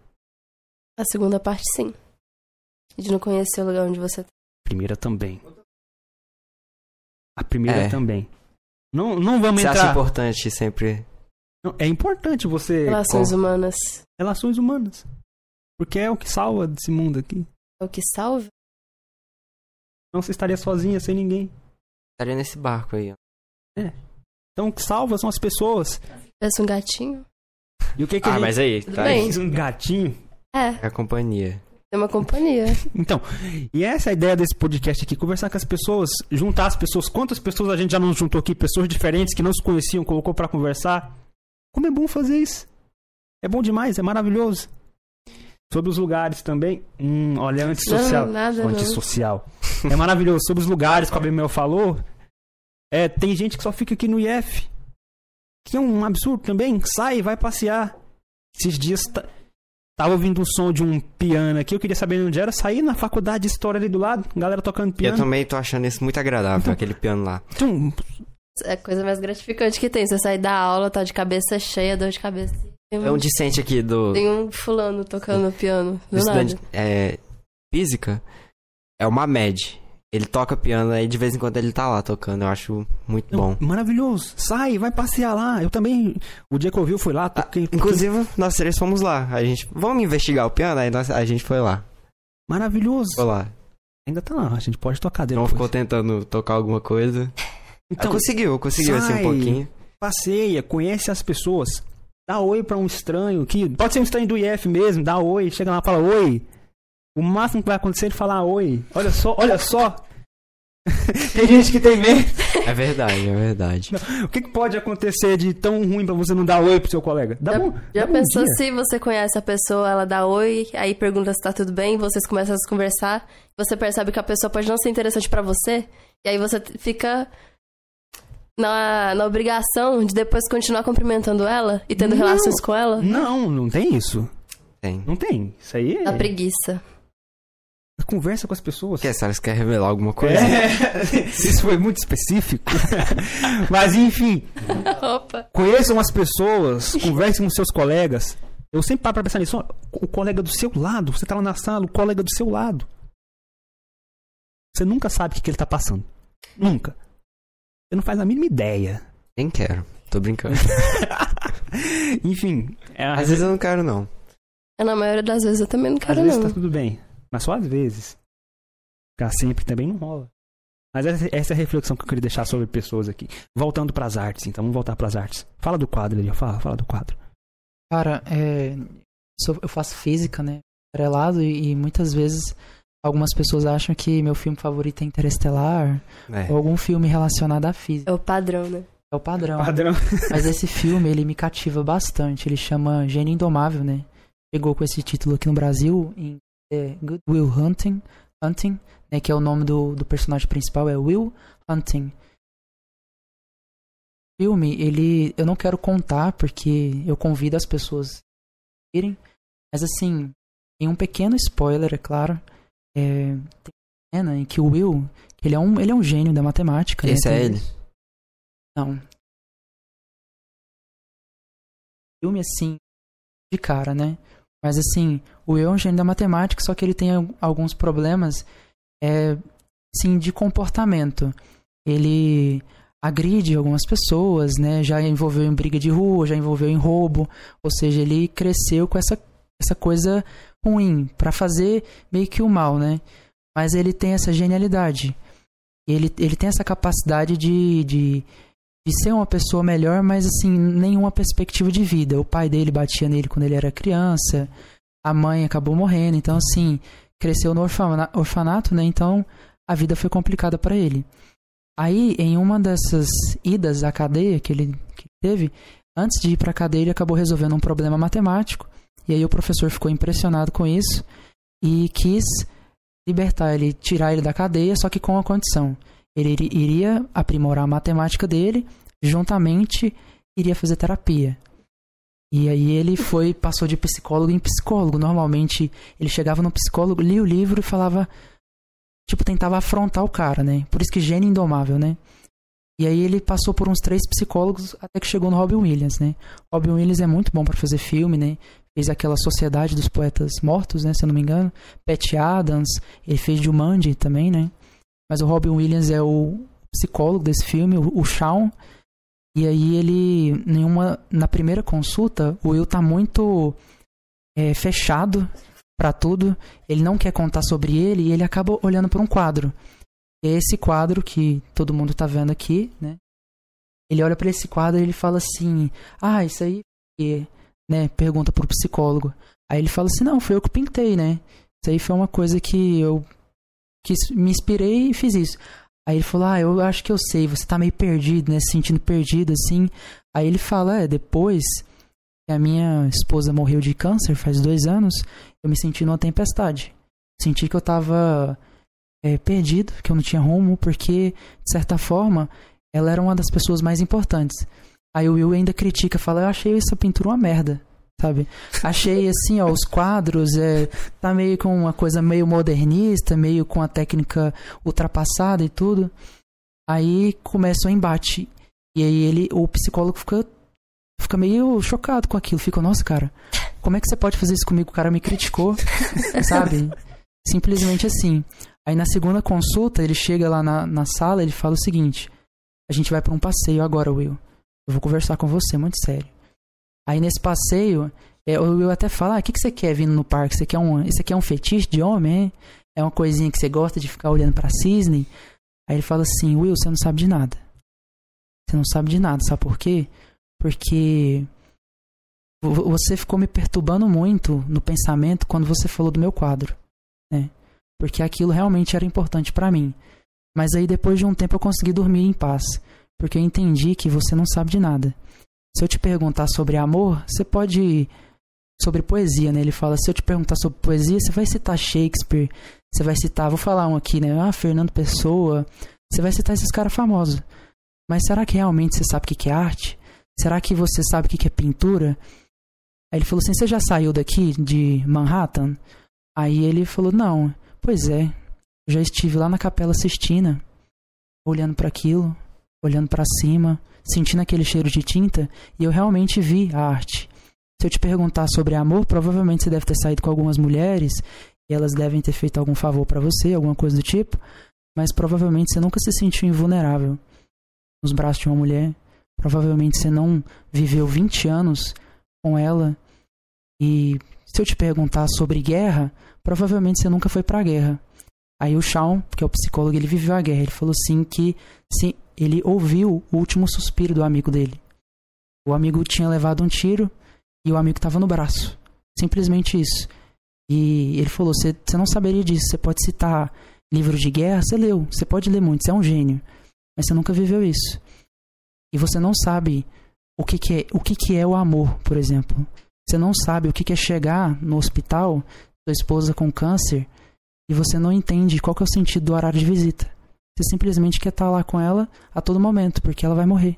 A segunda parte, sim. De não conhecer o lugar onde você tá. Primeira também. A primeira É. também. Não, não vamos Você acha entrar. importante sempre. Não, é importante você. Relações com- humanas Relações humanas. Porque é o que salva desse mundo aqui. é o que salva. Não você estaria sozinha, sem ninguém. Estaria nesse barco aí, ó. Então o que salva são as pessoas. Parece um gatinho. E o que que Ah, gente... mas aí, Tudo tá bem. aí. Um gatinho. É, É a companhia. Tem uma companhia. Então, e essa é a ideia desse podcast aqui, conversar com as pessoas, juntar as pessoas. Quantas pessoas a gente já não juntou aqui, pessoas diferentes que não se conheciam, colocou pra conversar. Como é bom fazer isso. É bom demais, é maravilhoso. Sobre os lugares também. Hum, olha, antissocial. Não, nada, não. antissocial. É maravilhoso. Sobre os lugares que a Bemel falou, é, tem gente que só fica aqui no IF. Que é um absurdo também. Sai, vai passear. Esses dias ta- tava ouvindo um som de um piano aqui, eu queria saber onde era. Saí na faculdade de história ali do lado, galera tocando E eu piano. também tô achando isso muito agradável, aquele piano lá. Então, É a coisa mais gratificante que tem. Você sair da aula, tá de cabeça cheia, dor de cabeça. Tem É um, um discente aqui do tem um fulano tocando piano. Do do estudante nada. é, física. É uma MED. Ele toca piano aí de vez em quando ele tá lá tocando. Eu acho muito Não, bom. Maravilhoso. Sai, vai passear lá. Eu também, o dia que eu vi, eu fui lá. Toquei, toquei- Inclusive, nós três fomos lá. A gente. Vamos investigar o piano? Aí nós- a gente foi lá. Maravilhoso. Foi lá. Ainda tá lá, a gente pode tocar Não depois. ficou tentando tocar alguma coisa. [LAUGHS] Então, Ah, conseguiu, conseguiu assim um pouquinho. passeia, conhece as pessoas. Dá oi pra um estranho que pode ser um estranho do IF mesmo, dá oi, chega lá e fala oi. O máximo que vai acontecer é ele falar oi. Olha só, olha só. [LAUGHS] tem gente que tem medo. É verdade, é verdade. O que, que pode acontecer de tão ruim pra você não dar oi pro seu colega? Dá Já, bom, já dá bom pensou dia. se você conhece a pessoa, ela dá oi, aí pergunta se tá tudo bem, vocês começam a se conversar, você percebe que a pessoa pode não ser interessante pra você, e aí você fica na, na obrigação de depois continuar cumprimentando ela e tendo Não. relações com ela? Não, não tem isso. Tem. Não tem. Isso aí é. Da preguiça. Conversa com as pessoas. Quer, Sarah, você quer revelar alguma coisa? É, [LAUGHS] isso foi muito específico. [LAUGHS] Mas enfim, Opa. conheçam as pessoas, conversem com seus colegas. Eu sempre paro pra pensar nisso. O colega do seu lado, você tá lá na sala, o colega do seu lado. Você nunca sabe o que, que ele tá passando. Nunca. Você não faz a mínima ideia. Nem quero. Tô brincando. [LAUGHS] Enfim, é, Às vezes eu não quero, não. Na maioria das vezes eu também não às quero, vezes não. tá tudo bem. Mas só às vezes. Ficar sempre também não rola. Mas essa, essa é a reflexão que eu queria deixar sobre pessoas aqui. Voltando pras artes, então vamos voltar pras artes. Fala do quadro ali, ó. fala, fala do quadro. Cara, é, sou- eu faço física, né? Estrelado, e, e muitas vezes algumas pessoas acham que meu filme favorito é Interestelar É. ou algum filme relacionado à física. É o padrão, né? É o padrão. Padrão. [LAUGHS] Mas esse filme, ele me cativa bastante. Ele chama Gênio Indomável, né? Chegou com esse título aqui no Brasil, em é, Good Will Hunting, Hunting né? Que é o nome do, do personagem principal, é Will Hunting. O filme, ele... Eu não quero contar, porque eu convido as pessoas a irem. Mas, assim, tem um pequeno spoiler, é claro. É, tem uma cena em que o Will, que ele é um, ele é um gênio da matemática. né? Esse é Tem- ele? não. Filme assim, de cara, né? Mas assim, o Will é um gênio da matemática, só que ele tem al- alguns problemas, é, sim, de comportamento. Ele agride algumas pessoas, né? Já envolveu em briga de rua, já envolveu em roubo, ou seja, ele cresceu com essa, essa coisa ruim pra fazer meio que o mal, né? Mas ele tem essa genialidade. Ele, ele tem essa capacidade de, de, de ser uma pessoa melhor, mas assim, nenhuma perspectiva de vida. O pai dele batia nele quando ele era criança, a mãe acabou morrendo, então assim, cresceu no orfana- orfanato, né? Então a vida foi complicada para ele. Aí, em uma dessas idas à cadeia que ele, que teve, antes de ir pra cadeia, ele acabou resolvendo um problema matemático. E aí o professor ficou impressionado com isso e quis libertar ele, tirar ele da cadeia, só que com uma condição. Ele iri- iria aprimorar a matemática dele, juntamente iria fazer terapia. E aí ele foi, passou de psicólogo em psicólogo. Normalmente ele chegava no psicólogo, lia o livro e falava, tipo, tentava afrontar o cara, né? Por isso que gênio indomável, né? E aí ele passou por uns três psicólogos até que chegou no Robin Williams, né? Robin Williams é muito bom pra fazer filme, né? Fez aquela Sociedade dos Poetas Mortos, né? Se eu não me engano. Pat Adams, ele fez Jumanji também, né? Mas o Robin Williams é o psicólogo desse filme, o, o Shawn. E aí ele, nenhuma, na primeira consulta, o Will tá muito é, fechado pra tudo. Ele não quer contar sobre ele e ele acaba olhando pra um quadro. É esse quadro que todo mundo tá vendo aqui, né? Ele olha pra esse quadro e ele fala assim: "Ah, isso aí é", né? Pergunta pro psicólogo. Aí ele fala assim: "Não, foi eu que pintei, né? Isso aí foi uma coisa que eu que me inspirei e fiz isso". Aí ele falou: "Ah, eu acho que eu sei, você tá meio perdido, né? Se sentindo perdido assim". Aí ele fala: "É, depois que a minha esposa morreu de câncer faz dois anos, eu me senti numa tempestade. Senti que eu tava é, perdido, que eu não tinha rumo, porque, de certa forma, ela era uma das pessoas mais importantes. Aí o Will ainda critica, fala, eu achei essa pintura uma merda, sabe? Achei assim, ó, os quadros, é, tá meio com uma coisa meio modernista, meio com a técnica ultrapassada e tudo. Aí começa o embate. E aí ele, o psicólogo fica, fica meio chocado com aquilo. Fica, nossa, cara, como é que você pode fazer isso comigo? O cara me criticou, [LAUGHS] sabe? Simplesmente assim. Aí na segunda consulta, ele chega lá na, na sala ele fala o seguinte: A gente vai pra um passeio agora, Will. Eu vou conversar com você, muito sério. Aí nesse passeio, é, o Will até fala: ah, o que, que você quer vindo no parque? Você quer um, isso aqui é um fetiche de homem? É? é uma coisinha que você gosta de ficar olhando pra cisne? Aí ele fala assim: Will, você não sabe de nada. Você não sabe de nada, sabe por quê? Porque você ficou me perturbando muito no pensamento quando você falou do meu quadro, né? Porque aquilo realmente era importante para mim. Mas aí depois de um tempo eu consegui dormir em paz, porque eu entendi que você não sabe de nada. Se eu te perguntar sobre amor, você pode sobre poesia, né? Ele fala: se eu te perguntar sobre poesia, você vai citar Shakespeare, você vai citar, vou falar um aqui, né? Ah, Fernando Pessoa, você vai citar esses caras famosos. Mas será que realmente você sabe o que é arte? Será que você sabe o que é pintura? Aí ele falou assim: Você já saiu daqui de Manhattan? Aí ele falou: Não. Pois é, já estive lá na Capela Sistina, olhando para aquilo, olhando para cima, sentindo aquele cheiro de tinta, e eu realmente vi a arte. Se eu te perguntar sobre amor, provavelmente você deve ter saído com algumas mulheres e elas devem ter feito algum favor para você, alguma coisa do tipo, mas provavelmente você nunca se sentiu invulnerável nos braços de uma mulher. Provavelmente você não viveu 20 anos com ela. E se eu te perguntar sobre guerra, provavelmente você nunca foi pra guerra. Aí o Shawn, que é o psicólogo, ele viveu a guerra. Ele falou assim que se ele ouviu o último suspiro do amigo dele. O amigo tinha levado um tiro e o amigo estava no braço. Simplesmente isso. E ele falou: você não saberia disso. Você pode citar livro de guerra, você leu. Você pode ler muito, você é um gênio. Mas você nunca viveu isso. E você não sabe o que, que é o que, que é o amor, por exemplo. Você não sabe o que, que é chegar no hospital, sua esposa com câncer, e você não entende qual é o sentido do horário de visita. Você simplesmente quer estar lá com ela a todo momento, porque ela vai morrer.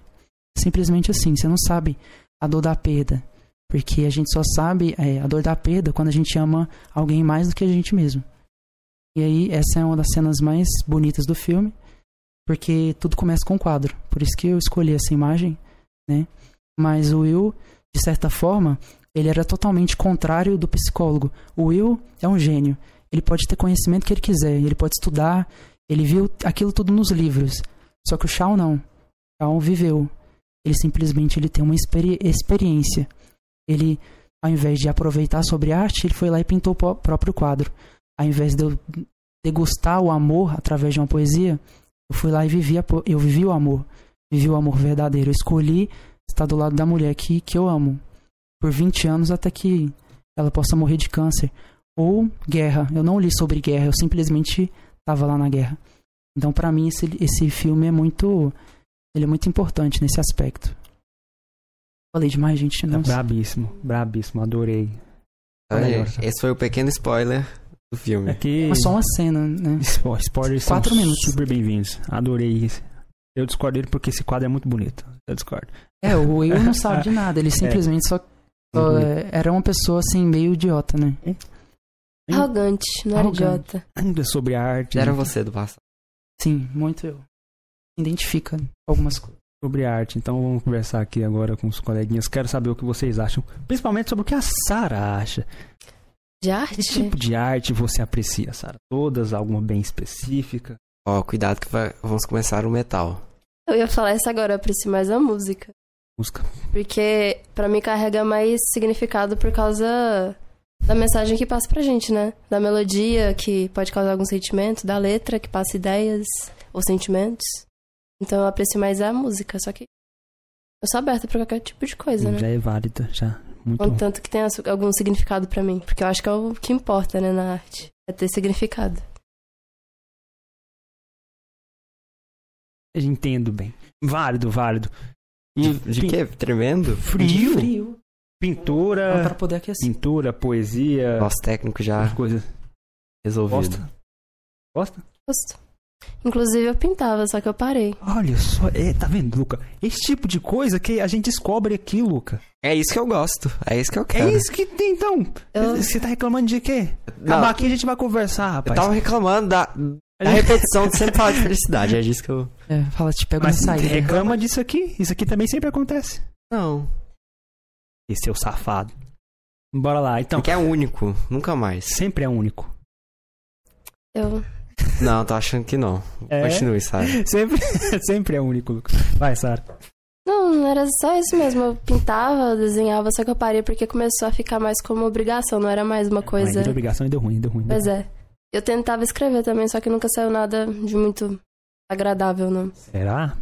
Simplesmente assim. Você não sabe a dor da perda. Porque a gente só sabe é, a dor da perda quando a gente ama alguém mais do que a gente mesmo. E aí, essa é uma das cenas mais bonitas do filme porque tudo começa com um quadro. Por isso que eu escolhi essa imagem, né? Mas o Will, de certa forma, ele era totalmente contrário do psicólogo. O Will é um gênio. Ele pode ter conhecimento que ele quiser, ele pode estudar, ele viu aquilo tudo nos livros. Só que o Shawn não. O Shawn viveu. Ele simplesmente ele tem uma experi experiência. Ele, ao invés de aproveitar sobre arte, ele foi lá e pintou o próprio quadro. Ao invés de eu degustar o amor através de uma poesia, eu fui lá e vivi, eu vivi o amor. Vivi o amor verdadeiro. Eu escolhi estar do lado da mulher que, que eu amo. Por 20 anos até que ela possa morrer de câncer. Ou guerra. Eu não li sobre guerra, eu simplesmente estava lá na guerra. Então, para mim, esse, esse filme é muito. Ele é muito importante nesse aspecto. Falei demais, gente. Não... É brabíssimo, brabíssimo, adorei. esse foi o pequeno spoiler do filme. Aqui... É, é só uma cena, né? Spoilers Quatro são minutos. super bem-vindos. Adorei isso. Eu discordo dele porque esse quadro é muito bonito. Eu discordo. É, o Will não sabe de nada. Ele [LAUGHS] simplesmente é. só, só uhum. era uma pessoa assim, meio idiota, né? Arrogante, não era idiota. Ainda sobre a arte. Era você do passado. Sim, muito eu. Identifica algumas coisas. Sobre arte, então vamos conversar aqui agora com os coleguinhas. Quero saber o que vocês acham, principalmente sobre o que a Sara acha de arte? Que tipo de arte você aprecia, Sara? Todas? Alguma bem específica? Ó, oh, cuidado que vai... vamos começar o metal. Eu ia falar isso agora, eu aprecio mais a música. Música. Porque para mim carrega mais significado por causa da mensagem que passa pra gente, né? Da melodia que pode causar algum sentimento, da letra que passa ideias ou sentimentos. Então eu aprecio mais a música, só que eu sou aberta pra qualquer tipo de coisa, né? Já é válida, já. Muito Contanto que tenha algum significado para mim. Porque eu acho que é o que importa, né, na arte. É ter significado. Entendo bem. Válido, válido. E, de quê? Tremendo? Frio. Frio. Pintura. para poder aquecer. Pintura, poesia. Nosso técnico já. Coisas. Resolvido. Gosta? Gosta? Gosto. Inclusive eu pintava, só que eu parei. Olha só, é, tá vendo, Luca? Esse tipo de coisa que a gente descobre aqui, Luca. É isso que eu gosto. É isso que eu quero. É isso que tem, então. Eu... Você tá reclamando de quê? Não. aqui a gente vai conversar, rapaz. Eu tava reclamando da, da repetição de sempre falar de felicidade. É disso que eu. É, fala, te pego Mas na saída. reclama disso aqui. Isso aqui também sempre acontece. Não. Esse seu safado. Bora lá. Então, Porque é único. Nunca mais. sempre é único. Eu. Não, tô achando que não. É? Continue, sabe? [LAUGHS] Sempre, [LAUGHS] sempre é único, Lucas. Vai, Sara. Não, não era só isso mesmo. Eu pintava, eu desenhava, só que eu parei porque começou a ficar mais como obrigação, não era mais uma coisa. Mas de obrigação e deu ruim, deu ruim. deu Pois ruim. é. Eu tentava escrever também, só que nunca saiu nada de muito agradável, não. Será?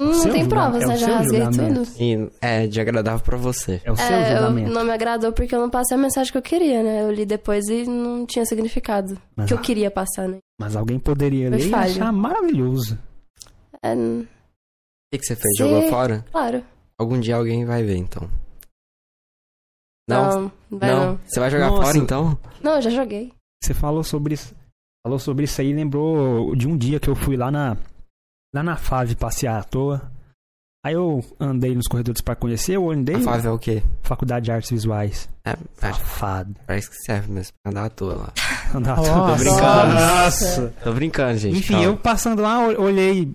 Não seu tem provas, é né? Já rasguei julgamento. tudo. E é de agradável pra você. É o seu É, eu, julgamento. não me agradou porque eu não passei a mensagem que eu queria, né? Eu li depois e não tinha significado. Mas, que eu queria passar, né? mas alguém poderia ler e achar maravilhoso. É, O que, que você fez? Sim. Jogou fora? claro. Algum dia alguém vai ver, então. Não? Não, não vai não. Você vai jogar Nossa. fora, então? Não, eu já joguei. Você falou sobre isso. Falou sobre isso aí, lembrou de um dia que eu fui lá na lá na FAV passear à toa. Aí eu andei nos corredores pra conhecer, eu andei A na Flávia é o quê? Faculdade de Artes Visuais. É, acho, Safado. parece que serve mesmo pra andar à toa lá. [LAUGHS] Andar Nossa. todo- Tô brincando. Nossa. Tô brincando, gente. Enfim, calma. eu passando lá, ol- olhei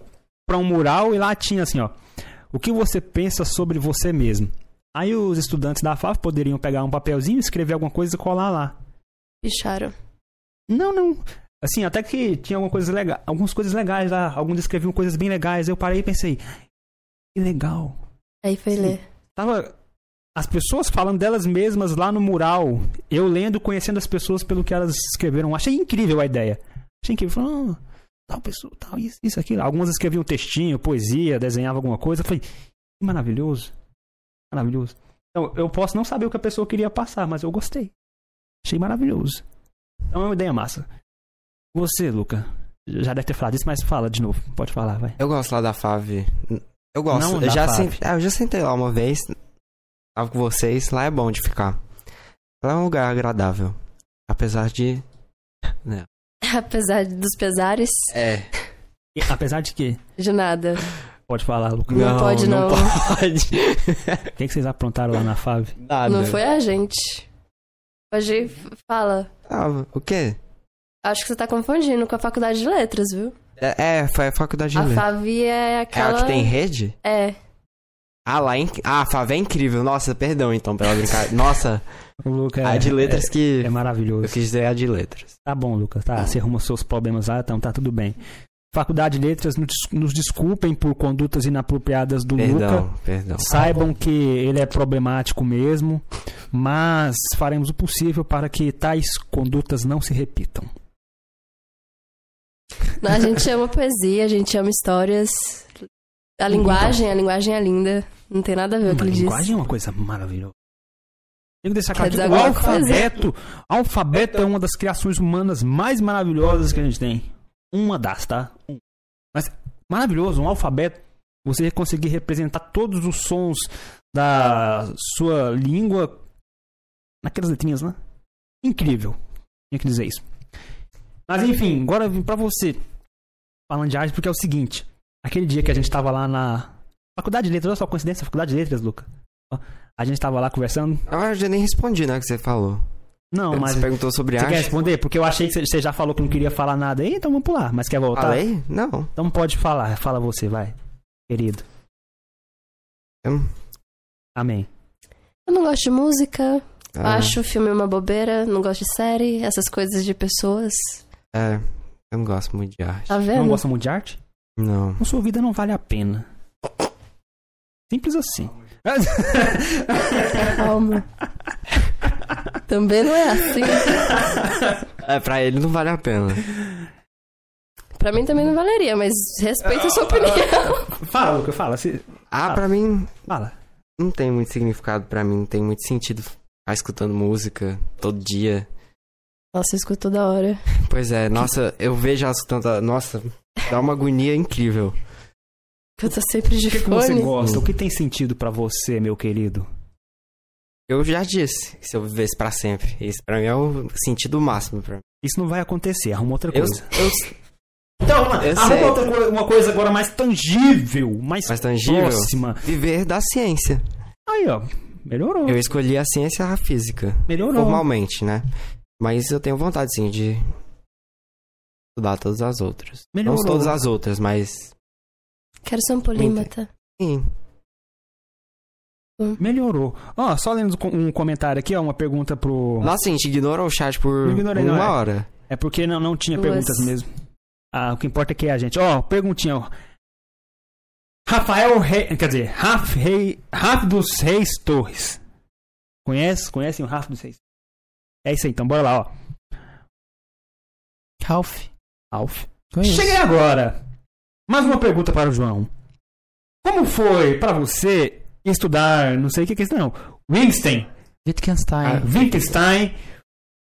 pra um mural e lá tinha assim, ó. O que você pensa sobre você mesmo? Aí os estudantes da FAV poderiam pegar um papelzinho, escrever alguma coisa e colar lá. Picharam. Não, não. Assim, até que tinha alguma coisa legal, algumas coisas legais lá. Alguns escreviam coisas bem legais. Eu parei e pensei, que legal. Aí foi Sim. ler. Tava as pessoas falando delas mesmas lá no mural. Eu lendo, conhecendo as pessoas pelo que elas escreveram. Achei incrível a ideia. Achei incrível. Falei, ah, tal pessoa, tal, isso, isso, aquilo. Algumas escreviam textinho, poesia, desenhavam alguma coisa. Falei, que maravilhoso. Maravilhoso. Então, eu posso não saber o que a pessoa queria passar, mas eu gostei. Achei maravilhoso. Então é uma ideia massa. Você, Luca, já deve ter falado isso, mas fala de novo. Pode falar, vai. Eu gosto lá da FAV. Eu gosto. Não eu, já FAV. sen- é, eu já sentei lá uma vez. Tava com vocês. Lá é bom de ficar. Lá é um lugar agradável. Apesar de. [LAUGHS] Apesar dos pesares, É. E, apesar de que, de nada. pode falar, Luca. Não pode, não. pode. O que, que vocês aprontaram lá na FAV? Nada. Não foi a gente. F- fala. Ah, o quê? Acho que você tá confundindo com a faculdade de letras, viu? É, é, foi a faculdade de A letras. FAV é É a aquela. que tem rede? É. Ah, lá em... Ah, a FAV é incrível. Nossa, perdão então pela brincadeira. [LAUGHS] Nossa, O Luca a é, de letras que. é, é maravilhoso. Eu quis dizer a de letras. Tá bom, Lucas. Tá, você arrumou seus problemas lá, então tá tudo bem. Faculdade de Letras, nos, desculpem por condutas inapropriadas do Luca. Perdão, perdão. Saibam que ele é problemático mesmo, mas faremos o possível para que tais condutas não se repitam. A gente ama poesia, a gente ama histórias. A linguagem, a linguagem é linda. Não tem nada a ver com o que ele diz. linguagem é uma coisa maravilhosa. Tem que deixar claro que o coisa? alfabeto, alfabeto é uma das criações humanas mais maravilhosas que a gente tem. Uma das, tá? Mas maravilhoso, um alfabeto, você conseguir representar todos os sons da sua língua naquelas letrinhas, né? Incrível. Tinha que dizer isso. Mas enfim, agora pra você, falando de arte, porque é o seguinte: aquele dia que a gente tava lá na Faculdade de Letras, olha só coincidência, Faculdade de Letras, Luca. A gente tava lá conversando. Eu já nem respondi, né, que você falou. Não, mas Você perguntou sobre você quer arte. responder? Porque eu achei que você- você já falou que não queria falar nada aí, então vamos pular. Mas quer voltar? Falei? Não. Então pode falar. Fala você, vai. Querido. Eu- Amém. Eu não gosto de música, Ah, acho o filme uma bobeira, não gosto de série, essas coisas de pessoas. É, eu não gosto muito de arte. Tá Não vendo? gosta muito de arte? Não. Então sua vida não vale a pena. Simples assim. [LAUGHS] Calma. Também não é assim. É, pra ele não vale a pena. Pra mim também não valeria, mas respeito a sua opinião. fala, Luca, fala. se- Ah, pra mim, Fala. não tem muito significado pra mim. Não tem muito sentido ficar escutando música todo dia. Nossa, eu escuto toda hora. Pois é, nossa, eu vejo ela escutando. Nossa, dá uma agonia incrível. Eu tô sempre de O que, que você fone. gosta? O que tem sentido pra você, meu querido? Eu já disse que se eu vivesse pra sempre. Isso pra mim é o sentido máximo pra mim. Isso não vai acontecer. Arruma outra Eu, coisa. eu, [LAUGHS] Então, Eu arruma sei. outra coisa, uma coisa agora mais tangível, mais, mais tangível, próxima. viver da ciência. Aí, ó. Melhorou. Eu escolhi a ciência e a física. Melhorou. Formalmente, né? Mas eu tenho vontade, sim, de estudar todas as outras. Melhorou. Não todas as outras, mas. Quero ser um polímata. Sim. Melhorou. Ó, só lendo um comentário aqui, ó, uma pergunta pro. Nossa, a gente ignorou o chat por Não ignorei, uma não, é. hora. É porque não, não tinha Duas. perguntas mesmo. Ah, o que importa é que é a gente. Ó, perguntinha, ó. Rafael Rei. Quer dizer, Raf, Rei, Raf dos Reis Torres. Conhece? Conhecem o Raf dos Reis? É isso aí, então bora lá, ó. Ralph. Alf. Conheço. Cheguei agora. Mais uma pergunta para o João. Como foi para você estudar, não sei o que é isso não, Wittgenstein, Wittgenstein. ah, Wittgenstein,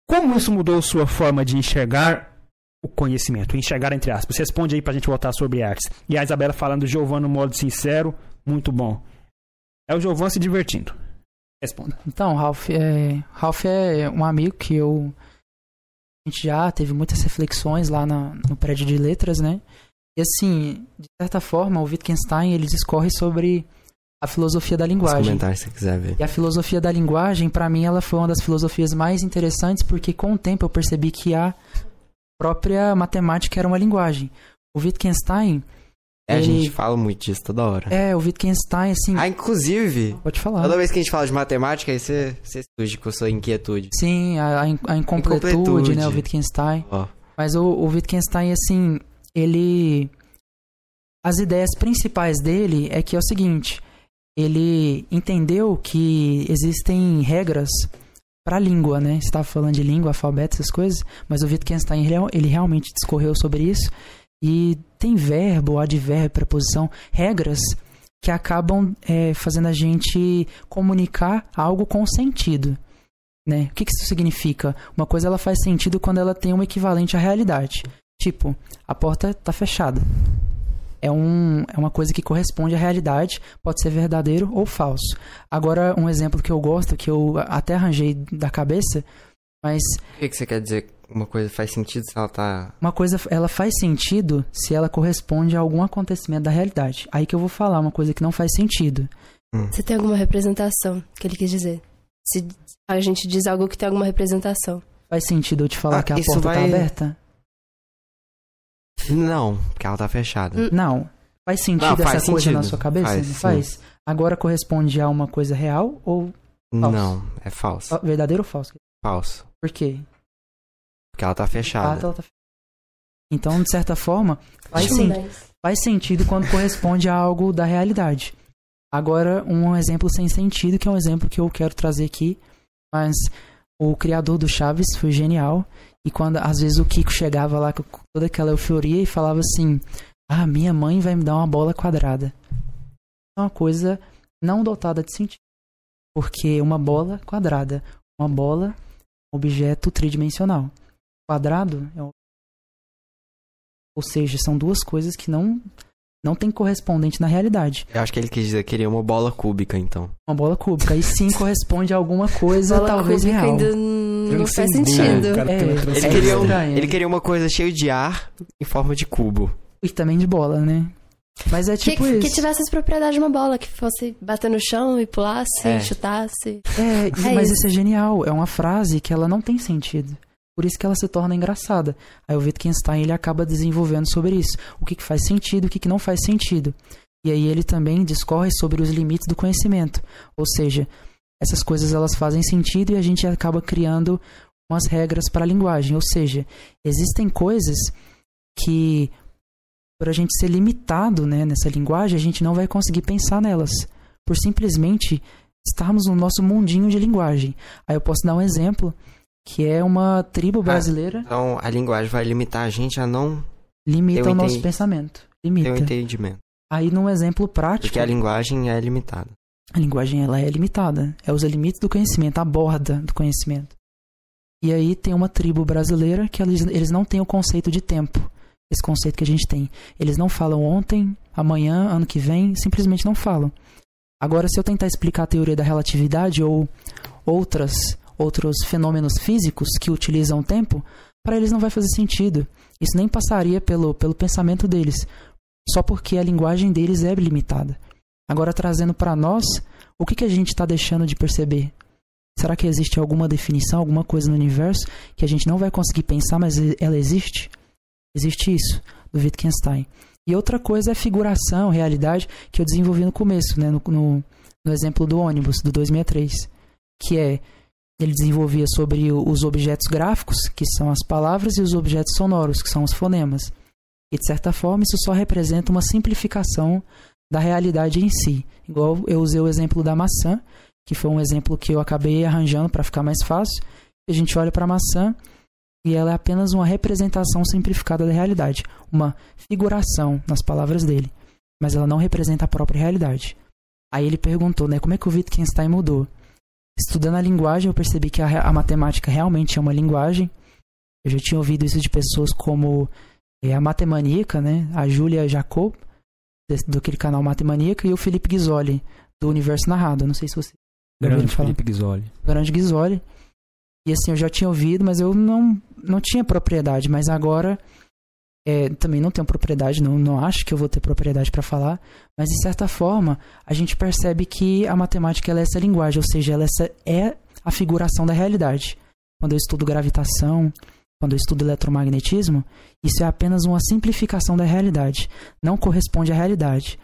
como isso mudou sua forma de enxergar o conhecimento? Enxergar entre aspas. Responde aí pra gente voltar sobre artes. E a Isabela falando Giovanni no modo sincero, muito bom. É o Giovanni se divertindo. Responda. Então, Ralph é, Ralph é um amigo que eu. A gente já teve muitas reflexões lá na- no prédio de letras, né? E assim, de certa forma, o Wittgenstein ele discorre sobre a filosofia da Os linguagem. comentários se quiser ver. E a filosofia da linguagem, pra mim, ela foi uma das filosofias mais interessantes, porque com o tempo eu percebi que a própria matemática era uma linguagem. O Wittgenstein, É, a Ele- gente fala muito disso toda hora. é, o Wittgenstein, assim, Ah, inclusive, pode falar. toda vez que a gente fala de matemática, aí você, você estude com sua inquietude. Sim, a, a in- a incompletude, Incompletude. né, o Wittgenstein. Ó. Mas o, o Wittgenstein, assim, ele. As ideias principais dele é que é o seguinte: ele entendeu que existem regras para a língua, né? Você estava falando de língua, alfabeto, essas coisas, mas o Wittgenstein ele, ele realmente discorreu sobre isso. E tem verbo, advérbio, preposição, regras que acabam é, fazendo a gente comunicar algo com sentido. Né? O que, que isso significa? Uma coisa ela faz sentido quando ela tem um equivalente à realidade. Tipo, a porta está fechada. É, um, é uma coisa que corresponde à realidade, pode ser verdadeiro ou falso. Agora, um exemplo que eu gosto, que eu até arranjei da cabeça, mas O que, que você quer dizer? Uma coisa faz sentido se ela tá. uma coisa ela faz sentido se ela corresponde a algum acontecimento da realidade. Aí que eu vou falar uma coisa que não faz sentido. Você tem alguma representação que ele quis dizer? Se a gente diz algo que tem alguma representação. Faz sentido eu te falar Ah, que a porta tá vai- aberta? Não, porque ela tá fechada. Hum. Não. Faz sentido Não, essa faz coisa na sentido. sua cabeça? Faz, Não sim. faz? Agora corresponde a uma coisa real ou falso. Não, é falso. verdadeiro ou falso? Falso. Por quê? Porque ela tá Ah, fechada. ela tá- Então, de certa forma, faz, sen- faz sentido quando corresponde a algo da realidade. Agora, um exemplo sem sentido, que é um exemplo que eu quero trazer aqui, mas o criador do Chaves foi genial. E quando às vezes o Kiko chegava lá com toda aquela euforia e falava assim: Ah, minha mãe vai me dar uma bola quadrada. É uma coisa não dotada de sentido. Porque uma bola quadrada, uma bola, objeto tridimensional. Quadrado é um ou seja, são duas coisas que não não tem correspondente na realidade. Eu acho que ele quis dizer que queria uma bola cúbica, então. Uma bola cúbica aí sim [LAUGHS] corresponde a alguma coisa Bola talvez real. ainda não faz Transcendente, sentido. É, pela Ele, queria um- ele queria uma coisa cheia de ar em forma de cubo. E também de bola, né? Mas é Que, tipo que isso. tivesse as propriedades de uma bola, que fosse bater no chão e pulasse, É. chutasse. É, e- É mas isso. isso é genial. É uma frase que ela não tem sentido. Por isso que ela se torna engraçada. Aí o Wittgenstein ele acaba desenvolvendo sobre isso. O que, que faz sentido, o que, que não faz sentido. E aí ele também discorre sobre os limites do conhecimento. Ou seja, essas coisas elas fazem sentido e a gente acaba criando umas regras para a linguagem. Ou seja, existem coisas que, por a gente ser limitado né, nessa linguagem, a gente não vai conseguir pensar nelas. Por simplesmente estarmos no nosso mundinho de linguagem. Aí eu posso dar um exemplo, que é uma tribo brasileira Então a linguagem vai limitar a gente a não limita o nosso pensamento. Limita. um entendimento. Aí num exemplo prático, Porque a linguagem é limitada. a linguagem ela é limitada. É os limites do conhecimento, a borda do conhecimento. E aí tem uma tribo brasileira que eles, eles não têm o conceito de tempo. Esse conceito que a gente tem. Eles não falam ontem, amanhã, ano que vem, simplesmente não falam. Agora, se eu tentar explicar a teoria da relatividade ou outras, outros fenômenos físicos que utilizam o tempo, para eles não vai fazer sentido. Isso nem passaria pelo, pelo pensamento deles, só porque a linguagem deles é limitada. Agora, trazendo para nós, o que, que a gente está deixando de perceber? Será que existe alguma definição, alguma coisa no universo que a gente não vai conseguir pensar, mas ela existe? Existe isso, do Wittgenstein. E outra coisa é figuração, realidade, que eu desenvolvi no começo, né? No, no, no exemplo do ônibus, do 263. Que é, ele desenvolvia sobre os objetos gráficos, que são as palavras, e os objetos sonoros, que são os fonemas. E de certa forma, isso só representa uma simplificação da realidade em si. Igual eu usei o exemplo da maçã, que foi um exemplo que eu acabei arranjando para ficar mais fácil. A gente olha para a maçã e ela é apenas uma representação simplificada da realidade, uma figuração nas palavras dele, mas ela não representa a própria realidade. Aí ele perguntou, né, como é que o Wittgenstein mudou? Estudando a linguagem, eu percebi que a, a matemática realmente é uma linguagem. Eu já tinha ouvido isso de pessoas como é, a Matemaníaca, né, a Júlia Jacob, do aquele canal Matemaníaca, e o Felipe Ghisoli, do Universo Narrado. Não sei se você Grande. Felipe Ghisoli. Grande Ghisoli. E assim, eu já tinha ouvido, mas eu não, não tinha propriedade. Mas agora, é, também não tenho propriedade, não, não acho que eu vou ter propriedade para falar. Mas de certa forma, a gente percebe que a matemática é essa linguagem, ou seja, ela essa é a figuração da realidade. Quando eu estudo gravitação, quando eu estudo eletromagnetismo, isso é apenas uma simplificação da realidade. Não corresponde à realidade.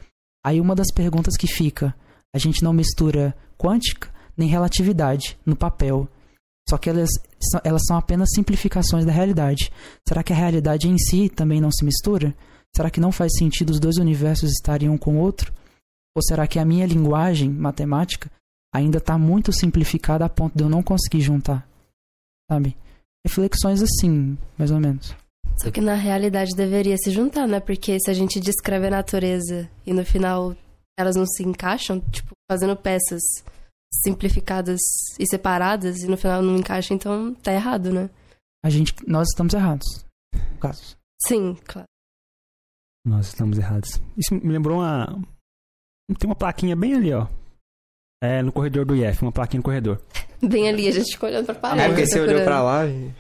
Aí uma das perguntas que fica, a gente não mistura quântica nem relatividade no papel. Só que elas, são- elas são apenas simplificações da realidade. Será que a realidade em si também não se mistura? Será que não faz sentido os dois universos estarem um com o outro? Ou será que a minha linguagem matemática ainda está muito simplificada a ponto de eu não conseguir juntar? Sabe? Reflexões assim, mais ou menos. Só que na realidade deveria se juntar, né? Porque se a gente descreve a natureza e no final elas não se encaixam, tipo, fazendo peças simplificadas e separadas e no final não encaixa, então tá errado, né? A gente, nós estamos errados. No caso. Sim, claro. Nós estamos errados. Isso me lembrou uma. Tem uma plaquinha bem ali, ó. É, no corredor do IF, uma plaquinha no corredor. [LAUGHS] Bem ali, a gente ficou olhando pra parede. É porque você olhou pra lá e...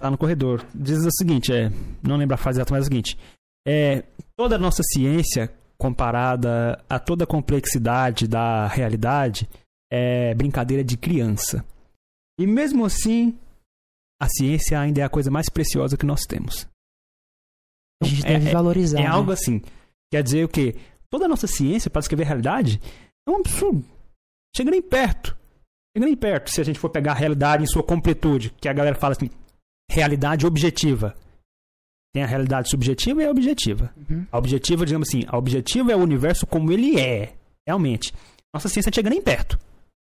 Tá no corredor. Diz o seguinte, é. Não lembro a frase exata, mas é o seguinte. É, toda a nossa ciência, comparada a toda a complexidade da realidade, é brincadeira de criança. E mesmo assim, a ciência ainda é a coisa mais preciosa que nós temos. A gente É- deve é- valorizar. É né? algo assim. Quer dizer o quê? Toda a nossa ciência para descrever a realidade é um absurdo. Chega nem perto. Chega nem perto se a gente for pegar a realidade em sua completude, que a galera fala assim, realidade objetiva. Tem a realidade subjetiva e a objetiva. Uhum. A objetiva, digamos assim, a objetiva é o universo como ele é, realmente. Nossa ciência chega nem perto.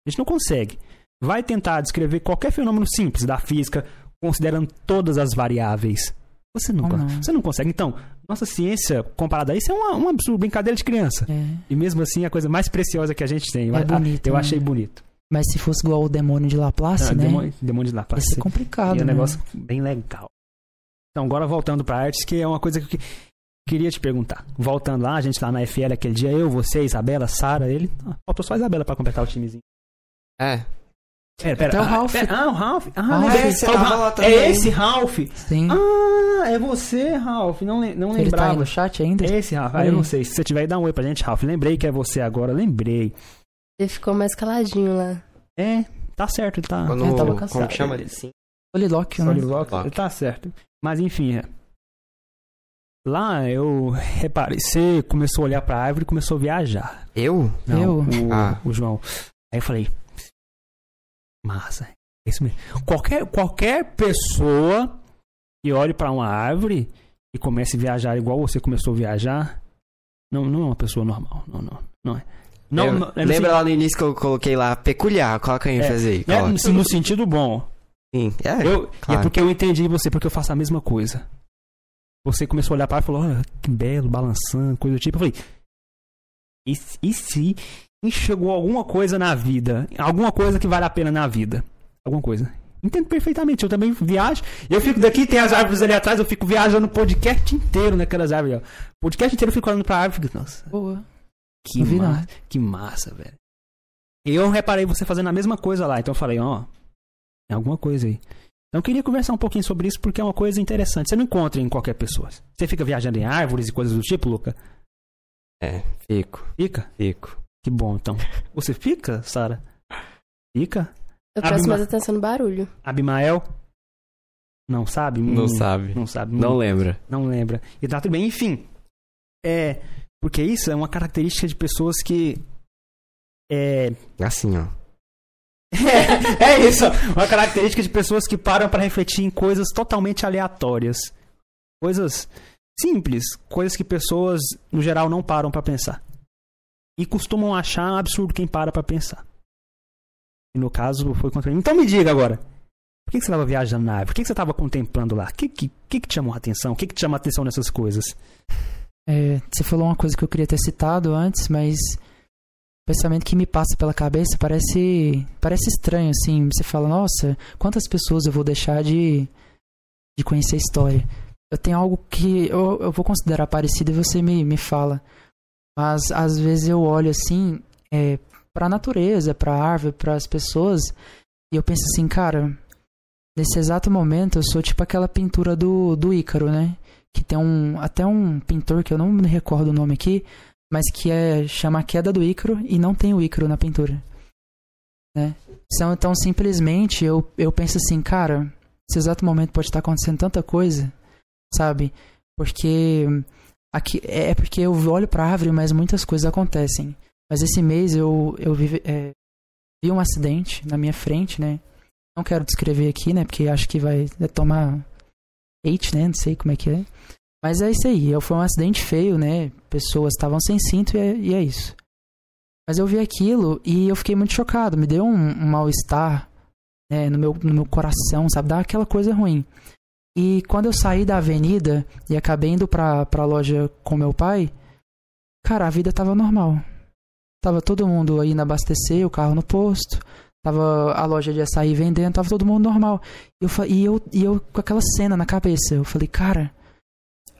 A gente não consegue. Vai tentar descrever qualquer fenômeno simples da física, considerando todas as variáveis. Você con- não? você não consegue. Então, nossa ciência, comparada a isso, é uma, uma absurda brincadeira de criança. É. E mesmo assim, é a coisa mais preciosa que a gente tem. Eu, É a- bonito, eu né? achei bonito. Mas se fosse igual o demônio de Laplace, Ah, né? demônio, demônio de lá, Ia ser E complicado, é um né? negócio bem legal. Então, agora voltando pra artes, que é uma coisa que eu que- queria te perguntar. Voltando lá, a gente lá na FL aquele dia, eu, você, Isabela, Sara, ele. Ah, faltou só a Isabela pra completar o timezinho. É. Pera, pera, Até o ah, Ralph. pera, ah, o Ralph. Ah, Ralph. É, tava Ralph. lá É esse Ralph. Sim. Ah, é você, Ralph. Não, não Ele tá aí lembrava. no chat ainda? É esse, Ralph. Ah, eu não sei. Se você tiver dá um oi pra gente, Ralph. Lembrei que é você agora, lembrei. Ele ficou mais caladinho lá. É, tá certo, ele tá. Quando, É, tava como cansado. que chama ele assim? Solilóquio, né? Solilóquio, ele tá certo. Mas enfim, é. Lá eu reparei, você começou a olhar pra árvore e começou a viajar. Eu? Não, Eu? O, Ah. o João. Aí eu falei, massa, é isso mesmo. Qualquer, qualquer pessoa que olhe pra uma árvore e comece a viajar igual você começou a viajar, não, não é uma pessoa normal. Não, não, não é. Não, lembra, não, é lembra assim, lá no início que eu coloquei lá peculiar? Coloca a ênfase aí. é Coloca. no, no sentido bom. Sim. É, Eu, é claro. porque eu entendi você, porque eu faço a mesma coisa. Você começou a olhar para e falou, olha, que belo, balançando, coisa do tipo. Eu falei, e, e se enxergou alguma coisa na vida? Alguma coisa que vale a pena na vida? Alguma coisa. Entendo perfeitamente, eu também viajo. Eu fico daqui, tem as árvores ali atrás, eu fico viajando o podcast inteiro naquelas árvores. O podcast inteiro eu fico olhando pra árvore e fico, nossa, Boa. que, massa, que massa, velho. E eu reparei você fazendo a mesma coisa lá, então eu falei, ó, tem alguma coisa aí. Então eu queria conversar um pouquinho sobre isso porque é uma coisa interessante. Você não encontra em qualquer pessoa. Você fica viajando em árvores e coisas do tipo, Luca? É, fico, Fica? fico. Que bom, então. [LAUGHS] Você fica, Sara? Fica? Eu presto uma- mais atenção no barulho. Abimael? Não sabe? Não Hum, sabe. Não sabe. Não Hum, lembra. não lembra. E tá tudo bem. Enfim. É. Porque isso é uma característica de pessoas que. É. Assim, ó. [LAUGHS] É, é isso. Uma característica de pessoas que param pra refletir em coisas totalmente aleatórias. Coisas simples. Coisas que pessoas, no geral, não param pra pensar. E costumam achar um absurdo quem para pra pensar. E no caso, foi contra mim. Então me diga agora. Por que você estava viajando na árvore? O que que você estava contemplando lá? O que, que, que, que te chamou a atenção? O que, que te chama a atenção nessas coisas? É, você falou uma coisa que eu queria ter citado antes, mas o pensamento que me passa pela cabeça parece parece estranho, assim. Você fala, nossa, quantas pessoas eu vou deixar de, de conhecer a história? Eu tenho algo que eu, eu vou considerar parecido e você me, me fala. Mas às vezes eu olho assim é, para a natureza, para a árvore, para as pessoas e eu penso assim, cara, nesse exato momento eu sou tipo aquela pintura do, do Ícaro, né? que tem um até um pintor que eu não me recordo o nome aqui, mas que é chama a Queda do Ícaro e não tem o Ícaro na pintura, né? Então, então simplesmente eu eu penso assim, cara, nesse exato momento pode estar acontecendo tanta coisa, sabe? Porque aqui é porque eu olho para a árvore, mas muitas coisas acontecem. Mas esse mês eu eu vi, é, vi um acidente na minha frente, né? Não quero descrever aqui, né? Porque acho que vai tomar hate, né? Não sei como é que é. Mas é isso aí. Foi um acidente feio, né? Pessoas estavam sem cinto e é, e é isso. Mas eu vi aquilo e eu fiquei muito chocado. Me deu um, um mal-estar né, no, meu, no meu coração, sabe? Dá aquela coisa ruim. E quando eu saí da avenida e acabei indo pra, pra loja com meu pai, cara, a vida tava normal. Tava todo mundo indo abastecer o carro no posto. Tava a loja de açaí vendendo, tava todo mundo normal. Eu, e, eu, e eu com aquela cena na cabeça, eu falei, cara,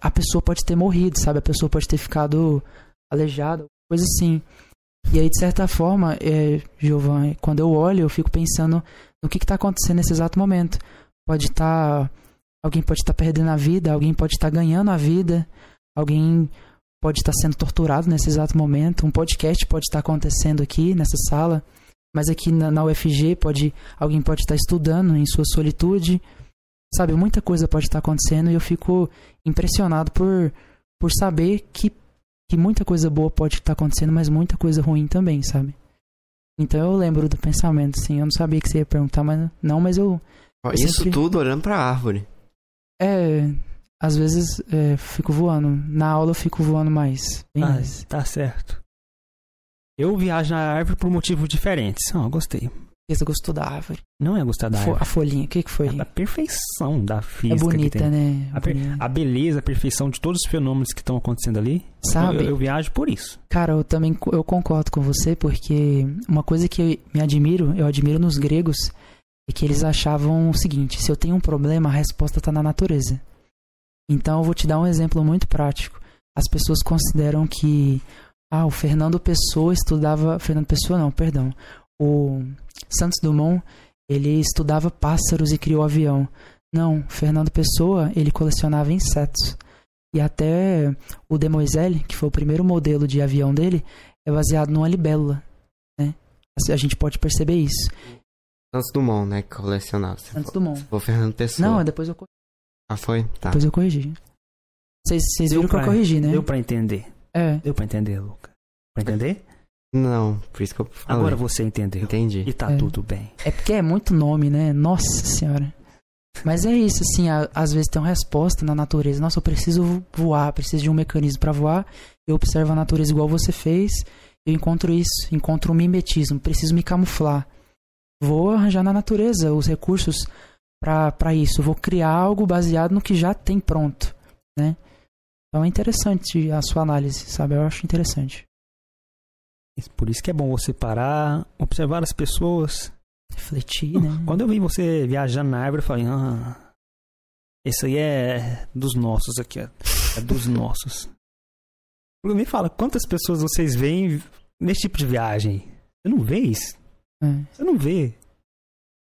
a pessoa pode ter morrido, sabe? A pessoa pode ter ficado aleijada, coisa assim. E aí, de certa forma, é, Giovanni, quando eu olho, eu fico pensando no que, que tá acontecendo nesse exato momento. Pode estar. Alguém pode estar perdendo a vida, alguém pode estar ganhando a vida, alguém pode estar sendo torturado nesse exato momento, um podcast pode estar acontecendo aqui nessa sala. Mas aqui na, na UFG pode alguém pode estar estudando em sua solitude, sabe? Muita coisa pode estar acontecendo e eu fico impressionado por, por saber que, que muita coisa boa pode estar acontecendo, mas muita coisa ruim também, sabe? Então eu lembro do pensamento, assim. Eu não sabia que você ia perguntar, mas não, mas eu. Eu Isso sempre- tudo olhando pra árvore. É. Às vezes é, fico voando. Na aula eu fico voando mais. Bem Ah, mais. tá certo. Eu viajo na árvore por motivos diferentes. Ah, gostei. Você gostou da árvore? Não é gostar da árvore. a folhinha, o que, que foi? É a perfeição da É física. que bonita, tem. né? A, Bonita. a beleza, a perfeição de todos os fenômenos que estão acontecendo ali. Sabe? Eu, eu viajo por isso. Cara, eu também eu concordo com você, porque uma coisa que eu me admiro, eu admiro nos gregos, é que eles achavam o seguinte: se eu tenho um problema, a resposta está na natureza. Então eu vou te dar um exemplo muito prático. As pessoas consideram que ah, o Fernando Pessoa estudava, Fernando Pessoa não, perdão. O Santos Dumont, ele estudava pássaros e criou avião. Não, Fernando Pessoa, ele colecionava insetos. E até o De Moiselle, que foi o primeiro modelo de avião dele, é baseado numa libélula, né? A gente pode perceber isso. Santos Dumont, né? Que colecionava. Você Santos falou- Dumont. falou Fernando Pessoa. Não, depois eu, co- Ah, foi? Tá. depois eu corrigi. Vocês viram que eu pra- corrigi, né? Deu pra entender. É. Deu pra entender, Luca. Pra entender? Não, por isso que eu falei. Agora você entendeu. Entendi. E tá É. tudo bem. É porque é muito nome, né? Nossa senhora. Mas é isso, assim, a- às vezes tem uma resposta na natureza. Nossa, eu preciso vo- voar, preciso de um mecanismo pra voar. Eu observo a natureza igual você fez. Eu encontro isso, encontro um mimetismo, preciso me camuflar. Vou arranjar na natureza os recursos pra isso. Vou criar algo baseado no que já tem pronto, né? Então é interessante a sua análise, sabe? Eu acho interessante. Por isso que é bom você parar, observar as pessoas. Refletir, né? [LAUGHS] Quando eu vi você viajando na árvore, eu falei, ah, esse aí é dos nossos aqui, ó. É dos [LAUGHS] nossos. Me fala, quantas pessoas vocês veem nesse tipo de viagem? Você não vê isso? É. Você não vê.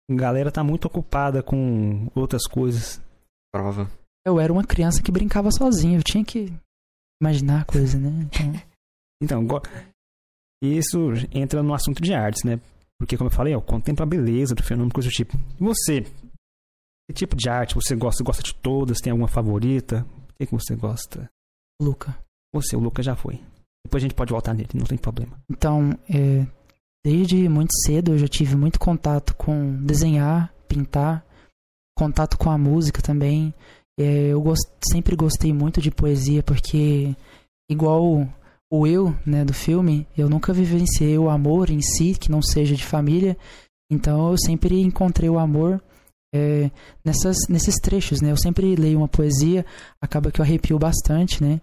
A galera tá muito ocupada com outras coisas. Prova. Eu era uma criança que brincava sozinha, eu tinha que imaginar a coisa, né? Então, [LAUGHS] Então, isso entra no assunto de artes, né? Porque, como eu falei, ó, contempla a beleza do fenômeno, coisa do tipo. E você, Que tipo de arte você gosta? Você gosta de todas? Tem alguma favorita? O que, que você gosta? Luca. Você, o Lucas já foi. Depois a gente pode voltar nele, não tem problema. Então, é, desde muito cedo eu já tive muito contato com desenhar, pintar, contato com a música também. É, eu gost, sempre gostei muito de poesia porque, igual o, eu né, do filme, eu nunca vivenciei o amor em si, que não seja de família. Então eu sempre encontrei o amor é, nessas, nesses trechos, né? Eu sempre leio uma poesia, acaba que eu arrepio bastante, né?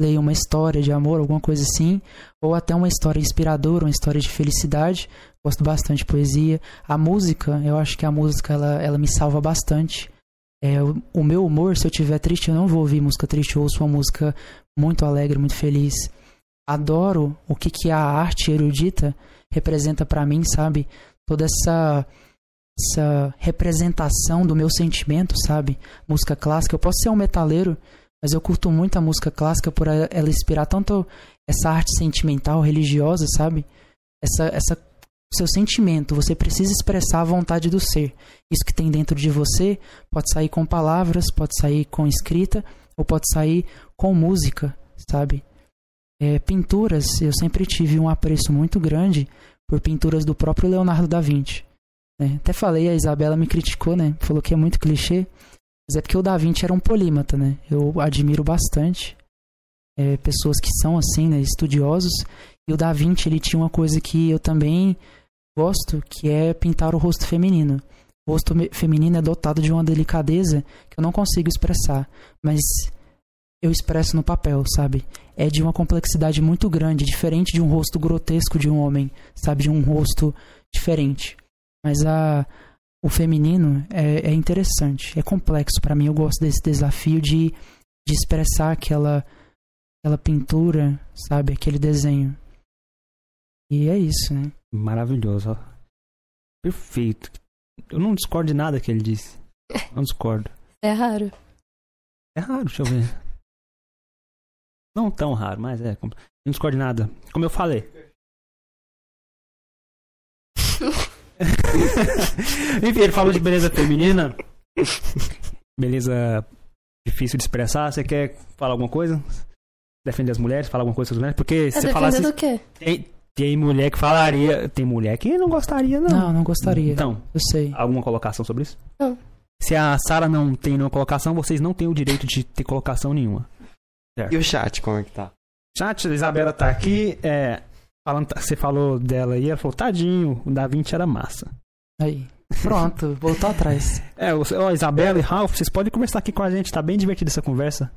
Leio uma história de amor, alguma coisa assim, ou até uma história inspiradora, uma história de felicidade. Gosto bastante de poesia. A música, eu acho que a música ela, ela me salva bastante. É, o, o meu humor, se eu estiver triste, eu não vou ouvir música triste, eu ouço uma música muito alegre, muito feliz. Adoro o que, que a arte erudita representa para mim, sabe? Toda essa essa representação do meu sentimento, sabe? Música clássica. Eu posso ser um metaleiro, mas eu curto muito a música clássica por ela inspirar tanto essa arte sentimental, religiosa, sabe? Essa, essa seu sentimento, você precisa expressar a vontade do ser. Isso que tem dentro de você pode sair com palavras, pode sair com escrita ou pode sair com música, sabe? É, pinturas, eu sempre tive um apreço muito grande por pinturas do próprio Leonardo da Vinci. Né? Até falei, a Isabela me criticou, né? Falou que é muito clichê. Mas é porque o Da Vinci era um polímata, né? Eu admiro bastante é, pessoas que são assim, né? Estudiosos. E o Da Vinci, ele tinha uma coisa que eu também gosto, que é pintar o rosto feminino. O rosto feminino é dotado de uma delicadeza que eu não consigo expressar. Mas eu expresso no papel, sabe? É de uma complexidade muito grande, diferente de um rosto grotesco de um homem, sabe? De um rosto diferente. Mas a, o feminino é, é interessante, é complexo para mim. Eu gosto desse desafio de, de expressar aquela, aquela pintura, sabe? Aquele desenho. E é isso, né? Maravilhoso. Ó. Perfeito. Eu não discordo de nada que ele disse. [LAUGHS] Não discordo. É raro. É raro, deixa eu ver. Não tão raro, mas é. Não discordo de nada. Como eu falei. [LAUGHS] [LAUGHS] Enfim, ele falou de beleza feminina. Beleza difícil de expressar. Você quer falar alguma coisa? Defender as mulheres? Falar alguma coisa sobre as mulheres? Porque Tá você fala assim. do quê? Tem, tem mulher que falaria. Tem mulher que não gostaria, não. Não, não gostaria. Então, Eu sei. alguma colocação sobre isso? Não. Se a Sara não tem nenhuma colocação, vocês não têm o direito de ter colocação nenhuma. E o chat, como é que tá? Chat, a Isabela tá aqui. É, falando, você falou dela aí, ela falou, tadinho, o Da Vinci era massa. Aí. Pronto, voltou atrás. [LAUGHS] É, o- ó, Isabela e Ralph, vocês podem conversar aqui com a gente, tá bem divertida essa conversa.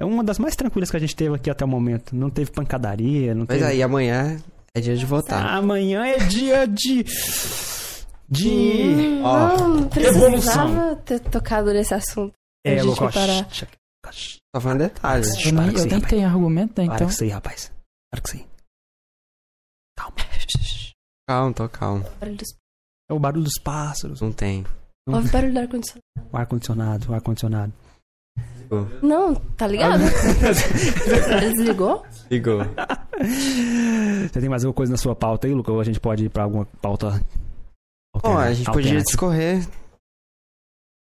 É uma das mais tranquilas que a gente teve aqui até o momento. Não teve pancadaria, não Mas teve. aí, amanhã é dia de votar. Amanhã é dia de. De. Hum, Ó, não evolução. precisava ter tocado nesse assunto. É, parar. Só falando detalhe. Eu, eu nem rapaz. tenho argumento, né? Então. com isso aí, rapaz. Para com isso aí. Calma. [LAUGHS] Calma, tô calmo. Barulho dos- É o barulho dos pássaros, Não tem. Ouve barulho do ar-condicionado. o ar-condicionado, o ar-condicionado. Não, tá ligado? [LAUGHS] Desligou? Ligou. [LAUGHS] Você tem mais alguma coisa na sua pauta aí, Lucas? Ou a gente pode ir pra alguma pauta? Bom, a gente podia discorrer.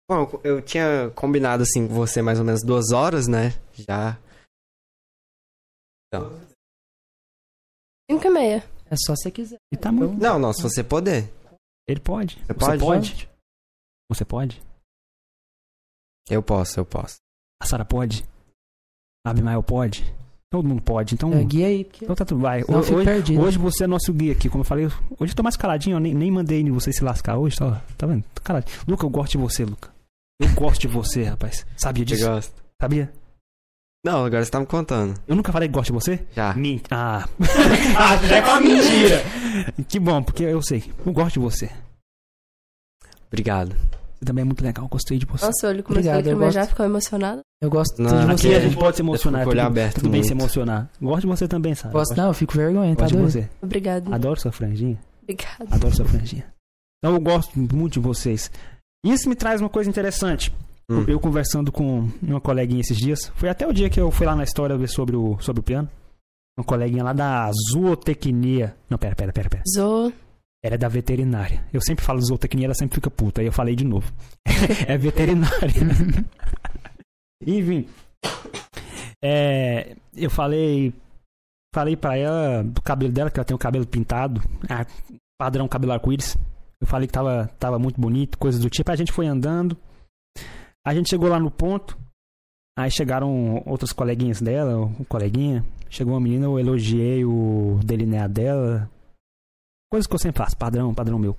Bom, eu tinha combinado assim com você mais ou menos duas horas, né? Já. Então. Cinco e meia. É só se quiser. E tá muito. Não, não, se você poder. Ele pode. Você Você pode? pode? Você pode? Eu posso, eu posso. A Sara pode? A Abimael pode? Todo mundo pode. Então, É, guia aí, porque então tá tudo. Vai. eu Hoje, perdido. hoje você é nosso guia aqui, como eu falei. Hoje eu tô mais caladinho, eu nem, nem mandei você se lascar hoje, tá, tá vendo? Tô caladinho. Luca, eu gosto de você, Luca. Eu gosto de você, rapaz. Sabia Você disso? gosta? Sabia? Não, agora você tá me contando. Eu nunca falei que gosto de você? Já. Min- [LAUGHS] Ah. ah, já é uma mentira. Que bom, porque eu sei. Eu gosto de você. Obrigado. Você também é muito legal, gostei de você. Nossa, olho começou Obrigado, a gosto. ficou emocionado. Eu gosto Não, de você. Aqui a gente pode se emocionar. fico com o olho tudo, aberto tudo bem se emocionar. Gosto de você também, sabe? Gosto, não, eu fico vergonha, tá Gosto de você. Obrigado. Adoro sua franjinha. Obrigado. Adoro sua franjinha. Então eu gosto muito de vocês. Isso me traz uma coisa interessante. Hum. Eu conversando com uma coleguinha esses dias. Foi até o dia que eu fui lá na história ver sobre o, sobre o piano. Uma coleguinha lá da zootecnia. Não, pera, pera, pera, pera. Zo. Ela é da veterinária. Eu sempre falo zootecnia, ela sempre fica puta. Aí eu falei de novo. [LAUGHS] é veterinária. [LAUGHS] Enfim. É, eu falei. Falei pra ela do cabelo dela, que ela tem o cabelo pintado. ah, padrão cabelo arco-íris. Eu falei que tava, tava muito bonito, coisas do tipo. A gente foi andando. A gente chegou lá no ponto. Aí chegaram outros coleguinhas dela, um coleguinha. Chegou uma menina, eu elogiei o delineado dela. Coisas que eu sempre faço, padrão, padrão meu.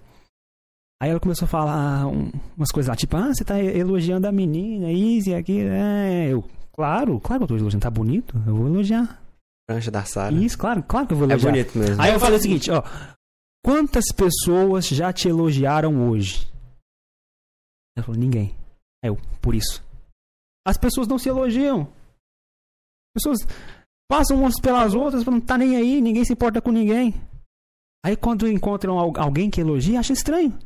Aí ela começou a falar um- umas coisas lá, tipo, ah, você tá elogiando a menina, Easy, aqui, é. Eu, claro, claro que eu tô elogiando, tá bonito? Eu vou elogiar. Prancha da Sara. Isso, claro, claro que eu vou É elogiar. bonito mesmo. Aí eu falei o seguinte, ó. Quantas pessoas já te elogiaram hoje? Ela falou, ninguém. Eu, por isso. As pessoas não se elogiam. As pessoas passam umas pelas outras, não tá nem aí, ninguém se importa com ninguém. Aí quando encontram al- alguém que elogia, acha estranho.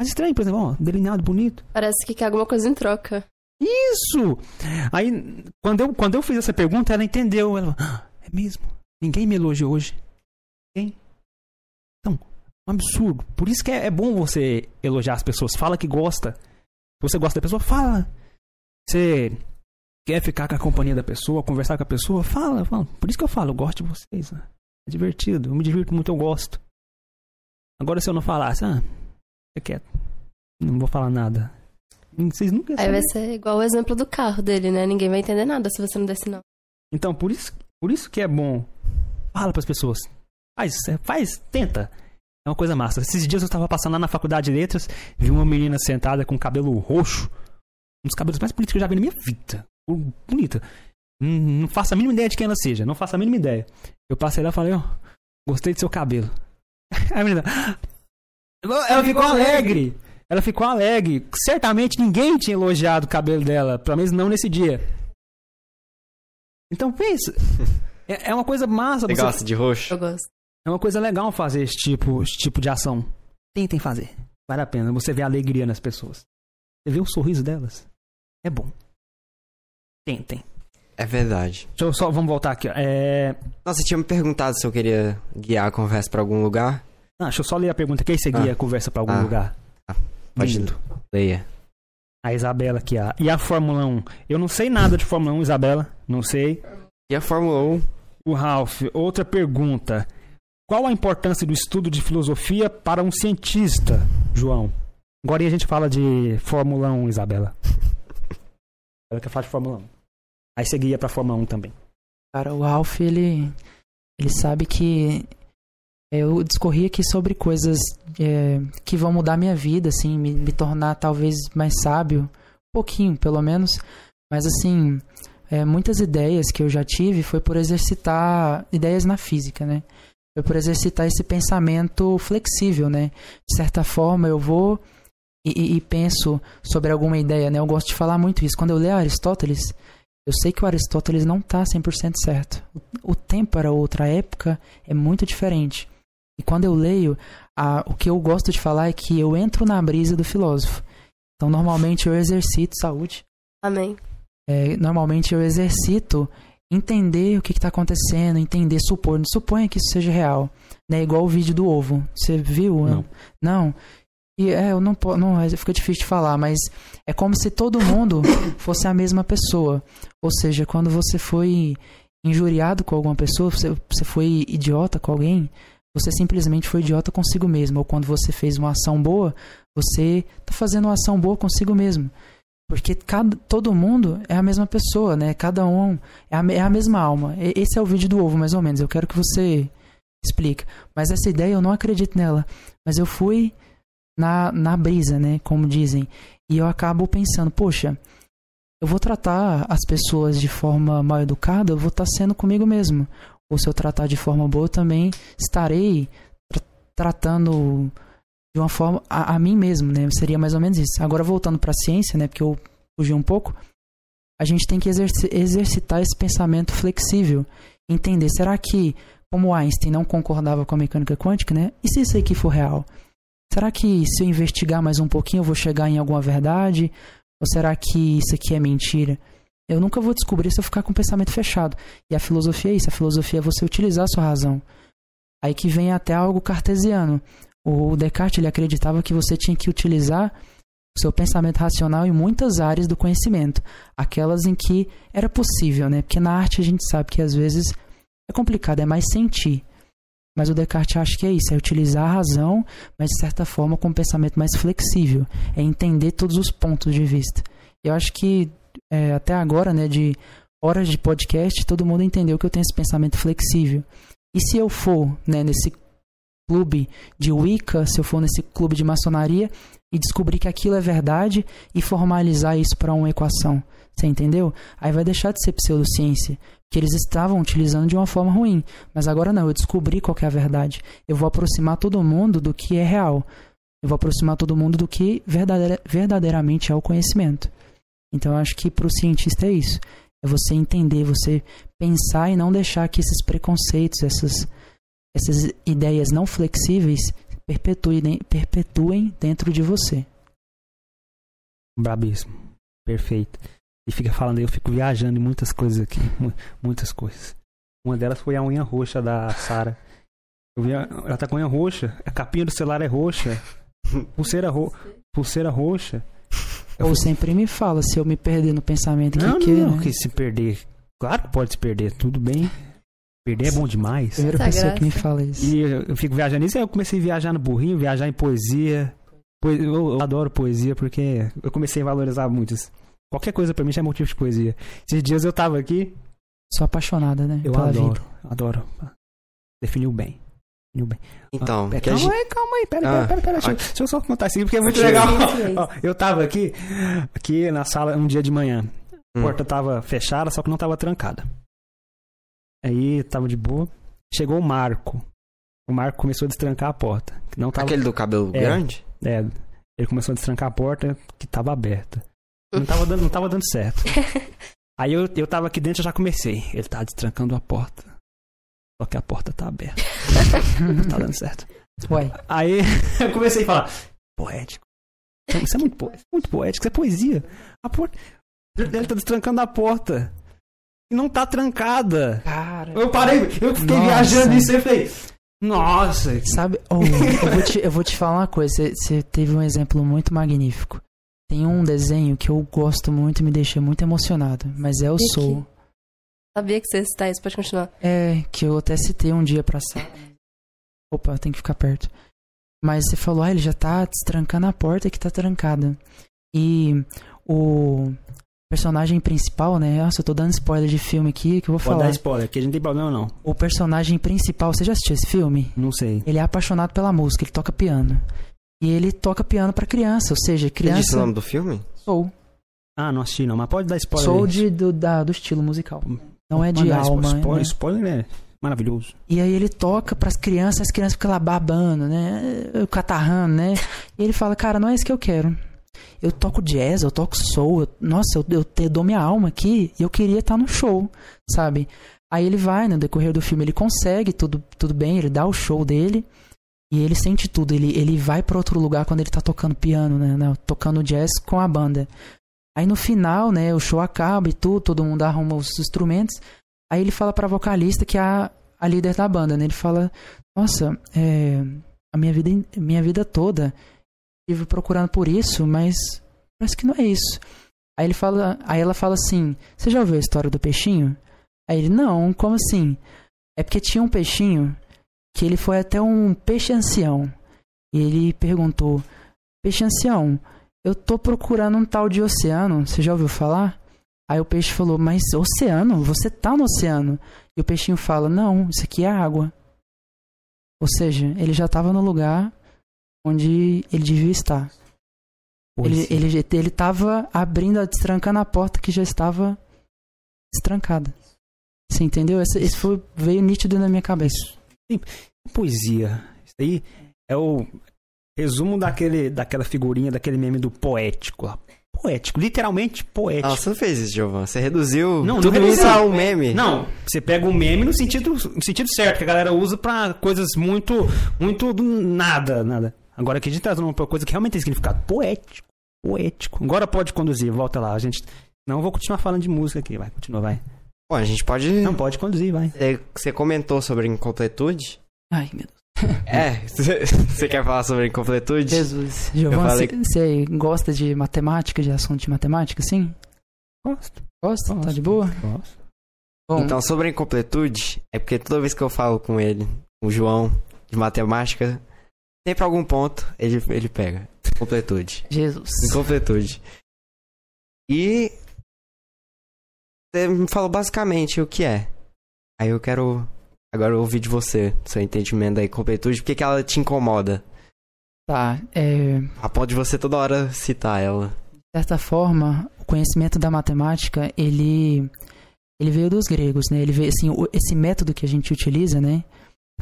Acha estranho, por exemplo, ó, delineado bonito. Parece que quer alguma coisa em troca. Isso! Aí, quando eu, quando eu fiz essa pergunta, ela entendeu. Ela falou, "Ah, é mesmo? Ninguém me elogiou hoje. Ninguém? Então, um absurdo. Por isso que é, é bom você elogiar as pessoas. Fala que gosta. Você gosta da pessoa, fala. Você quer ficar com a companhia da pessoa, conversar com a pessoa, fala, fala. Por isso que eu falo, eu gosto de vocês. né? É divertido. Eu me divirto muito, eu gosto. Agora, se eu não falasse, ah, fica quieto. Não vou falar nada. Vocês nunca Aí vai ser igual o exemplo do carro dele, né? Ninguém vai entender nada se você não der sinal. Então, por isso, por isso que é bom. Fala pras pessoas. Faz, é, faz, tenta. É uma coisa massa. Esses dias eu estava passando lá na faculdade de letras, vi uma menina sentada com cabelo roxo. Um dos cabelos mais bonitos que eu já vi na minha vida. Bonita. Hum, Não faço a mínima ideia de quem ela seja. Não faço a mínima ideia. Eu passei lá e falei, ó, gostei do seu cabelo. [LAUGHS] Aí a menina. Ela ficou alegre. Ela ficou alegre. Certamente ninguém tinha elogiado o cabelo dela. Pelo menos não nesse dia. Então pensa. [LAUGHS] É é uma coisa massa. Você você- gosta de roxo? Eu gosto. É uma coisa legal fazer esse tipo, esse tipo de ação. Tentem fazer. Vale a pena. Você vê a alegria nas pessoas. Você vê o sorriso delas. É bom. Tentem. É verdade. Deixa eu só. Vamos voltar aqui. ó. É... Nossa, você tinha me perguntado se eu queria guiar a conversa pra algum lugar. Ah, deixa eu só ler a pergunta. Quem seguia Ah. a conversa pra algum Ah. lugar? Pode Lindo. Leia. A Isabela aqui, ó. E a Fórmula 1? Eu não sei nada de Fórmula 1, Isabela. Não sei. E a Fórmula 1? O Ralph, outra pergunta. Qual a importância do estudo de filosofia para um cientista, João? Agora a gente fala de Fórmula 1, Isabela. [LAUGHS] Ela quer falar de Fórmula 1. Aí você guia pra Fórmula 1 também. Cara, o Ralph, ele, ele sabe que eu discorri aqui sobre coisas é, que vão mudar minha vida, assim, me, me tornar talvez mais sábio, um pouquinho, pelo menos. Mas, assim, é, muitas ideias que eu já tive foi por exercitar ideias na física, né? Foi por exercitar esse pensamento flexível, né? De certa forma, eu vou e, e- penso sobre alguma ideia, né? Eu gosto de falar muito isso. Quando eu leio Aristóteles, eu sei que o Aristóteles não está 100% certo. O, tempo era outra época, é muito diferente. E quando eu leio, a- o que eu gosto de falar é que eu entro na brisa do filósofo. Então, normalmente eu exercito saúde. Amém. É, normalmente eu exercito entender o que está acontecendo, entender, supor. Suponha que isso seja real. Né? Igual o vídeo do ovo. Você viu? Não. Não. E é, eu não, po- não fica difícil de falar, mas é como se todo mundo [COUGHS] fosse a mesma pessoa. Ou seja, quando você foi injuriado com alguma pessoa, você, você foi idiota com alguém, você simplesmente foi idiota consigo mesmo. Ou quando você fez uma ação boa, você tá fazendo uma ação boa consigo mesmo. Porque cada, todo mundo é a mesma pessoa, né? Cada um é a, é a mesma alma. Esse é o vídeo do ovo, mais ou menos. Eu quero que você explique. Mas essa ideia eu não acredito nela. Mas eu fui na, na brisa, né? Como dizem. E eu acabo pensando, poxa, eu vou tratar as pessoas de forma mal educada, eu vou estar sendo comigo mesmo. Ou se eu tratar de forma boa, eu também estarei tra- tratando de uma forma a, a mim mesmo, né? Seria mais ou menos isso. Agora voltando para a ciência, né? Porque eu fugi um pouco. A gente tem que exerci- exercitar esse pensamento flexível, entender. Será que, como Einstein não concordava com a mecânica quântica, né? E se isso aqui for real? Será que se eu investigar mais um pouquinho eu vou chegar em alguma verdade? Ou será que isso aqui é mentira? Eu nunca vou descobrir se eu ficar com o pensamento fechado. E a filosofia é isso. A filosofia é você utilizar a sua razão. Aí que vem até algo cartesiano. O Descartes ele acreditava que você tinha que utilizar seu pensamento racional em muitas áreas do conhecimento, aquelas em que era possível, né? Porque na arte a gente sabe que às vezes é complicado, é mais sentir. Mas o Descartes acha que é isso, é utilizar a razão, mas de certa forma com um pensamento mais flexível, é entender todos os pontos de vista. Eu acho que é, até agora, né, de horas de podcast, todo mundo entendeu que eu tenho esse pensamento flexível. E se eu for né, nesse clube de Wicca, se eu for nesse clube de maçonaria e descobrir que aquilo é verdade e formalizar isso para uma equação, você entendeu? Aí vai deixar de ser pseudociência, que eles estavam utilizando de uma forma ruim. Mas agora não, eu descobri qual é a verdade. Eu vou aproximar todo mundo do que é real. Eu vou aproximar todo mundo do que verdadeira, verdadeiramente é o conhecimento. Então eu acho que para o cientista é isso. É você entender, você pensar e não deixar que esses preconceitos, essas, essas ideias não flexíveis perpetuem, perpetuem dentro de você. Brabíssimo. Perfeito. E fica falando, eu fico viajando em muitas coisas aqui. Muitas coisas. Uma delas foi a unha roxa da Sara. Ela tá com a unha roxa. A capinha do celular é roxa. Pulseira, ro... Pulseira roxa. Eu Ou sempre me fala se eu me perder no pensamento não, que, não, né? que se perder. Claro que pode se perder, tudo bem. Perder é bom demais. Primeira Essa pessoa graça. que me fala isso. E eu, eu fico viajando nisso, aí eu comecei a viajar no burrinho, viajar em poesia. Poe- Eu, eu adoro poesia porque eu comecei a valorizar muito isso. Qualquer coisa pra mim já é motivo de poesia. Esses dias eu tava aqui, Sou apaixonada, né? eu pela adoro, vida. adoro. Definiu bem. Definiu bem. Então, Ah, a calma gente... aí, calma aí, pera, Ah, pera, pera, pera, deixa, deixa eu só contar isso aqui porque é muito legal. [LAUGHS] Ó, eu tava aqui, aqui na sala um dia de manhã. A Hum. porta tava fechada, só que não tava trancada. Aí tava de boa. Chegou o Marco. O Marco começou a destrancar a porta. Que não tava, Aquele do cabelo É. grande? é, ele começou a destrancar a porta que tava aberta. Não tava dando, não tava dando certo. [LAUGHS] Aí eu, eu tava aqui dentro e já comecei. Ele tá destrancando a porta. Só que a porta tá aberta. não [LAUGHS] tá dando certo. Ué, Aí [LAUGHS] eu comecei a falar, poético. Isso é muito, po- muito poético, isso é poesia. A porta. Ele tá destrancando a porta. E não tá trancada. cara. Eu parei, eu fiquei Nossa. viajando nisso e falei. Nossa, Sabe, oh, eu, vou te, eu vou te falar uma coisa. Você- teve um exemplo muito magnífico. Tem um desenho que eu gosto muito e me deixa muito emocionado, mas é o E Soul. Sabia que você ia citar isso, pode continuar. É, que eu até citei um dia pra sala. Opa, tem que ficar perto. Mas você falou, ah, ele já tá destrancando a porta que tá trancada. E o personagem principal, né? Nossa, eu tô dando spoiler de filme aqui que eu vou pode falar. dar spoiler, que a gente não tem problema não. O personagem principal, você já assistiu esse filme? Não sei. Ele é apaixonado pela música, ele toca piano. E ele toca piano pra criança, ou seja, Você disse o criança. nome do filme? Soul. Ah, não assisti não, mas pode dar spoiler. Soul aí. de, do, da, do estilo musical. Não é de Pode alma. Spoiler, né? spoiler é maravilhoso. E aí ele toca pras crianças, as crianças ficam lá babando, né? Catarrando, né? E ele fala, cara, não é isso que eu quero. Eu toco jazz, eu toco soul. eu- nossa, eu, eu te- dou minha alma aqui e eu queria estar no show, sabe? Aí ele vai, no decorrer do filme, ele consegue, tudo, tudo bem, ele dá o show dele. E ele sente tudo, ele, ele vai pra outro lugar quando ele tá tocando piano, né? né, Tocando jazz com a banda. Aí no final, né, o show acaba e tudo, todo mundo arruma os instrumentos. Aí ele fala pra vocalista que é a, a líder da banda, né? Ele fala: Nossa, é, a minha vida, in- minha vida toda estive procurando por isso, mas parece que não é isso. Aí ele fala, aí ela fala assim: Você já ouviu a história do peixinho? Aí ele: Não, como assim? É porque tinha um peixinho que ele foi até um peixe ancião. E ele perguntou: Peixe ancião, eu tô procurando um tal de oceano, você já ouviu falar? Aí o peixe falou: Mas oceano? Você tá no oceano? E o peixinho fala: Não, isso aqui é água. Ou seja, ele já estava no lugar onde ele devia estar. Ele, Poesia. ele, ele tava abrindo, destrancando a porta que já estava destrancada. Você entendeu? Esse, esse foi, veio nítido na minha cabeça. Poesia. Isso aí é o resumo daquele, daquela figurinha, daquele meme do poético lá. Poético, literalmente poético. Ah, você não fez isso, Giovanni. Você reduziu Não, não tudo reduzi. isso a um meme. Não, você pega um meme no sentido, no sentido certo, que a galera usa pra coisas muito, muito do nada, nada. Agora aqui a gente trazendo uma coisa que realmente tem significado. Poético, poético. Agora pode conduzir, volta lá. A gente. Não, vou continuar falando de música aqui, vai, continua, vai. Pô, a gente pode... Não, pode conduzir, vai. É, Você comentou sobre incompletude. Ai, meu Deus. [LAUGHS] É, você quer falar sobre incompletude? Jesus. Giovanni, falei- você gosta de matemática, de assunto de matemática, sim? Gosto. Gosta? Tá Gosto. de boa? Gosto. Bom, Então, sobre a incompletude, é porque toda vez que eu falo com ele, com o João, de matemática, sempre algum ponto ele, ele pega. Incompletude. Jesus. Incompletude. E você me falou basicamente o que é. Aí eu quero agora ouvir de você, seu entendimento da incompletude, por que que ela te incomoda? Tá, é, A ponto de você toda hora citar ela. de certa forma, o conhecimento da matemática, ele ele veio dos gregos, né? Ele veio assim, esse método que a gente utiliza, né?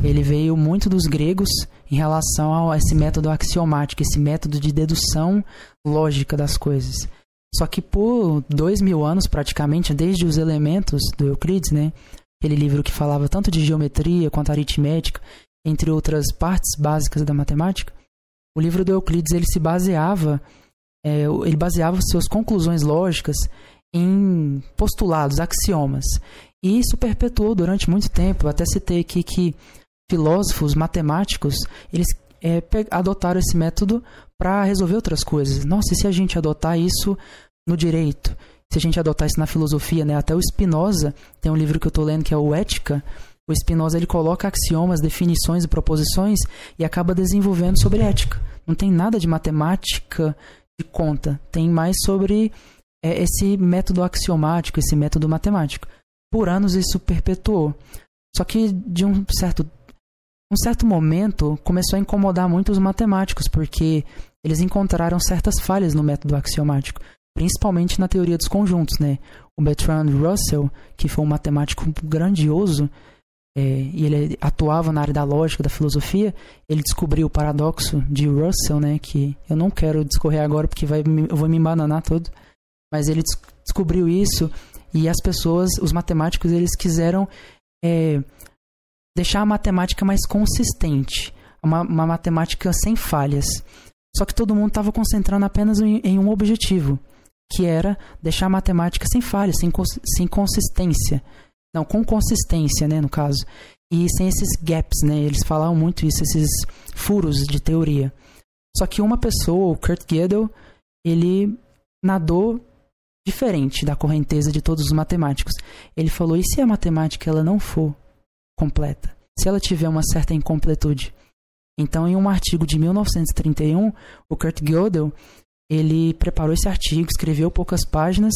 Ele veio muito dos gregos em relação a esse método axiomático, esse método de dedução lógica das coisas. Só que por dois mil anos, praticamente, desde os elementos do Euclides, né? Aquele livro que falava tanto de geometria quanto aritmética, entre outras partes básicas da matemática, o livro do Euclides ele se baseava, é, ele baseava suas conclusões lógicas em postulados, axiomas. E isso perpetuou durante muito tempo. Eu até citei aqui que filósofos matemáticos eles é, adotaram esse método para resolver outras coisas. Nossa, e se a gente adotar isso no direito? Se a gente adotar isso na filosofia, né? Até o Spinoza tem um livro que eu estou lendo que é o Ética. O Spinoza ele coloca axiomas, definições e proposições e acaba desenvolvendo sobre ética. Não tem nada de matemática de conta. Tem mais sobre é, esse método axiomático, esse método matemático. Por anos isso perpetuou. Só que de um certo um certo momento começou a incomodar muito os matemáticos, porque eles encontraram certas falhas no método axiomático, principalmente na teoria dos conjuntos, né? O Bertrand Russell, que foi um matemático grandioso, é, e ele atuava na área da lógica, da filosofia, ele descobriu o paradoxo de Russell, né? Que eu não quero discorrer agora porque vai, eu vou me embananar todo. Mas ele des- descobriu isso e as pessoas, os matemáticos, eles quiseram é, deixar a matemática mais consistente, uma, uma matemática sem falhas. Só que todo mundo estava concentrando apenas em, em um objetivo, que era deixar a matemática sem falhas, sem, sem consistência. Não, com consistência, né, no caso. E sem esses gaps, né? Eles falavam muito isso, esses furos de teoria. Só que uma pessoa, o Kurt Gödel, ele nadou diferente da correnteza de todos os matemáticos. Ele falou: e se a matemática ela não for completa? Se ela tiver uma certa incompletude? Então, em um artigo de 1931, o Kurt Gödel ele preparou esse artigo, escreveu poucas páginas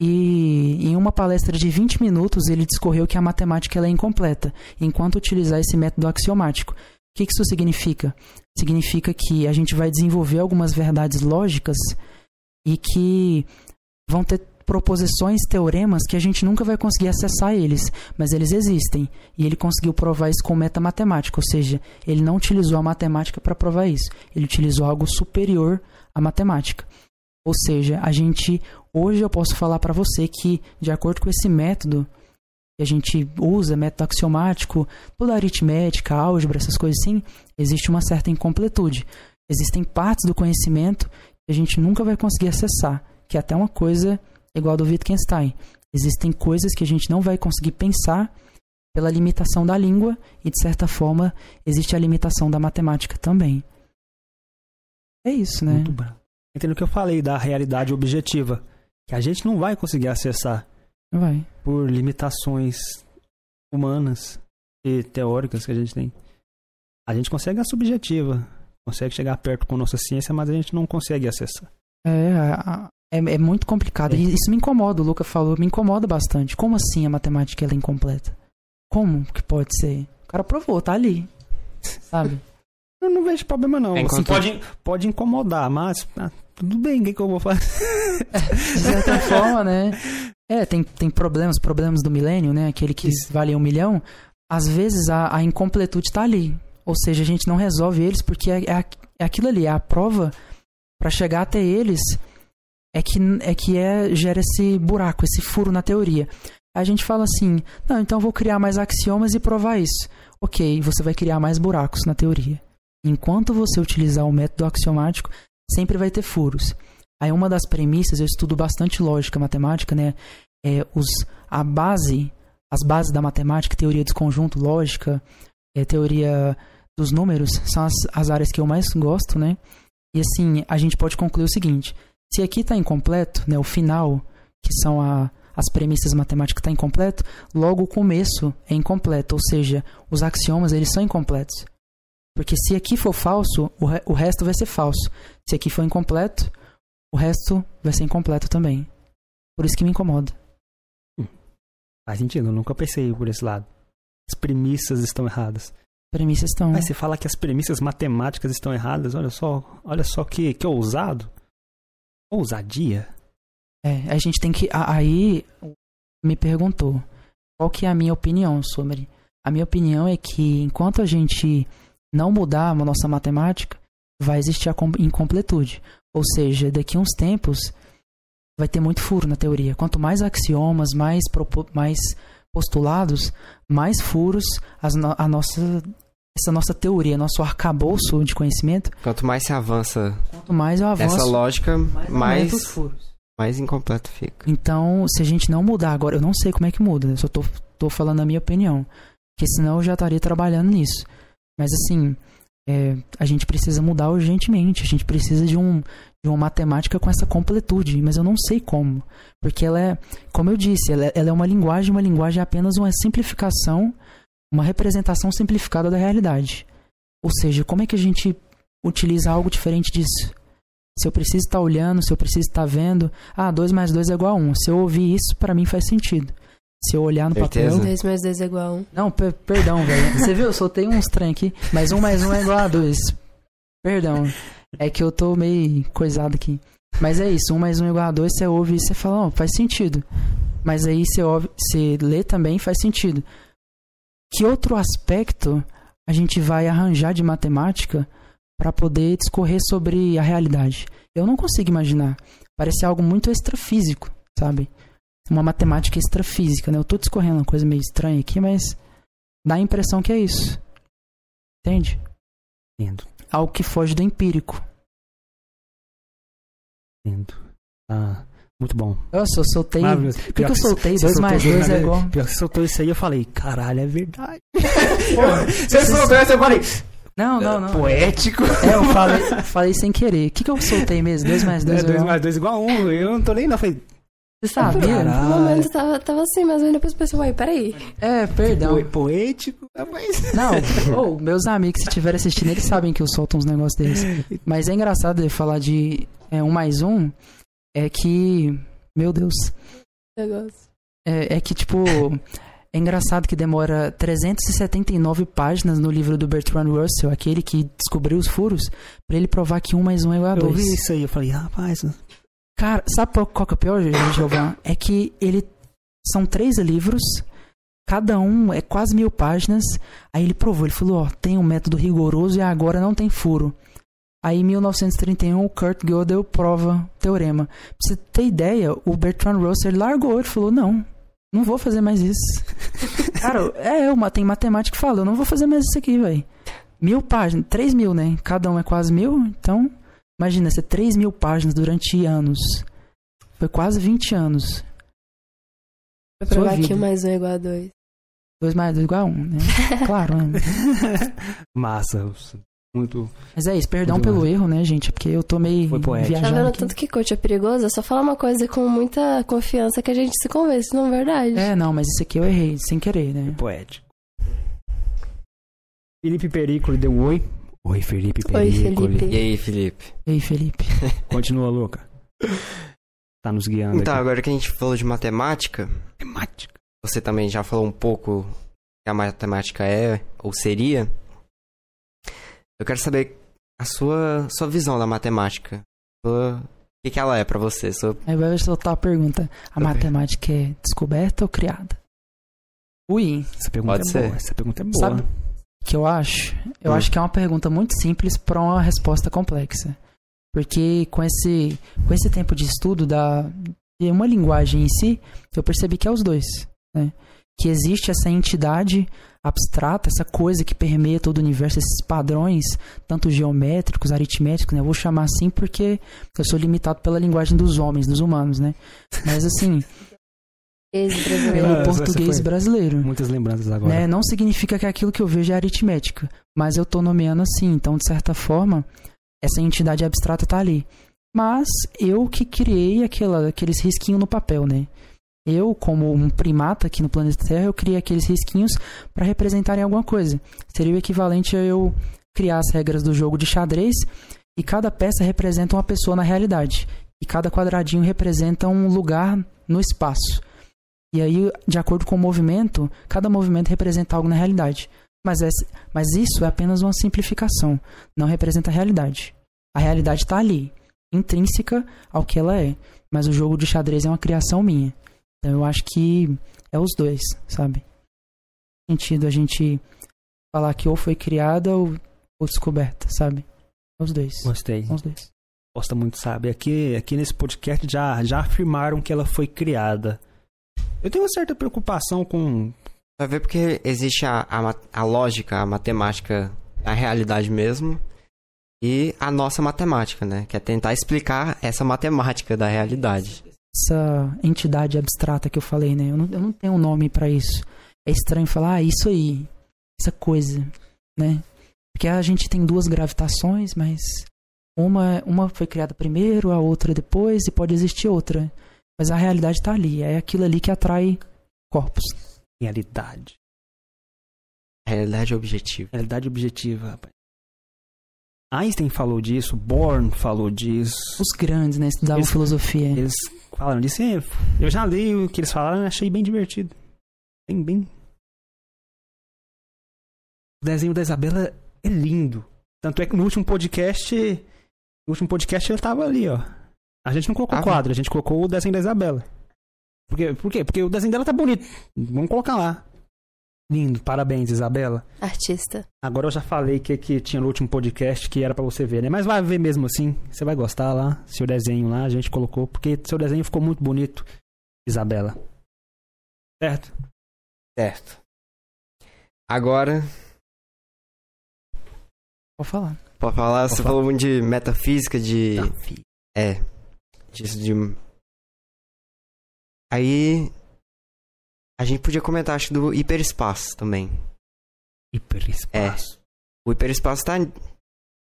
e em uma palestra de 20 minutos ele discorreu que a matemática ela é incompleta, enquanto utilizar esse método axiomático. O que isso significa? Significa que a gente vai desenvolver algumas verdades lógicas e que vão ter proposições, teoremas que a gente nunca vai conseguir acessar eles, mas eles existem. E ele conseguiu provar isso com metamatemática, ou seja, ele não utilizou a matemática para provar isso, ele utilizou algo superior à matemática. Ou seja, a gente hoje eu posso falar para você que de acordo com esse método que a gente usa, método axiomático, toda aritmética, álgebra, essas coisas assim, existe uma certa incompletude. Existem partes do conhecimento que a gente nunca vai conseguir acessar, que é até uma coisa igual do Wittgenstein. Existem coisas que a gente não vai conseguir pensar pela limitação da língua e, de certa forma, existe a limitação da matemática também. É isso, né? Muito bom. Entendeu o que eu falei da realidade objetiva? Que a gente não vai conseguir acessar Vai. por limitações humanas e teóricas que a gente tem. A gente consegue a subjetiva, consegue chegar perto com nossa ciência, mas a gente não consegue acessar. É, a- é, é muito complicado. É. E isso me incomoda, o Luca falou, me incomoda bastante. Como assim a matemática ela é incompleta? Como que pode ser? O cara provou, tá ali. Sabe? [LAUGHS] Eu não vejo problema não. É, Assim, enquanto- pode, pode incomodar, mas ah, tudo bem, o que, que eu vou fazer? [LAUGHS] De certa [LAUGHS] forma, né? É, tem, tem problemas, problemas do milênio, né? Aquele que vale um milhão. Às vezes a, a incompletude tá ali. Ou seja, a gente não resolve eles porque é, é, é aquilo ali, é a prova para chegar até eles é que é que é gera esse buraco, esse furo na teoria. A gente fala assim: "Não, então vou criar mais axiomas e provar isso". OK, você vai criar mais buracos na teoria. Enquanto você utilizar o método axiomático, sempre vai ter furos. Aí uma das premissas, eu estudo bastante lógica matemática, né? É os a base, as bases da matemática, teoria dos conjuntos, lógica, é, teoria dos números são as, as áreas que eu mais gosto, né? E assim, a gente pode concluir o seguinte: se aqui está incompleto, né, o final, que são a, as premissas matemáticas está incompleto, logo o começo é incompleto, ou seja, os axiomas eles são incompletos. Porque se aqui for falso, o, re, o resto vai ser falso. Se aqui for incompleto, o resto vai ser incompleto também. Por isso que me incomoda. Faz sentido, eu nunca pensei por esse lado. As premissas estão erradas. Premissas estão. Mas você fala que as premissas matemáticas estão erradas, olha só, olha só que, que ousado. Ousadia. É, a gente tem que. Aí me perguntou qual que é a minha opinião sobre. A minha opinião é que enquanto a gente não mudar a nossa matemática, vai existir a com- incompletude. Ou seja, daqui a uns tempos vai ter muito furo na teoria. Quanto mais axiomas, mais, mais postulados, mais furos as no- a nossa, essa nossa teoria, nosso arcabouço de conhecimento, Quanto mais se avança quanto mais eu avanço, nessa lógica, mais, mais, os furos. mais incompleto fica. Então, se a gente não mudar agora, eu não sei como é que muda, eu só tô, tô falando a minha opinião. Porque senão eu já estaria trabalhando nisso. Mas assim, é, a gente precisa mudar urgentemente. A gente precisa de, um, de uma matemática com essa completude. Mas eu não sei como. Porque ela é, como eu disse, ela é, ela é uma linguagem, uma linguagem é apenas uma simplificação, uma representação simplificada da realidade. Ou seja, como é que a gente utiliza algo diferente disso? Se eu preciso estar olhando, se eu preciso estar vendo, ah, 2 mais 2 é igual a 1. Um. Se eu ouvir isso, pra mim faz sentido. Se eu olhar no Certeza. papel. 2 mais 2 é igual a 1. Não, per- perdão, velho. Você viu? Eu soltei uns trem aqui. Mas 1 um mais 1 um é igual a 2. Perdão. É que eu tô meio coisado aqui. Mas é isso, 1 um mais 1 um é igual a 2, você ouve isso e você fala, ó, faz sentido. Mas aí você, ouve, você lê também faz sentido. Que outro aspecto a gente vai arranjar de matemática para poder discorrer sobre a realidade? Eu não consigo imaginar. Parece algo muito extrafísico, sabe? Uma matemática extrafísica, né? Eu tô discorrendo uma coisa meio estranha aqui, mas dá a impressão que é isso. Entende? Entendo, Algo que foge do empírico. entendo. Ah, muito bom. Nossa, eu soltei. Por que, que eu soltei? 2 mais 2 é igual. Pior que você soltou isso aí, eu falei, caralho, é verdade. [LAUGHS] Você soltou essa, eu falei. Não, não, não. Poético. É, eu falei, falei sem querer. O que, que eu soltei mesmo? 2 mais 2 É é 2 igual. mais 2 igual a 1. Um. Eu não tô nem não. Falei, Você sabia? Caralho. No momento tava, tava assim, mas depois pensei, uai, peraí. É, perdão. po- poético. Mas... Não, ô, meus amigos, se estiverem assistindo, eles sabem que eu solto uns negócios desses. Mas é engraçado eu falar de é, um mais um, é que. Meu Deus. Negócio. É, é que, tipo, é engraçado que demora 379 páginas no livro do Bertrand Russell, aquele que descobriu os furos, pra ele provar que 1 mais 1 é igual a Eu 2. vi isso aí, eu falei, rapaz, Cara, sabe qual qual que é o pior, Giovanni? [COUGHS] É que ele. São três livros, cada um é quase mil páginas. Aí ele provou, ele falou: ó, tem um método rigoroso e agora não tem furo. Aí em 1931 o Kurt Gödel prova o teorema. Pra você ter ideia, o Bertrand Russell largou, ele falou: não, não vou fazer mais isso. [LAUGHS] Cara, é, uma, tem matemática que fala: eu não vou fazer mais isso aqui, velho. Mil páginas, três mil, né? Cada um é quase mil, então Imagina, ser 3 mil páginas durante anos. Foi quase 20 anos. Sua provar que vida. 1 mais 1 é igual a 2. 2 mais 2 igual a 1, né? [LAUGHS] Claro, né? [LAUGHS] massa. Muito. Mas é isso, perdão pelo massa. erro, né, gente? Porque eu tô meio Foi poético. Tá viajando vendo aqui. tanto que coach é perigoso? É só falar uma coisa com muita confiança que a gente se convence, não é verdade? É, não, mas isso aqui eu errei, sem querer, né? Poético. Felipe Perícolo deu um oi. Oi, Felipe Oi, Perícolo. Felipe. E aí, Felipe? E aí, Felipe? [LAUGHS] Continua, Luca. Tá nos guiando Então, aqui. agora que a gente falou de matemática, Matemática. você também já falou um pouco o que a matemática é, ou seria. Eu quero saber a sua, sua visão da matemática. Sua- O que, que ela é pra você? Sua- Aí vai soltar a pergunta: a bem. matemática é descoberta ou criada? Ui, Essa pergunta Pode é ser. boa. Essa pergunta é boa. Sabe o que eu acho? Eu Hum. acho que é uma pergunta muito simples para uma resposta complexa. Porque com esse, com esse tempo de estudo da, de uma linguagem em si, eu percebi que é os dois. Né? Que existe essa entidade abstrata, essa coisa que permeia todo o universo, esses padrões, tanto geométricos, aritméticos, né? Eu vou chamar assim porque eu sou limitado pela linguagem dos homens, dos humanos, né? Mas assim, pelo Ah, essa português brasileiro. Muitas lembranças agora. Né? Não significa que aquilo que eu vejo é aritmética, mas eu tô nomeando assim, então de certa forma, essa entidade abstrata tá ali. Mas eu que criei aquela, aqueles risquinhos no papel, né? Eu, como um primata aqui no planeta Terra, eu criei aqueles risquinhos para representarem alguma coisa. Seria o equivalente a eu criar as regras do jogo de xadrez e cada peça representa uma pessoa na realidade. E cada quadradinho representa um lugar no espaço. E aí, de acordo com o movimento, cada movimento representa algo na realidade. Mas, essa- mas isso é apenas uma simplificação, não representa a realidade. A realidade está ali, intrínseca ao que ela é. Mas o jogo de xadrez é uma criação minha. Então eu acho que é os dois, sabe? Sentido a gente falar que ou foi criada ou, ou descoberta, sabe? É os dois. Gostei. São os dois. Gosta muito, sabe? Aqui, aqui nesse podcast já, já afirmaram que ela foi criada. Eu tenho uma certa preocupação com. Vai ver porque existe a, a, a lógica, a matemática da realidade mesmo. E a nossa matemática, né? Que é tentar explicar essa matemática da realidade. Essa entidade abstrata que eu falei, né? Eu não, eu não tenho um nome pra isso. É estranho falar, ah, isso aí, essa coisa, né? Porque a gente tem duas gravitações, mas uma, uma foi criada primeiro, a outra depois, e pode existir outra. Mas a realidade tá ali, é aquilo ali que atrai corpos. Realidade. Realidade objetiva. Realidade objetiva, rapaz. Einstein falou disso, Born falou disso. Os grandes, né? Estudavam Eles- filosofia. Eles falaram disso. e Eu já li o que eles falaram e achei bem divertido. Bem, bem. O desenho da Isabela é lindo. Tanto é que no último podcast. No último podcast ele tava ali, ó. A gente não colocou Ah, quadro, a gente colocou o desenho da Isabela. Por quê? Por quê? Porque o desenho dela tá bonito. Vamos colocar lá. Lindo, parabéns, Isabela. Artista. Agora eu já falei que, que tinha no último podcast que era pra você ver, né? Mas vai ver mesmo assim. Você vai gostar lá. Seu desenho lá, a gente colocou. Porque seu desenho ficou muito bonito, Isabela. Certo? Certo. Agora, Pode falar. pode falar, Pode você falar. falou muito de metafísica, de. É. Disso de. Aí. A gente podia comentar, acho, do hiperespaço também. Hiperespaço. O hiperespaço tá.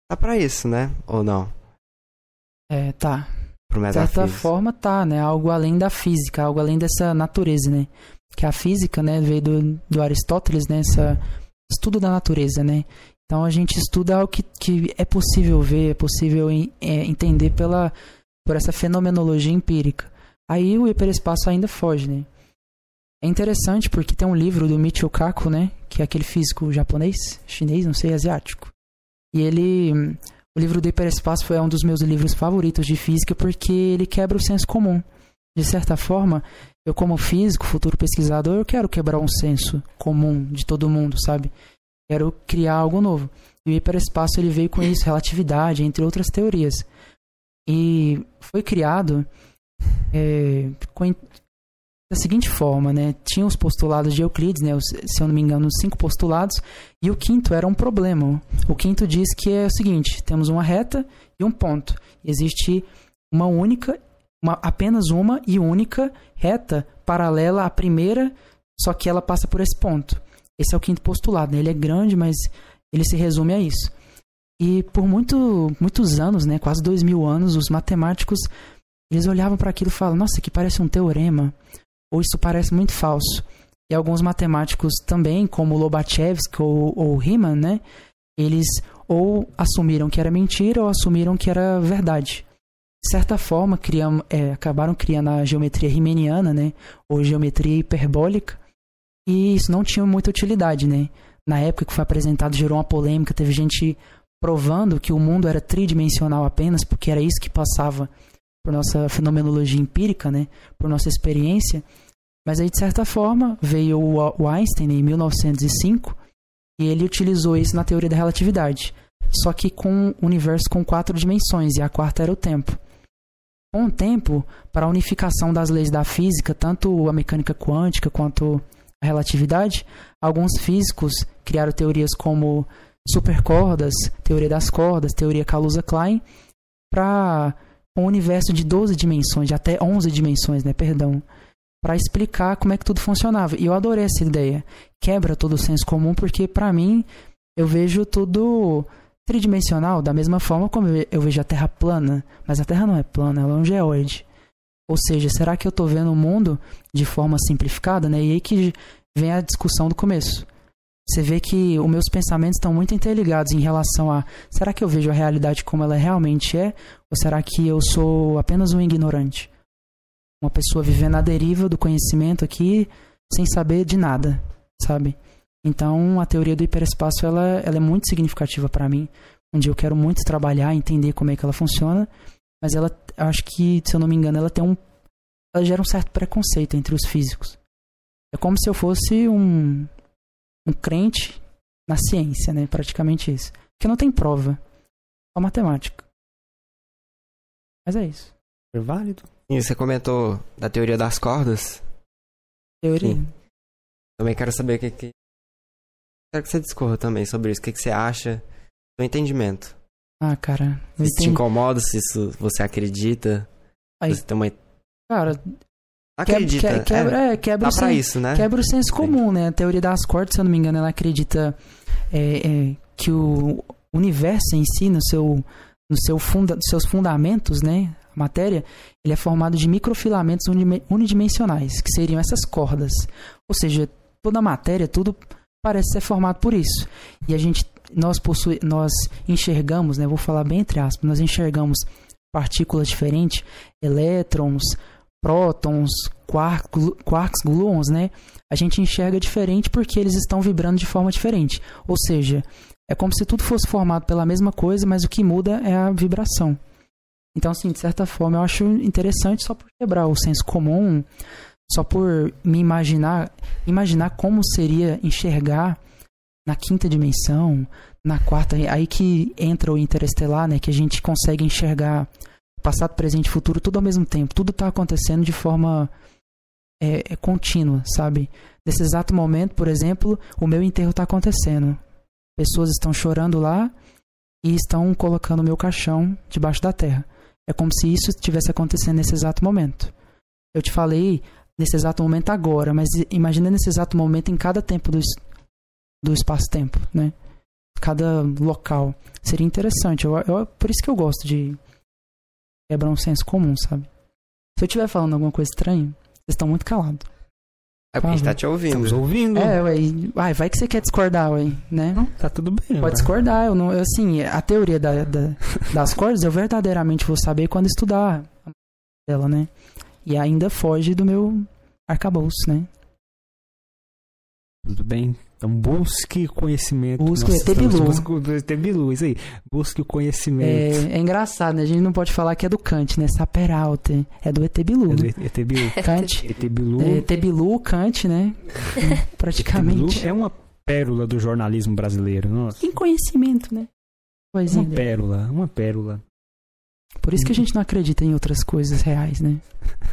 Tá pra isso, né? Ou não? É, tá. Pro De certa forma tá, né? Algo além da física, algo além dessa natureza, né? Que a física, né, veio do, do Aristóteles, né? Essa estudo da natureza, né? Então a gente estuda o que, que é possível ver, é possível en- é, entender pela, por essa fenomenologia empírica. Aí o hiperespaço ainda foge, né? É interessante porque tem um livro do Michio Kaku, né? Que é aquele físico japonês, chinês, não sei, asiático. E ele o livro do hiperespaço foi um dos meus livros favoritos de física porque ele quebra o senso comum. De certa forma, eu como físico, futuro pesquisador, eu quero quebrar um senso comum de todo mundo, sabe? Quero criar algo novo. E o hiperespaço ele veio com isso, relatividade, entre outras teorias. E foi criado é, com da seguinte forma, né? Tinha os postulados de Euclides, né? Se eu não me engano, os cinco postulados. E o quinto era um problema. O quinto diz que é o seguinte: temos uma reta e um ponto. Existe uma única, uma, apenas uma e única reta paralela à primeira, só que ela passa por esse ponto. Esse é o quinto postulado. Né? Ele é grande, mas ele se resume a isso. E por muito, muitos anos, né, quase dois mil anos, os matemáticos eles olhavam para aquilo e falavam: Nossa, que parece um teorema. Ou isso parece muito falso. E alguns matemáticos também, como Lobachevsky ou, ou Riemann, né? Eles ou assumiram que era mentira ou assumiram que era verdade. De certa forma, criam, é, acabaram criando a geometria riemanniana, né? Ou geometria hiperbólica. E isso não tinha muita utilidade, né? Na época que foi apresentado, gerou uma polêmica. Teve gente provando que o mundo era tridimensional apenas, porque era isso que passava por nossa fenomenologia empírica, né? Por nossa experiência. Mas aí, de certa forma, veio o Einstein em 1905 e ele utilizou isso na teoria da relatividade. Só que com um universo com quatro dimensões, e a quarta era o tempo. Com o tempo, para a unificação das leis da física, tanto a mecânica quântica quanto a relatividade, alguns físicos criaram teorias como supercordas, teoria das cordas, teoria Kaluza-Klein, para um universo de 12 dimensões, de até 11 dimensões, né, perdão. para explicar como é que tudo funcionava. E eu adorei essa ideia. Quebra todo o senso comum, porque para mim eu vejo tudo tridimensional, da mesma forma como eu vejo a Terra plana, mas a Terra não é plana, ela é um geóide. Ou seja, será que eu estou vendo o mundo de forma simplificada, né? E aí que vem a discussão do começo. Você vê que os meus pensamentos estão muito interligados em relação a será que eu vejo a realidade como ela realmente é ou será que eu sou apenas um ignorante? Uma pessoa vivendo à deriva do conhecimento aqui sem saber de nada, sabe? Então, a teoria do hiperespaço ela, ela é muito significativa para mim, onde eu quero muito trabalhar, entender como é que ela funciona, mas ela, acho que, se eu não me engano, ela tem um, ela gera um certo preconceito entre os físicos. É como se eu fosse um, um crente na ciência, né? Praticamente isso. Porque não tem prova, só matemática. Mas é isso. É válido. E você comentou da teoria das cordas. Teoria. Sim. Também quero saber o que, que Quero que você discorra também sobre isso. O que, que você acha do entendimento? Ah, cara. Se isso te incomoda, se isso você acredita. Aí, você tem uma... Cara, acredita. Que, quebra, é, é, quebra o pra isso, né? Quebra o senso comum, né? A teoria das cordas, se eu não me engano, ela acredita é, é, que o universo em si, no seu, no seu funda, seus fundamentos, né? A matéria, ele é formado de microfilamentos unidimensionais, que seriam essas cordas. Ou seja, toda a matéria, tudo parece ser formado por isso. E a gente, nós possui, nós enxergamos, né, vou falar bem entre aspas, nós enxergamos partículas diferentes, elétrons, prótons, quarks, quarks, gluons, né? A gente enxerga diferente porque eles estão vibrando de forma diferente. Ou seja, é como se tudo fosse formado pela mesma coisa, mas o que muda é a vibração. Então, assim, de certa forma, eu acho interessante só por quebrar o senso comum, só por me imaginar, imaginar como seria enxergar na quinta dimensão, na quarta, aí que entra o interestelar, né, que a gente consegue enxergar passado, presente e futuro tudo ao mesmo tempo, tudo está acontecendo de forma é, é, contínua, sabe? Nesse exato momento, por exemplo, o meu enterro está acontecendo. Pessoas estão chorando lá e estão colocando o meu caixão debaixo da terra. É como se isso estivesse acontecendo nesse exato momento. Eu te falei nesse exato momento agora, mas imagina nesse exato momento em cada tempo do, do espaço-tempo, né? Cada local. Seria interessante. Eu, eu, por isso que eu gosto de quebrar um senso comum, sabe? Se eu estiver falando alguma coisa estranha, vocês estão muito calados. É porque a gente tá te ouvindo. Estamos ouvindo. É, ué. Vai, vai que você quer discordar, ué, né? Não, tá tudo bem. Pode discordar. Eu não, eu, assim, a teoria da, da, das cordas eu verdadeiramente vou saber quando estudar ela, né? E ainda foge do meu arcabouço, né? Tudo bem. Então busque conhecimento. Busque o Bilu. Busque aí. Busque o conhecimento. É, é, engraçado, né? A gente não pode falar que é do Kant, né? Saperalter. É do. É do ET Bilu. [LAUGHS] Kant. ET Bilu. É, Kant, né? [LAUGHS] Praticamente. é uma pérola do jornalismo brasileiro. Nossa. Em conhecimento, né? Coisinha. Uma pérola, uma pérola. Por isso que a gente não acredita em outras coisas reais, né?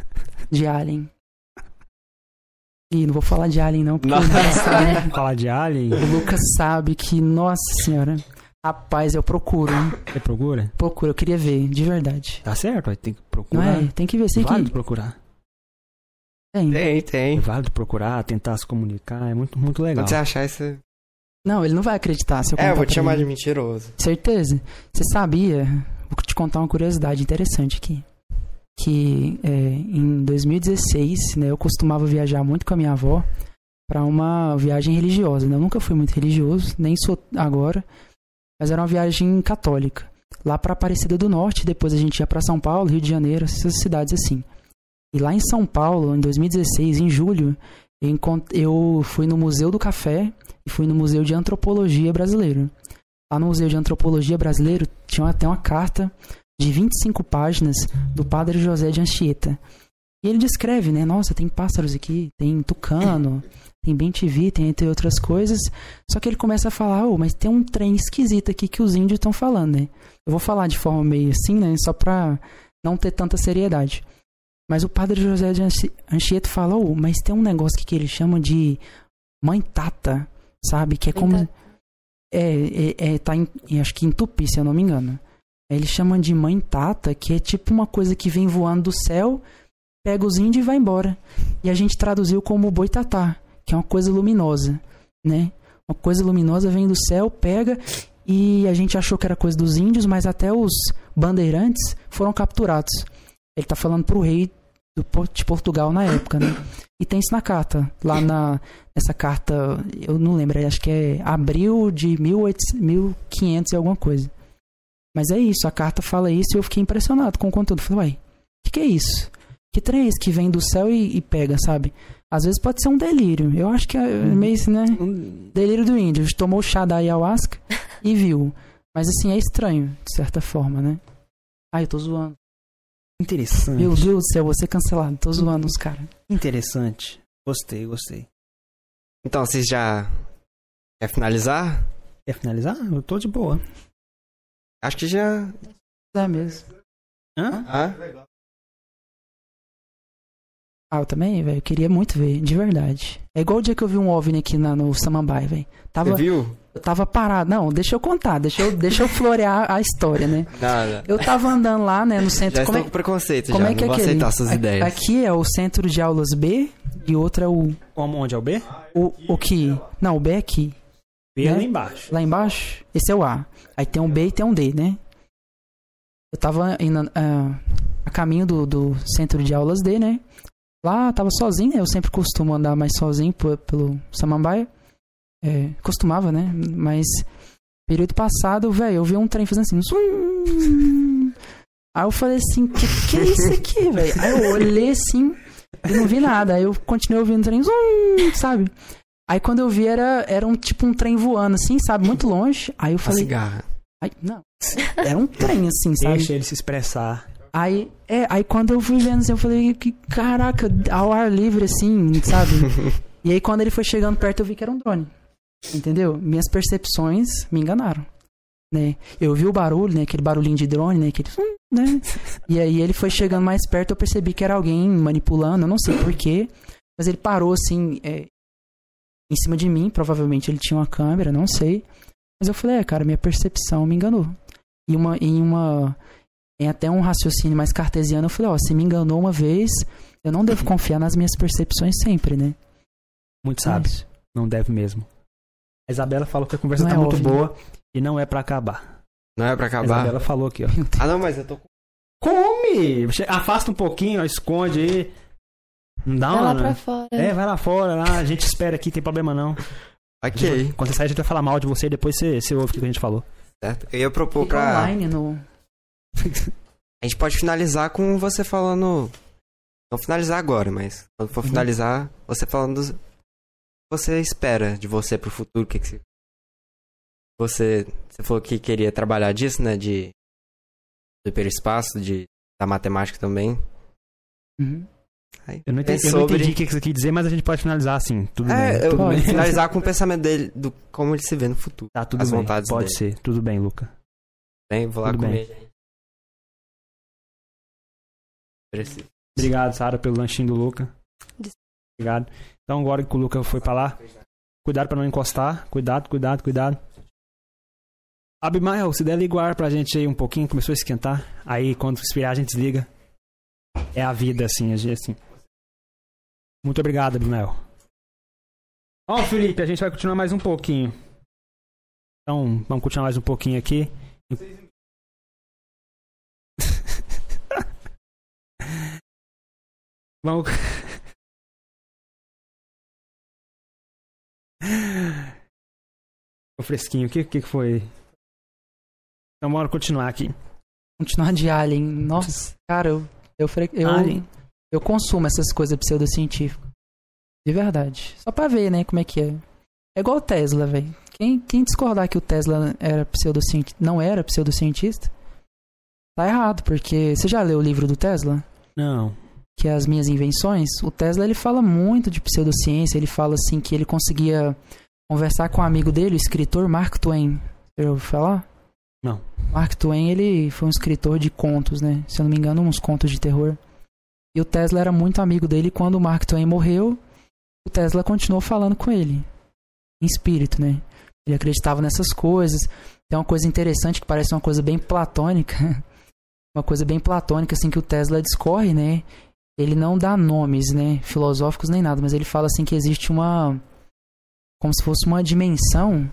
[LAUGHS] De Alien. E não vou falar de Alien, não, porque não. Sabe, [LAUGHS] falar de Alien. O Lucas sabe que, nossa senhora. Rapaz, eu procuro, hein? Você procura? Procuro, eu queria ver, de verdade. Tá certo, tem que procurar. Não é? Tem que ver, é válido que... procurar. Tem. Tem, tem. É válido procurar, tentar se comunicar, é muito, muito legal. Quando você achar isso... Não, ele não vai acreditar se eu É, eu vou te chamar ele. de mentiroso. Certeza. Você sabia... Vou te contar uma curiosidade interessante aqui que é, em 2016, né, eu costumava viajar muito com a minha avó para uma viagem religiosa. Né? Eu nunca fui muito religioso, nem sou agora, mas era uma viagem católica. Lá para Aparecida do Norte, depois a gente ia para São Paulo, Rio de Janeiro, essas cidades assim. E lá em São Paulo, em 2016, em julho, eu, fui no Museu do Café e fui no Museu de Antropologia Brasileiro. Lá no Museu de Antropologia Brasileiro tinha até uma carta de 25 páginas do padre José de Anchieta. E ele descreve, né? Nossa, tem pássaros aqui, tem tucano, [LAUGHS] tem bem TV, tem entre outras coisas. Só que ele começa a falar, oh, mas tem um trem esquisito aqui que os índios estão falando, né? Eu vou falar de forma meio assim, né? Só pra não ter tanta seriedade. Mas o padre José de Anchieta falou, oh, mas tem um negócio que ele chama de mãe tata, sabe? Que é como. É, é, é, tá em, acho que em tupi, se eu não me engano. Eles chamam de mãe tata, que é tipo uma coisa que vem voando do céu, pega os índios e vai embora. E a gente traduziu como boitatá, que é uma coisa luminosa, né? Uma coisa luminosa vem do céu, pega e a gente achou que era coisa dos índios, mas até os bandeirantes foram capturados. Ele tá falando pro rei de Portugal na época, né? E tem isso na carta. Lá na, nessa carta, eu não lembro, acho que é abril de 1800, 1500 e alguma coisa. Mas é isso, a carta fala isso e eu fiquei impressionado com o conteúdo. Falei, uai, o que, que é isso? Que trem é esse que vem do céu e, e pega, sabe? Às vezes pode ser um delírio. Eu acho que é meio, assim, né? Um- Delírio do índio. Tomou o chá da ayahuasca [LAUGHS] e viu. Mas assim, é estranho, de certa forma, né? Ai, eu tô zoando. Interessante. Meu Deus do céu, vou ser cancelado. Tô zoando os caras. Interessante. Gostei, gostei. Então, vocês já. Quer finalizar? Quer finalizar? Eu tô de boa. Acho que já. É mesmo. Hã? Ah? Ah, eu também, velho. Eu queria muito ver, de verdade. É igual o dia que eu vi um OVNI aqui na, no Samambaia, velho. Tava, Você viu? eu tava parado. Não, deixa eu contar, deixa eu, deixa eu florear a história, né? Nada. Eu tava andando lá, né, no centro. Já como estou é, com preconceito como já. é que não é vou aquele? aceitar suas A- ideias. Aqui é o centro de aulas B e outro é o, Como- Onde é o B? o, o que. Não, o B é aqui. B é Né? lá embaixo. Lá embaixo, esse é o A. Aí tem um B e tem um D, né? Eu tava indo ah, a caminho do, do centro de aulas D, né? Lá tava sozinho, né? Eu sempre costumo andar mais sozinho pe- pelo Samambaia. É, costumava, né? Mas período passado, velho, eu vi um trem fazendo assim. zum. Aí eu falei assim, que que é isso aqui, velho? Aí eu olhei assim e não vi nada. Aí eu continuei ouvindo o trem, zum, sabe? Aí quando eu vi era, era um tipo um trem voando assim, sabe? Muito longe. Aí eu A falei, cigarra. Ai, não. Era um trem assim, sabe? Deixa ele se expressar. Aí, é, aí quando eu fui vendo assim, eu falei, que caraca, ao ar livre assim, sabe? [LAUGHS] e aí quando ele foi chegando perto, eu vi que era um drone. Entendeu? Minhas percepções me enganaram. Né? Eu vi o barulho, né? Aquele barulhinho de drone, né? Aquele, hum, né? E aí ele foi chegando mais perto, eu percebi que era alguém manipulando, eu não sei porquê. Mas ele parou assim, é, em cima de mim, provavelmente ele tinha uma câmera, não sei. Mas eu falei, é, cara, minha percepção me enganou. E uma, em uma. Em até um raciocínio mais cartesiano, eu falei, ó, se me enganou uma vez, eu não devo [LAUGHS] confiar nas minhas percepções sempre, né? Muito sábio. Isso. Não deve mesmo. A Isabela falou que a conversa Não tá é muito óbvio. boa e não é pra acabar. Não é pra A acabar? Isabela falou aqui, ó. Ah, não, mas eu tô com. Come! Afasta um pouquinho, ó, esconde aí. Não dá Vai uma. lá pra fora. É, vai lá fora, lá, a gente espera aqui, tem problema não. Ok. Quando você sair, a gente vai falar mal de você e depois você, você ouve o que a gente falou. Certo. Eu ia propor Fica pra. online no. A gente pode finalizar com você falando. Não finalizar agora, mas quando for Uhum. finalizar, você falando dos... o que você espera de você pro futuro, o que, que você... você. Você falou que queria trabalhar disso, né? De. Do hiperespaço, de. Da matemática também. Uhum. Aí, Eu não entendi, é eu não sobre- entendi o que você quis dizer, mas a gente pode finalizar assim. Tudo É, bem. eu Tudo vou bem. finalizar com o [LAUGHS] pensamento dele, do como ele se vê no futuro. Tá, tudo as bem. vontades Pode dele. ser. Tudo bem, Luca. Bem, vou lá Tudo bem. comer, gente. Preciso. Obrigado, Sara, pelo lanchinho do Luca. Obrigado. Então, agora que o Luca foi pra lá, cuidado pra não encostar. Cuidado, cuidado, cuidado. Abimael, se der ligar pra gente aí um pouquinho, começou a esquentar. Aí, quando expirar, a gente desliga. É a vida, assim, assim. Muito obrigado, Abimael. Ó, Felipe, a gente vai continuar mais um pouquinho. Então, vamos continuar mais um pouquinho aqui. [LAUGHS] Vamos. O fresquinho, o que que foi? Então, bora continuar aqui. Continuar de Alien. Nossa, cara, eu. Eu, fre- eu, Alien. eu consumo essas coisas pseudocientíficas. De verdade. Só pra ver, né, como é que é. É igual o Tesla, velho. Quem, quem discordar que o Tesla era pseudocientista, não era pseudocientista, tá errado, porque. Você já leu o livro do Tesla? Não. que é as minhas invenções, o Tesla ele fala muito de pseudociência, ele fala assim que ele conseguia conversar com um amigo dele, o escritor Mark Twain. Você já ouviu falar? Não. Mark Twain, ele foi um escritor de contos, né? Se eu não me engano, uns contos de terror. E o Tesla era muito amigo dele quando o Mark Twain morreu, o Tesla continuou falando com ele. Em espírito, né? Ele acreditava nessas coisas. Tem uma coisa interessante que parece uma coisa bem platônica. [LAUGHS] uma coisa bem platônica, assim, que o Tesla discorre, né? ele não dá nomes, né, filosóficos nem nada, mas ele fala assim que existe uma como se fosse uma dimensão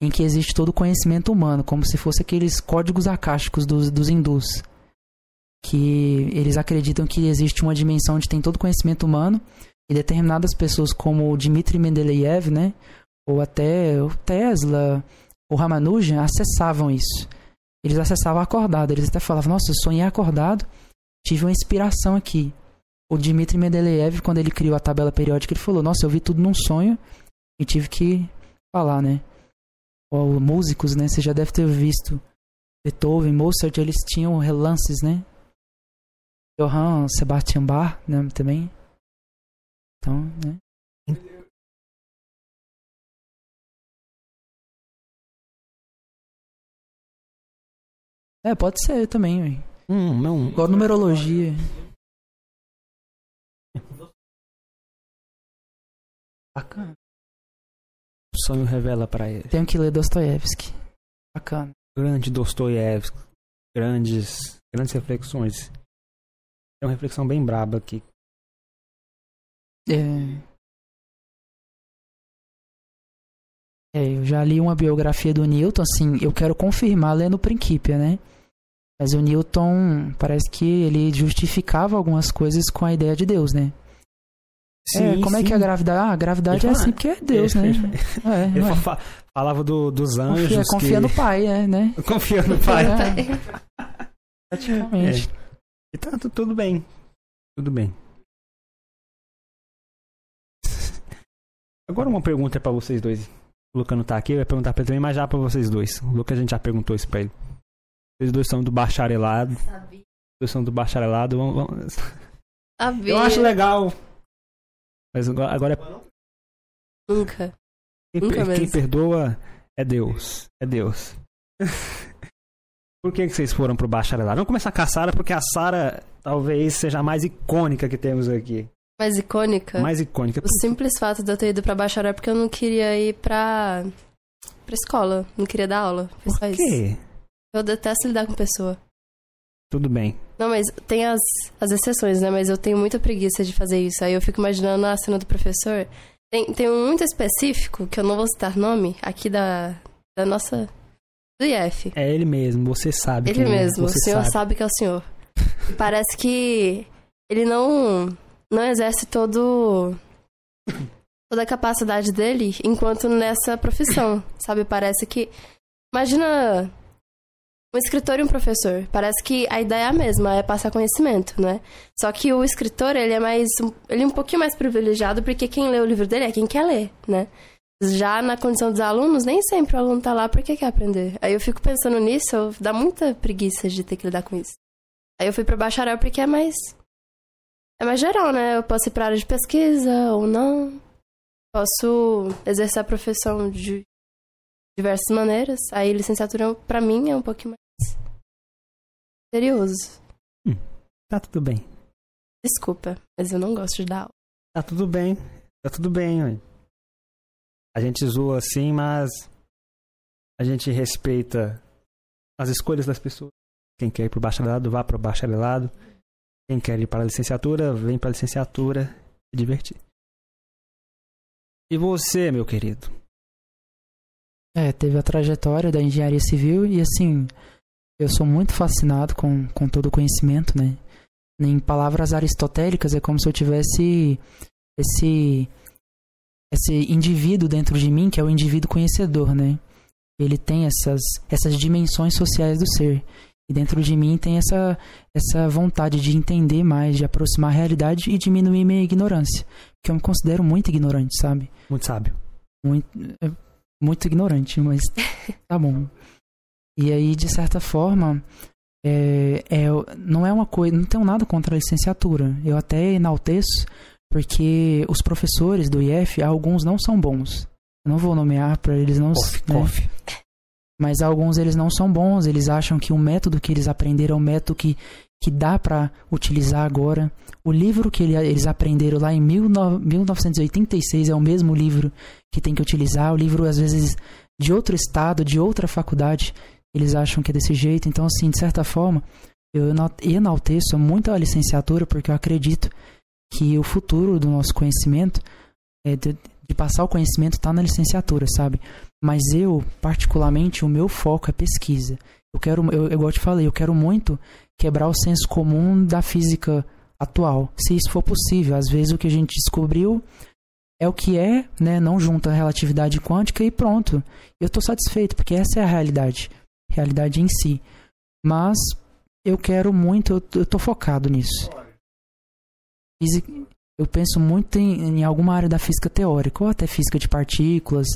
em que existe todo o conhecimento humano, como se fosse aqueles códigos acásticos dos, dos hindus, que eles acreditam que existe uma dimensão onde tem todo o conhecimento humano e determinadas pessoas como o Dmitry Mendeleev, né, ou até o Tesla, o Ramanujan acessavam isso. Eles acessavam acordado, eles até falavam: "Nossa, eu sonhei acordado, tive uma inspiração aqui". O Dmitry Mendeleev, quando ele criou a tabela periódica, ele falou: "Nossa, eu vi tudo num sonho e tive que falar, né?" Ou músicos, né? Você já deve ter visto Beethoven, Mozart, eles tinham relances, né? Johann Sebastian Bach, né, também. Então, né? É, pode ser também, ué. Hum, não. Igual numerologia. Bacana. Sonho revela pra ele. Tenho que ler Dostoiévski. Bacana. Grande Dostoiévski. Grandes, grandes reflexões. É uma reflexão bem braba aqui. É... é, eu já li uma biografia do Newton, assim, eu quero confirmar lendo o Principia, né? Mas o Newton parece que ele justificava algumas coisas com a ideia de Deus, né? É, como é que é a gravidade? Ah, a gravidade é assim porque é Deus, né? É, [LAUGHS] Ele é? fa- falava do- dos anjos. Confia, confia que... no pai, é, né? [LAUGHS] Confia no pai. É, praticamente. E tá tu- tudo bem. Tudo bem. Agora uma pergunta pra vocês dois. O Luca não tá aqui, eu ia perguntar pra ele também, mas já pra vocês dois. O Luca a gente já perguntou isso pra ele. Vocês dois são do bacharelado. Vocês dois são do bacharelado. vamos- vamos-. Eu acho legal. Mas agora, é Nunca. Quem, Nunca per- quem mesmo. perdoa é Deus. É Deus. [LAUGHS] Por que, que vocês foram pro bacharelado? Vamos começar com a Sara, porque a Sara talvez seja a mais icônica que temos aqui. Mais icônica. Mais icônica. O simples fato de eu ter ido pra bacharel é porque eu não queria ir pra, pra escola. Não queria dar aula. Foi só Por isso. quê? Eu detesto lidar com pessoa. Tudo bem. Não, mas tem as, as exceções, né? Mas eu tenho muita preguiça de fazer isso. Aí eu fico imaginando a cena do professor. Tem, tem um muito específico, que eu não vou citar nome, aqui da, da nossa. do IF. É ele mesmo, você sabe. Ele é, mesmo, o você senhor sabe. sabe. que é o senhor. Parece que ele não não exerce todo toda a capacidade dele enquanto nessa profissão, sabe? Parece que imagina um escritor e um professor. Parece que a ideia é a mesma, é passar conhecimento, né? Só que o escritor, ele é mais ele é um pouquinho mais privilegiado porque quem lê o livro dele é quem quer ler, né? Já na condição dos alunos, nem sempre o aluno tá lá porque quer aprender. Aí eu fico pensando nisso, eu- dá muita preguiça de ter que lidar com isso. Aí eu fui pra bacharel porque é mais. É mais geral, né? Eu posso ir pra área de pesquisa ou não. Posso exercer a profissão de diversas maneiras. Aí licenciatura, pra mim, é um pouquinho mais. serioso. Tá tudo bem. Desculpa, mas eu não gosto de dar aula. Tá tudo bem. Tá tudo bem, ué. A gente zoa assim, mas a gente respeita as escolhas das pessoas. Quem quer ir pro bacharelado, vá pro bacharelado. Quem quer ir para a licenciatura, vem para a licenciatura se divertir. E você, meu querido? É, teve a trajetória da engenharia civil e assim, eu sou muito fascinado com, com todo o conhecimento, né? Em palavras aristotélicas, é como se eu tivesse esse esse indivíduo dentro de mim, que é o indivíduo conhecedor, né? Ele tem essas essas dimensões sociais do ser. E dentro de mim tem essa essa vontade de entender mais, de aproximar a realidade e diminuir minha ignorância, porque eu me considero muito ignorante, sabe? Muito sábio. muito, muito ignorante, mas tá bom. E aí, de certa forma, é, é, não é uma coisa, não tenho nada contra a licenciatura. Eu até enalteço, porque os professores do IF, alguns não são bons. Eu não vou nomear para eles não, né? mas alguns eles não são bons. Eles acham que o método que eles aprenderam é o método que que dá para utilizar agora. O livro que ele- eles aprenderam lá em 19- 1986 é o mesmo livro que tem que utilizar. O livro, às vezes, de outro estado, de outra faculdade, eles acham que é desse jeito. Então, assim, de certa forma, Eu enal- enalteço muito a licenciatura porque eu acredito que o futuro do nosso conhecimento, é de, de passar o conhecimento, está na licenciatura, sabe? Mas eu, particularmente, o meu foco é pesquisa. Eu quero, eu, igual eu te falei, eu quero muito quebrar o senso comum da física atual, se isso for possível. Às vezes o que a gente descobriu é o que é, né? Não junta a relatividade quântica e pronto. Eu tô satisfeito, porque essa é a realidade. Realidade em si. Mas eu quero muito, eu, tô focado nisso. Eu penso muito em, em alguma área da física teórica, ou até física de partículas,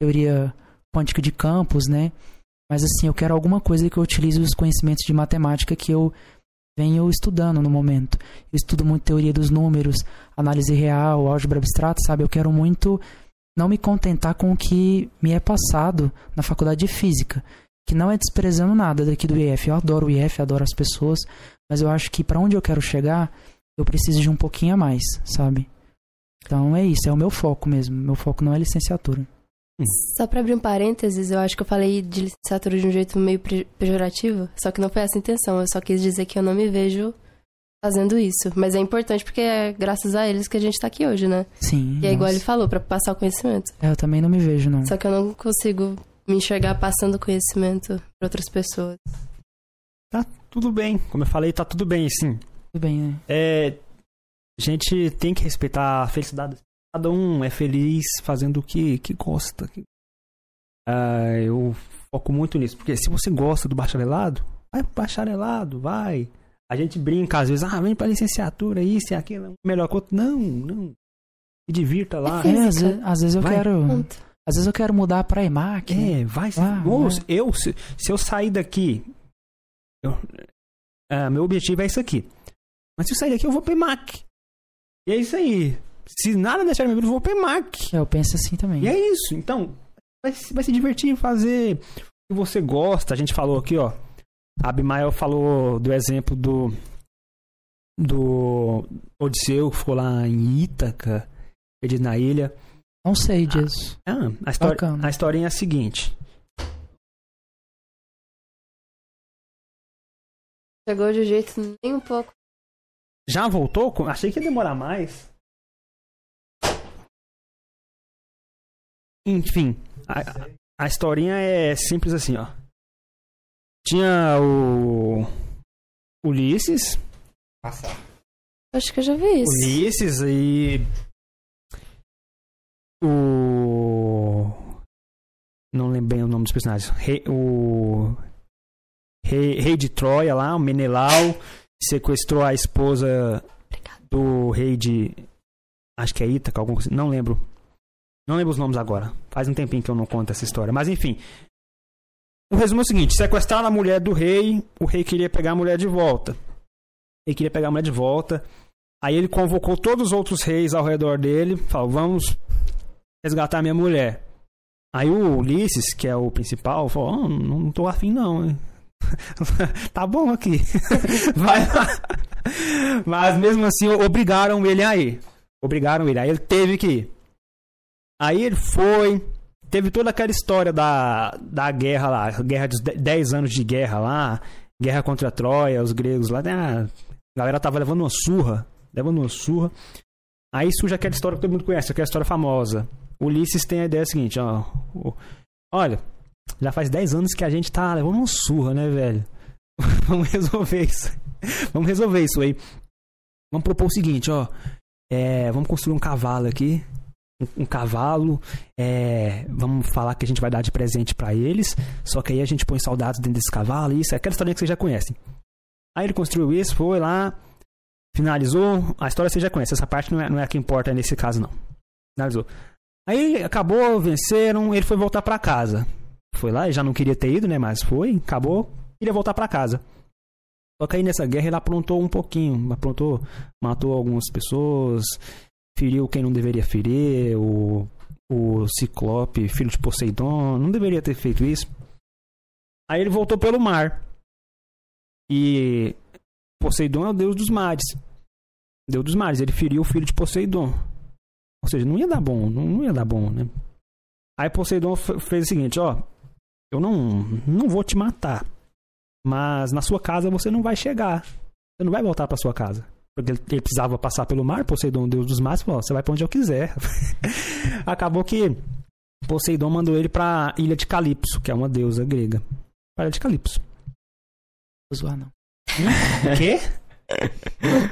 teoria quântica de campos, né? Mas assim, eu quero alguma coisa que eu utilize os conhecimentos de matemática que eu venho estudando no momento. Eu estudo muito teoria dos números, análise real, álgebra abstrata, sabe? Eu quero muito não me contentar com o que me é passado na faculdade de física, que não é desprezando nada daqui do IF. Eu adoro o IF, adoro as pessoas, mas eu acho que para onde eu quero chegar, eu preciso de um pouquinho a mais, sabe? Então é isso, é o meu foco mesmo. Meu foco não é licenciatura. Só pra abrir um parênteses, eu acho que eu falei de licenciatura de um jeito meio pejorativo, só que não foi essa a intenção. Eu só quis dizer que eu não me vejo fazendo isso. Mas é importante porque é graças a eles que a gente tá aqui hoje, né? Sim. E é igual nossa. ele falou, pra passar o conhecimento. É, eu também não me vejo, não. Só que eu não consigo me enxergar passando conhecimento pra outras pessoas. Tudo bem, como eu falei, tá tudo bem, sim. Tudo bem, né? É, a gente tem que respeitar a felicidade. Cada um é feliz fazendo o que, que gosta. Ah, eu foco muito nisso, porque se você gosta do bacharelado, vai pro bacharelado, vai. A gente brinca às vezes, ah, vem pra licenciatura, isso e aquilo, é melhor outro. Não, não. Se divirta lá. É É, às, vezes, às vezes eu Vai. quero. Ponto. Às vezes eu quero mudar pra EMAC. né? É, vai. Ah, Ou vai. se- eu, se, se eu sair daqui, eu- ah, meu objetivo é isso aqui. Mas se eu sair daqui, eu vou pro EMAC. E é isso aí. Se nada deixar minha vida, eu vou pro EMAC. É, Eu penso assim também. E é isso. Então, vai, se- vai se divertir em fazer o que você gosta. A gente falou aqui, ó. A Abimael falou do exemplo do. Do Odisseu, que ficou lá em Ítaca, perdido na ilha. Não sei disso. Ah, a, história, Bacana. a historinha é a seguinte. Chegou de um jeito nem um pouco. Já voltou? Com- Achei que ia demorar mais. Enfim, a, a- historinha é simples assim, ó. Tinha o Ulisses, Acho que eu já vi isso. Ulisses e o não lembro bem o nome dos personagens. Rei- o rei, rei de Troia lá, o Menelau, sequestrou a esposa do rei de acho que é Ítaca, alguma coisa, não lembro. Não lembro os nomes agora. Faz um tempinho que eu não conto essa história, mas enfim. O resumo é o seguinte: sequestraram a mulher do rei, o rei queria pegar a mulher de volta. Ele queria pegar a mulher de volta. Aí ele convocou todos os outros reis ao redor dele, falou: "Vamos resgatar minha mulher". Aí o Ulisses, que é o principal, falou: "Oh, não, tô afim não". hein." [LAUGHS] tá bom aqui. [LAUGHS] Vai lá. Mas mesmo assim obrigaram ele a ir. Obrigaram ele. Aí ele teve que ir. Aí ele foi, teve toda aquela história da, da guerra lá, guerra dos 10 anos de guerra lá, guerra contra a Troia, os gregos lá, ah, a galera tava levando uma surra, levando uma surra. Aí surge aquela história que todo mundo conhece, aquela história famosa. Ulisses tem a ideia seguinte, ó, olha, já faz 10 anos que a gente tá levando uma surra, né, velho? [LAUGHS] Vamos resolver isso. Vamos resolver isso aí. Vamos propor o seguinte, ó, é, vamos construir um cavalo aqui, um, um cavalo, é, vamos falar que a gente vai dar de presente pra eles, só que aí a gente põe soldados dentro desse cavalo, isso é aquela historinha que vocês já conhecem. Aí ele construiu isso, foi lá, finalizou, a história você já conhece, essa parte não é, não é a que importa nesse caso não. Finalizou. Aí acabou, venceram, ele foi voltar pra casa. Foi lá, ele já não queria ter ido, né, mas foi, acabou, queria voltar pra casa. Só que aí nessa guerra ele aprontou um pouquinho, aprontou, matou algumas pessoas, feriu quem não deveria ferir, o, o Ciclope, filho de Poseidon, não deveria ter feito isso. Aí ele voltou pelo mar. E Poseidon é o deus dos mares. Deus dos mares, ele feriu o filho de Poseidon. Ou seja, não ia dar bom, não, ia dar bom, né? Aí Poseidon fez o seguinte, ó, eu não, não vou te matar. Mas na sua casa você não vai chegar. Você não vai voltar pra sua casa. Porque ele, ele precisava passar pelo mar, Poseidon, deus dos mares, falou: "Ó, você vai pra onde eu quiser. [LAUGHS] Acabou que Poseidon mandou ele pra ilha de Calipso, que é uma deusa grega. Pra ilha de Calipso. Vou zoar, não. O quê?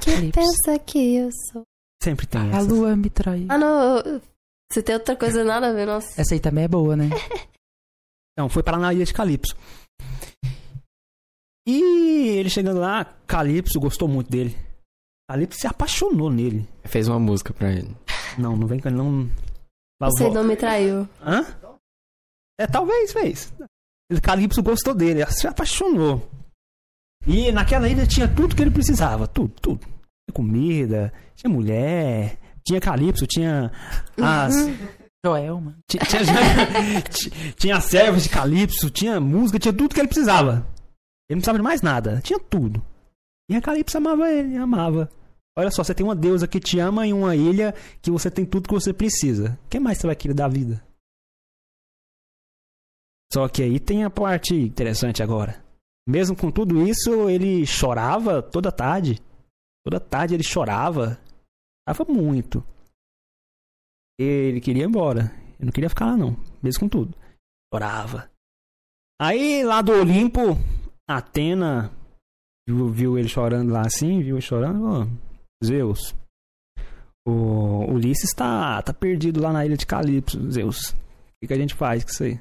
Calypso. Pensa que eu sou. Sempre tem A essa. lua me trai. Ah, não. Se tem outra coisa nada a ver, nossa. Essa aí também é boa, né? [LAUGHS] Não, foi parar na ilha de Calipso. E ele chegando lá, Calipso gostou muito dele. Calipso se apaixonou nele. Fez uma música pra ele. Não, não vem com ele, não. Você vo- não me traiu. Hã? É, talvez fez. Ele- Calipso gostou dele, se apaixonou. E naquela ilha tinha tudo que ele precisava, tudo, tudo. Tinha comida, tinha mulher, tinha Calipso, tinha as, Joel, mano. tinha, tinha, ti- tinha [LAUGHS] servas de Calipso, tinha música, tinha tudo que ele precisava. Ele não precisava de mais nada, tinha tudo. E a Calipso amava ele, amava. Olha só, você tem uma deusa que te ama em uma ilha que você tem tudo que você precisa. O que mais você vai querer da vida? Só que aí tem a parte interessante agora. Mesmo com tudo isso, ele chorava toda tarde. Toda tarde ele chorava. Chorava muito. Ele queria ir embora. Ele não queria ficar lá, não. Mesmo com tudo. Chorava. Aí, lá do Olimpo, Atena viu, viu ele chorando lá assim, viu ele chorando. Falou, Zeus, o Ulisses tá, tá perdido lá na ilha de Calipso, Zeus. O que, que a gente faz com isso aí?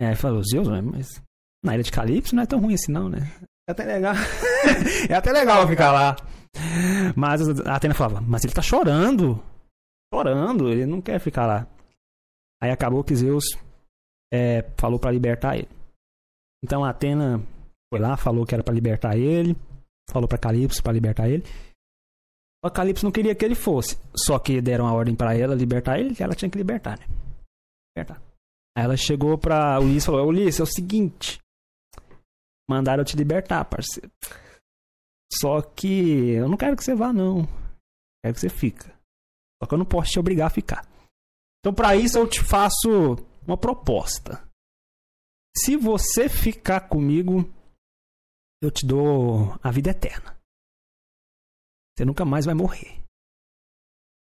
É, falou, Zeus, mas na ilha de Calipso não é tão ruim assim não, né? É até legal. [LAUGHS] é até legal ficar lá. Mas a Atena falava, mas ele tá chorando. Chorando, ele não quer ficar lá. Aí acabou que Zeus é, falou pra libertar ele. Então a Atena foi lá, falou que era pra libertar ele. Falou pra Calypso pra libertar ele. Que Calypso não queria que ele fosse. Só que deram a ordem pra ela libertar ele, ela tinha que libertar, né? Libertar. Aí ela chegou pra Ulisses e falou: Ulisses, é o seguinte. Mandaram eu te libertar, parceiro. Só que eu não quero que você vá, não. Quero que você fica. Só que eu não posso te obrigar a ficar. Então, pra isso, eu te faço uma proposta. Se você ficar comigo, eu te dou a vida eterna. Você nunca mais vai morrer.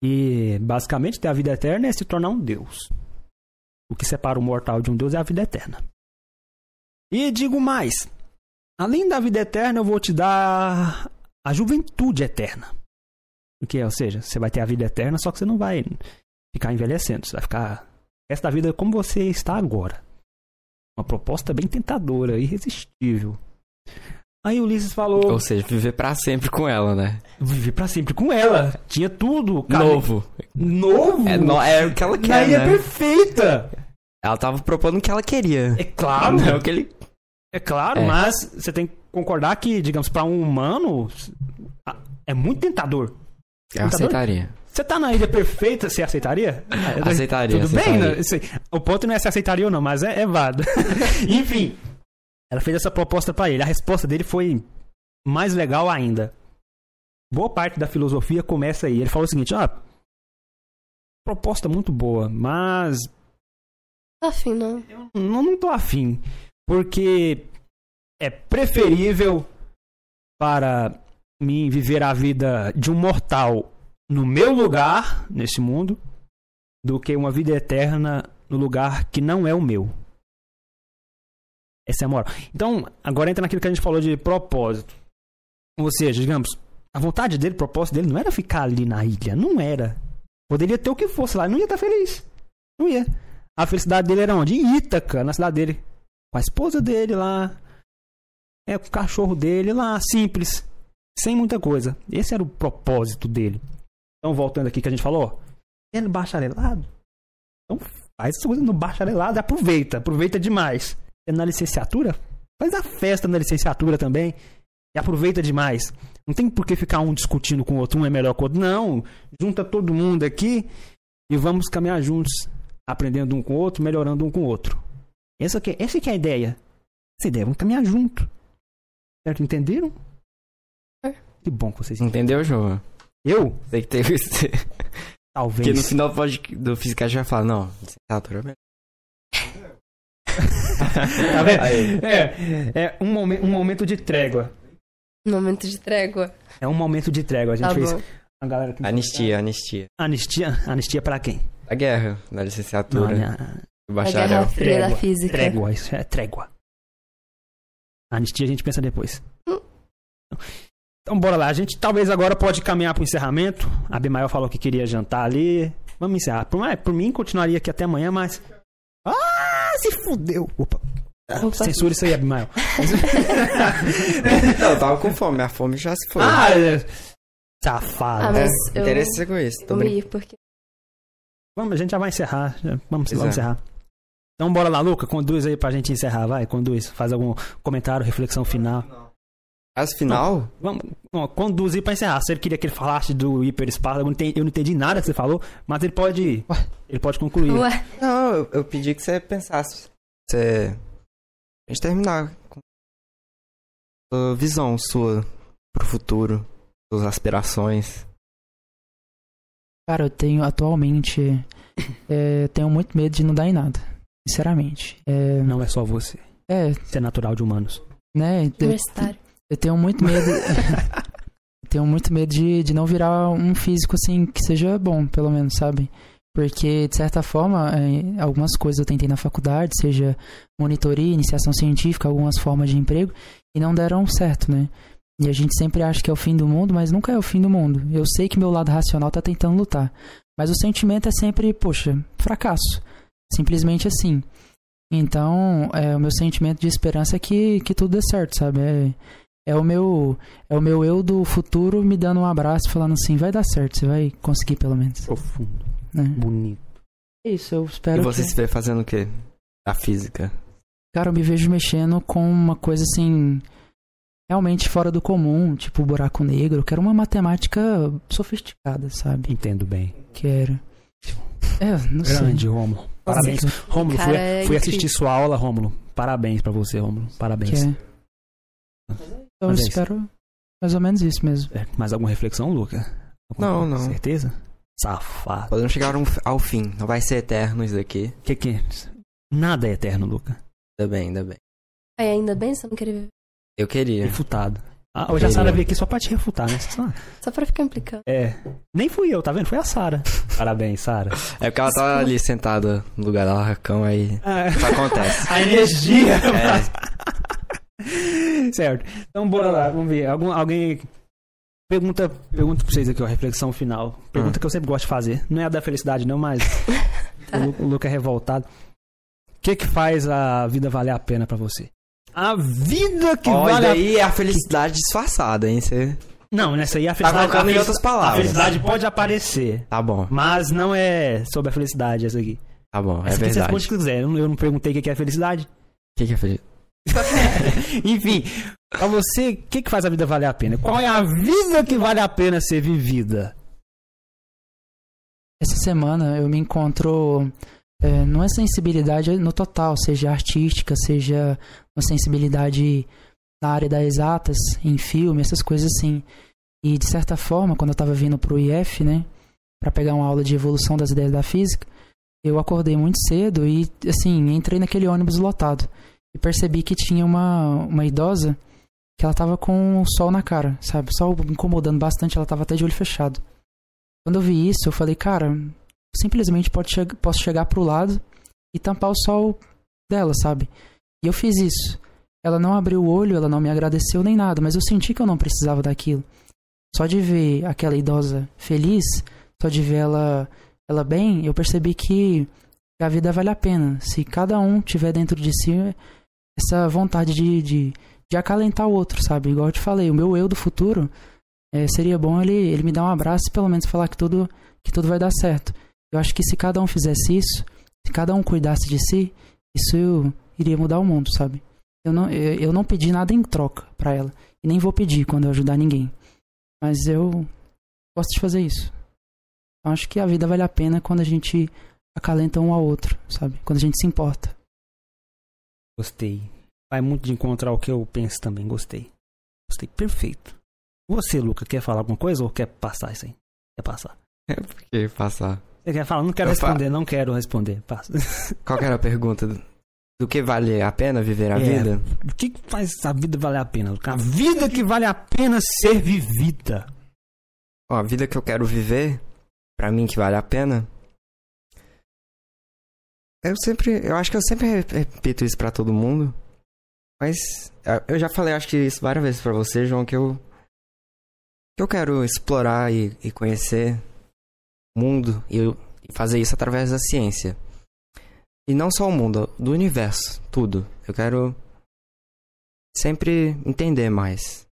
E basicamente ter a vida eterna é se tornar um Deus. O que separa o mortal de um Deus é a vida eterna. E digo mais: além da vida eterna, eu vou te dar a juventude eterna. O que é? Ou seja, você vai ter a vida eterna, só que você não vai ficar envelhecendo. Você vai ficar da vida como você está agora. Uma proposta bem tentadora, irresistível. Aí Ulisses falou: Ou seja, viver pra sempre com ela, né? viver pra sempre com ela. Tinha tudo. cara. Novo. Novo? É, no- é o que ela Na quer, ilha né? perfeita. Ela tava propondo o que ela queria. É claro. Não, o que ele... É claro, É. mas você tem que concordar que, digamos, pra um humano, é muito tentador. Eu aceitaria. Você tá na ilha perfeita, você aceitaria? Aceitaria, Tudo bem, aceitaria. né? Isso aí. O ponto não é se aceitaria ou não, mas é, é válido. [LAUGHS] Enfim, ela fez essa proposta pra ele. A resposta dele foi mais legal ainda. Boa parte da filosofia começa aí. Ele falou o seguinte: ah, proposta muito boa, mas Afim, não. não, não tô afim. Porque é preferível para mim viver a vida de um mortal no meu lugar, nesse mundo, do que uma vida eterna no lugar que não é o meu. Essa é a moral. Então, agora entra naquilo que a gente falou de propósito. Ou seja, digamos, a vontade dele, o propósito dele não era ficar ali na ilha. Não era. Poderia ter o que fosse lá. Não ia estar feliz. Não ia. A felicidade dele era onde? Em Ítaca, na cidade dele. Com a esposa dele lá. É, com o cachorro dele lá, simples. Sem muita coisa. Esse era o propósito dele. Então, voltando aqui que a gente falou, ó, é bacharelado. Então, faz essa coisa no bacharelado, aproveita, aproveita demais. É na licenciatura, faz a festa na licenciatura também. E aproveita demais. Não tem por que ficar um discutindo com o outro, um é melhor que o outro. Não. Junta todo mundo aqui e vamos caminhar juntos, aprendendo um com o outro, melhorando um com o outro. Essa que, essa que é a ideia. Essa ideia, vamos caminhar junto. Certo? Entenderam? É. Que bom que vocês entenderam. Entendeu, João? Eu? Tem que isso. Talvez. Porque no final do, pod- do Física a gente vai falar, não, licenciatura é melhor. [LAUGHS] tá vendo? Aí. É, é um, momen- um momento de trégua. Momento de trégua. É um momento de trégua. A gente Tá fez. bom. A galera que- Anistia, anistia. Anistia? Anistia pra quem? A guerra, na licenciatura, Não, né? do A bacharel. Guerra Fria da Trégua. Física. Trégua, isso é trégua. Anistia a gente pensa depois. Hum. Então bora lá, a gente talvez agora pode caminhar pro encerramento. A Abimael falou que queria jantar ali. Vamos encerrar. Por, por mim, continuaria aqui até amanhã, mas. Ah, se fudeu! Opa. Ah, Opa. Censura isso aí, Abimael. [LAUGHS] Não, eu tava com fome, a fome já se foi. ah, é. safado. Ah, mas é, eu- interesse. Tô Vamos brincando. ir, porque. Vamos, a gente já vai encerrar. Vamos, vamos é. encerrar. Então bora lá, Luca, conduz aí pra gente encerrar, vai, conduz. Faz algum comentário, reflexão final. As final? Vamos ó, conduzir pra encerrar. Se ele queria que ele falasse do hiperespaço, eu não entendi, eu não entendi nada que você falou, mas ele pode. Ele pode concluir. Ué, Não, eu, eu pedi que você pensasse. Você. A gente terminar com a visão sua pro futuro, suas aspirações. Cara, eu tenho atualmente. [LAUGHS] é, tenho muito medo de não dar em nada. Sinceramente. É, Não é só você. é Isso é natural de humanos. né? Universitário. Eu tenho muito medo. [LAUGHS] tenho muito medo de, de não virar um físico assim que seja bom, pelo menos, sabe? Porque, de certa forma, é, algumas coisas eu tentei na faculdade, seja monitoria, iniciação científica, algumas formas de emprego, e não deram certo, né? E a gente sempre acha que é o fim do mundo, mas nunca é o fim do mundo. Eu sei que meu lado racional tá tentando lutar. Mas o sentimento é sempre, poxa, fracasso. Simplesmente assim. Então, é, o meu sentimento de esperança é que, que tudo dê certo, sabe? É, é o meu é o meu eu do futuro me dando um abraço, falando assim, vai dar certo, você vai conseguir pelo menos. Profundo, Né? bonito. É isso, eu espero e você que... se vê fazendo o quê? A física. Cara, eu me vejo mexendo com uma coisa assim. Realmente fora do comum, tipo buraco negro. Eu quero uma matemática sofisticada, sabe? Entendo bem. Quero. É, não sei. Grande, Rômulo. Parabéns. Rômulo, Cara, fui, é fui assistir sua aula, Rômulo. Parabéns pra você, Rômulo. Parabéns. Então eu Mas é isso. espero mais ou menos isso mesmo. É, mais alguma reflexão, Luca? Não, não. Certeza? Safado. Podemos chegar um- ao fim. Não vai ser eterno isso daqui. Que que Nada é eterno, Luca. Ainda bem, ainda bem. Aí, ainda bem você não queria viver. Eu queria. Refutado. Ah, hoje a Sara veio aqui só pra te refutar, né? Só- Só pra ficar implicando. É. Nem fui eu, tá vendo? Foi a Sara. [LAUGHS] Parabéns, Sara. É porque ela tava ali sentada no lugar da Racão, aí Ah, isso acontece. [LAUGHS] a energia. É, [LAUGHS] certo. Então bora lá, vamos ver. Algum, alguém. Pergunta, pergunta pra vocês aqui, ó, reflexão final. Pergunta Hum. que eu sempre gosto de fazer. Não é a da felicidade, não, mas. Tá. [LAUGHS] o, o Luca é revoltado. O que que faz a vida valer a pena pra você? A vida que vale e a daí é a felicidade disfarçada, hein? Você Não, nessa aí a tá felicidade. colocando a em outras a palavras. felicidade pode aparecer. Tá bom, Mas não é sobre a felicidade essa aqui. tá bom, é essa aqui você verdade. responde o que quiser. Eu não, perguntei o que que é felicidade. O que, que é felicidade? [LAUGHS] Enfim, pra você, o que, que faz a vida valer a pena? Qual é a vida que vale a pena ser vivida? Essa semana eu me encontro é, numa sensibilidade no total, seja artística, seja uma sensibilidade na área das exatas, em filme, essas coisas assim. E de certa forma, quando eu tava vindo pro IF, né, para pegar uma aula de evolução das ideias da física, eu acordei muito cedo e, assim, entrei naquele ônibus lotado. E percebi que tinha uma, uma idosa que ela tava com o sol na cara, sabe? Sol incomodando bastante, ela tava até de olho fechado. Quando eu vi isso, eu falei, cara, simplesmente pode che posso chegar pro lado e tampar o sol dela, sabe? E eu fiz isso. Ela não abriu o olho, ela não me agradeceu nem nada, mas eu senti que eu não precisava daquilo. Só de ver aquela idosa feliz, só de ver ela, ela bem, eu percebi que a vida vale a pena. Se cada um tiver dentro de si essa vontade de, de, de acalentar o outro, sabe? Igual eu te falei, o meu eu do futuro é, seria bom ele, ele me dar um abraço e pelo menos falar que tudo, que tudo vai dar certo. Eu acho que se cada um fizesse isso, se cada um cuidasse de si, isso iria mudar o mundo, sabe? Eu não, eu, eu não pedi nada em troca pra ela. E nem vou pedir quando eu ajudar ninguém. Mas eu gosto de fazer isso. Eu acho que a vida vale a pena quando a gente acalenta um ao outro, sabe? Quando a gente se importa. Gostei. Vai muito de encontrar o que eu penso também. Gostei. Gostei. Perfeito. Você, Luca, quer falar alguma coisa ou quer passar isso aí? Quer passar? Por que passar? Você quer falar? Não quero Eu responder, não quero responder. Passa. [LAUGHS] Qual que era a pergunta? Do que vale a pena viver a É. vida? O que que faz a vida valer a pena, Luca? A vida que vale a pena ser vivida. Ó, a vida que eu quero viver, pra mim que vale a pena. Eu sempre, eu acho que eu sempre re- repito isso pra todo mundo. Mas é, eu já falei, acho que isso várias vezes pra você, João, que eu que eu quero explorar e, e conhecer o mundo e, eu- e fazer isso através da ciência. E não só o mundo, do universo, tudo. Eu quero sempre entender mais.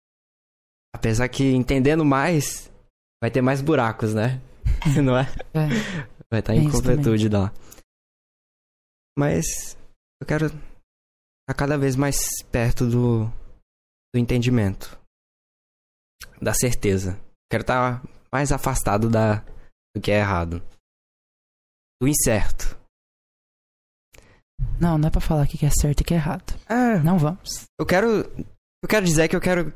Apesar que entendendo mais, vai ter mais buracos, né? [LAUGHS] Não é? É. Vai estar Tem em isso completude lá. Mas eu quero estar cada vez mais perto do, do entendimento. Da certeza. Quero estar mais afastado da, do que é errado. Do incerto. Não, não é pra falar o que é certo e o que é errado. É, Não vamos. eu quero. Eu quero dizer que eu quero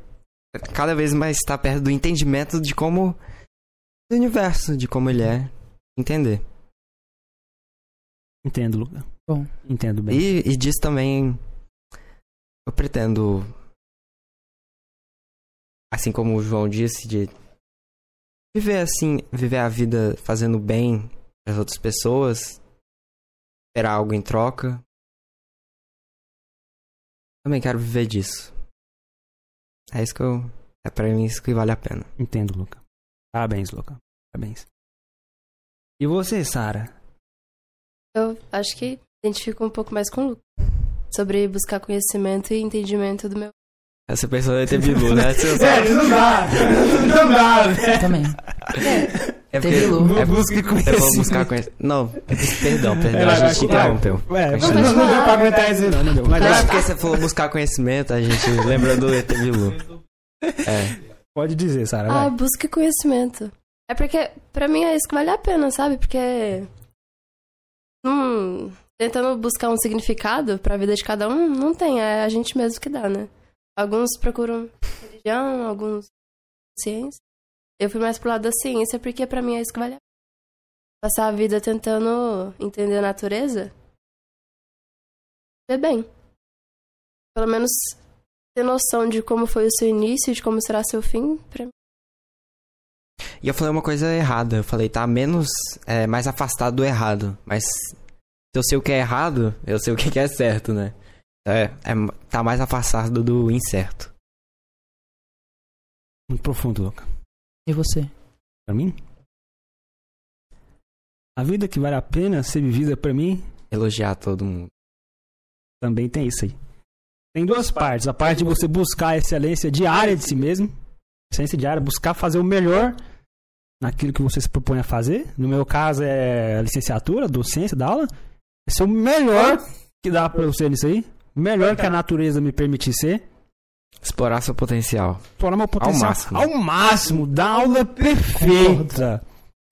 cada vez mais estar perto do entendimento de como. do universo, de como ele é. Entender. Entendo, Luca. Bom. Entendo bem. E, e disso também eu pretendo, assim como o João disse, de viver assim, viver a vida fazendo bem as outras pessoas, esperar algo em troca. Também quero viver disso. É isso que eu. É pra mim isso que vale a pena. Entendo, Luca. Parabéns, Luca. Parabéns. E você, Sara? Eu acho que identifico um pouco mais com o Lucas. Sobre buscar conhecimento e entendimento do meu. Essa pessoa deve ter bilu, né? não dá. Não dá, Eu também. É Teve Bilu. É Busque É pra conhecimento. buscar conhecimento. Não, perdão, perdão, É, vai, a gente interrompeu. Ué, Continua. não, não deu pra aguentar isso, não, não deu. Mas Não, é porque você falou buscar conhecimento, a gente lembra do ET Bilu. É. pode dizer, Sara. Ah, busque conhecimento. É porque, pra mim, é isso que vale a pena, sabe? Porque. Hum, tentando buscar um significado pra vida de cada um, não tem. É a gente mesmo que dá, né? Alguns procuram religião, alguns ciência. Eu fui mais pro lado da ciência porque, pra mim, é isso que vale a pena. Passar a vida tentando entender a natureza. É bem. Pelo menos ter noção de como foi o seu início, de como será seu fim, pra mim. E eu falei uma coisa errada. Eu falei, tá menos. É, mais afastado do errado. Mas eu sei o que é errado, eu sei o que é certo, né? É, é tá mais afastado do incerto. Muito profundo, Luca. E você? Pra mim? A vida que vale a pena ser vivida pra mim Elogiar todo mundo. também tem isso aí. Tem duas partes. A parte de você buscar a excelência diária de si mesmo. Excelência diária, buscar fazer o melhor naquilo que você se propõe a fazer. No meu caso é a licenciatura, docência da aula. É ser o melhor que dá pra eu ser nisso aí. O melhor que a natureza me permitir ser. Explorar seu potencial. Explorar meu potencial máximo. ao máximo, da aula perfeita.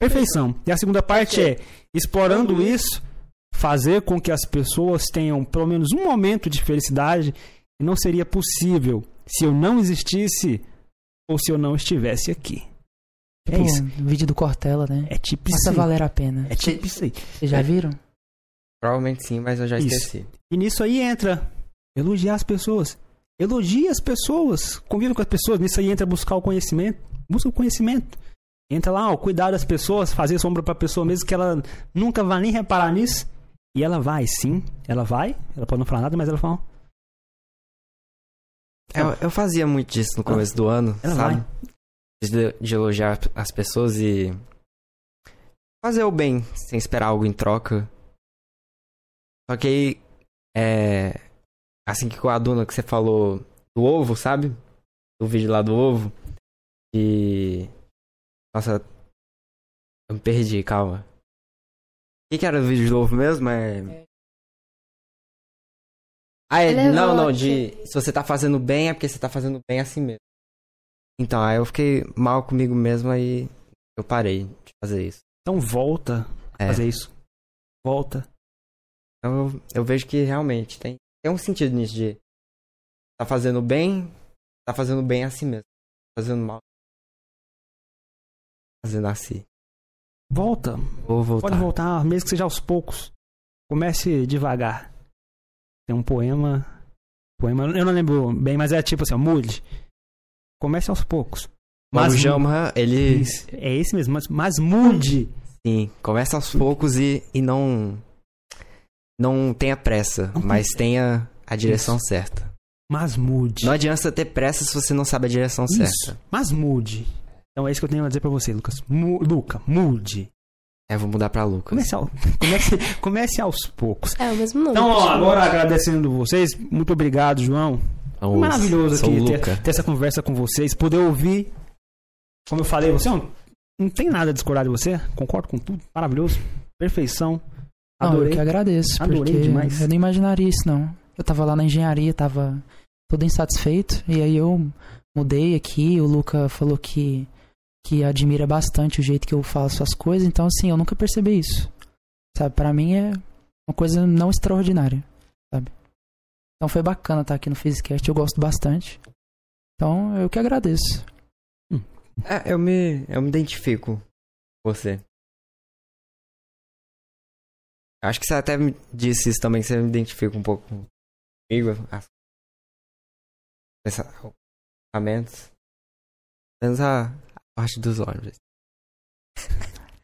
Perfeição. E a segunda parte é, explorando isso, fazer com que as pessoas tenham pelo menos um momento de felicidade que não seria possível se eu não existisse ou se eu não estivesse aqui. É Pô, isso. o vídeo do Cortella, né? É tipo isso Faça aí. valer a pena. É tipo isso aí. Vocês já viram? Provavelmente sim, mas eu já Isso. esqueci. E nisso aí entra elogiar as pessoas. Elogie as pessoas. Conviva com as pessoas. Nisso aí entra buscar o conhecimento. Busca o conhecimento. Entra lá, ó, cuidar das pessoas, fazer sombra pra pessoa mesmo que ela nunca vai nem reparar nisso. E ela vai, sim. Ela vai. Ela pode não falar nada, mas ela fala. Eu, eu fazia muito disso no começo do ano, Ela sabe? vai. De, de elogiar as pessoas e fazer o bem sem esperar algo em troca. Só que aí, é, assim que com a Duna que você falou do ovo, sabe? Do vídeo lá do ovo. E. Nossa, eu me perdi, calma. O que, que era o vídeo do ovo mesmo? É. Ah, é, Ele não, não, de. Se você tá fazendo bem, é porque você tá fazendo bem assim mesmo. Então, aí eu fiquei mal comigo mesmo, aí eu parei de fazer isso. Então volta a É, fazer isso. Volta. Então eu, eu vejo que realmente tem, tem um sentido nisso de. Tá fazendo bem, tá fazendo bem assim mesmo. Fazendo mal. Fazendo assim. Volta. Vou voltar. Pode voltar, mesmo que seja aos poucos. Comece devagar. tem um poema. Poema, eu não lembro bem, mas é tipo assim, ó, mude. Comece aos poucos. Mas o Jama, ele. É esse mesmo, mas, mas mude. Sim, começa aos poucos e, e não. Não tenha pressa, Não mas tenha a direção certa. Mas mude. Não adianta ter pressa se você não sabe a direção Isso, certa. mas mude. Então é isso que eu tenho a dizer pra você, Lucas. Mu- Luca, mude. É, vou mudar pra Lucas. Comece, ao- [LAUGHS] comece, comece aos poucos. É o mesmo nome. Então, ó, agora agradecendo vocês. Muito obrigado, João. Maravilhoso aqui ter, ter essa conversa com vocês, poder ouvir. Como eu falei, você não, não tem nada a discordar de você, concordo com tudo, maravilhoso, perfeição. Não, eu Adorei. que agradeço, Adorei porque demais. eu não imaginaria isso, não. Eu tava lá na engenharia, tava todo insatisfeito, e aí eu mudei aqui, o Luca falou que, que admira bastante o jeito que eu faço as coisas, então assim, eu nunca percebi isso. Sabe, pra mim é uma coisa não extraordinária, sabe? Então foi bacana estar aqui no Physicast, eu gosto bastante. Então eu que agradeço. É, eu me, eu me identifico com você. Acho que você até me disse isso também, que você me identifica um pouco comigo. as- pensa- Pensamentos. Menos a, a parte dos olhos.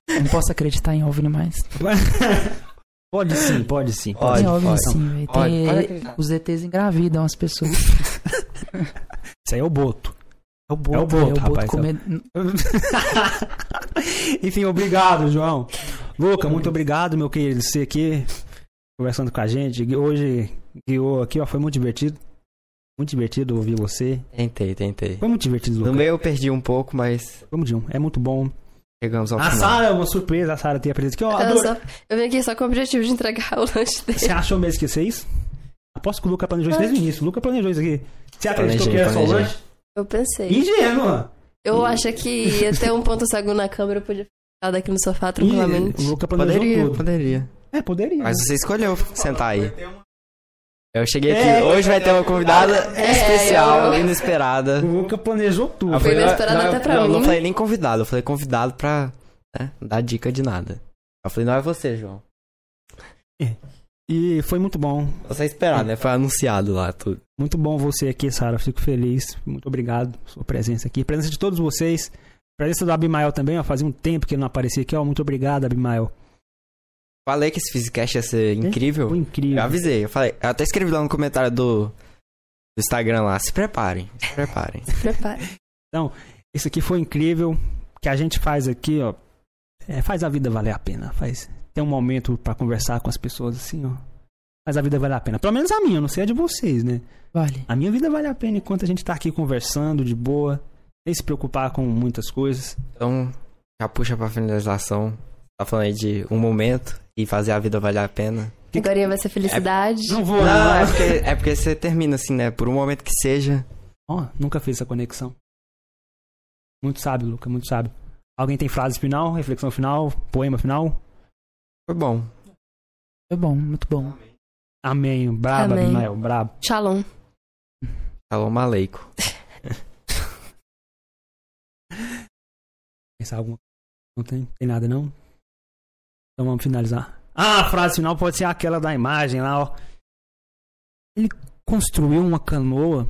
Não posso acreditar em OVNI mais. [LAUGHS] pode sim, pode sim. Pode, tem OVNI pode. sim, velho. Tem-. Os ETs engravidam as pessoas. [LAUGHS] Isso aí é o Boto. É o Boto, É o Boto, é o Boto rapaz, comer- [LAUGHS] Enfim, obrigado, João. Luca, muito obrigado, meu querido, você aqui conversando com a gente. Hoje guiou aqui, ó, foi muito divertido. Muito divertido ouvir você. Tentei, tentei. Foi muito divertido, No Luca. meio eu perdi um pouco, mas Vamos de um. É muito bom. chegamos ao A final. Sara é uma surpresa, a Sara tem apresentado aqui. Ó, Eu, adoro- só- eu vim aqui só com o objetivo de entregar o lanche dele. Você achou mesmo que ia ser isso? Aposto que o Luca planejou isso desde o início. O Luca planejou isso aqui. Você acreditou que era só o lanche? Eu pensei. Ingênuo. Eu acho que ia ter um ponto cego na câmera, eu podia ficar daqui no sofá tranquilamente. O Luca planejou Poderia, tudo. poderia. É, poderia. Mas você escolheu sentar aí. Eu cheguei aqui, É, hoje vai ter uma convidada É, especial, eu- inesperada. O Luca planejou tudo. Eu Foi não, até pra não, mim. não falei nem convidado, eu falei convidado pra né, dar dica de nada. Eu falei, não é você, João. E foi muito bom. Você esperar, né? Foi anunciado lá tudo. Muito bom você aqui, Sara. Fico feliz. Muito obrigado pela sua presença aqui. Presença de todos vocês. Presença do Abimael também, ó. Fazia um tempo que ele não aparecia aqui, ó. Muito obrigado, Abimael. Falei que esse Physicast ia ser incrível. Foi incrível. Eu avisei, eu falei, eu até escrevi lá no comentário do, do Instagram lá, se preparem, se preparem. [LAUGHS] Se prepare. Isso aqui foi incrível. O que a gente faz aqui, ó. é, faz a vida valer a pena. Faz ter um momento pra conversar com as pessoas assim, ó. Faz a vida valer a pena. Pelo menos a minha, eu não sei a de vocês, né? Vale. A minha vida vale a pena enquanto a gente tá aqui conversando de boa, sem se preocupar com muitas coisas. Então, já puxa pra finalização. Tá falando aí de um momento e fazer a vida valer a pena. Agora vai ser felicidade. Não vou. Não, é porque, é porque você termina assim, né? Por um momento que seja. Ó, nunca fiz essa conexão. Muito sábio, Luca, muito sábio. Alguém tem frase final, reflexão final, poema final? Foi bom. Foi bom, muito bom. Amém. Brabo, Amém. Abimael, brabo. Shalom. Falou maleico. [LAUGHS] Pensar alguma Não tem, tem nada, não? Então vamos finalizar. Ah, a frase final pode ser aquela da imagem lá, ó. Ele construiu uma canoa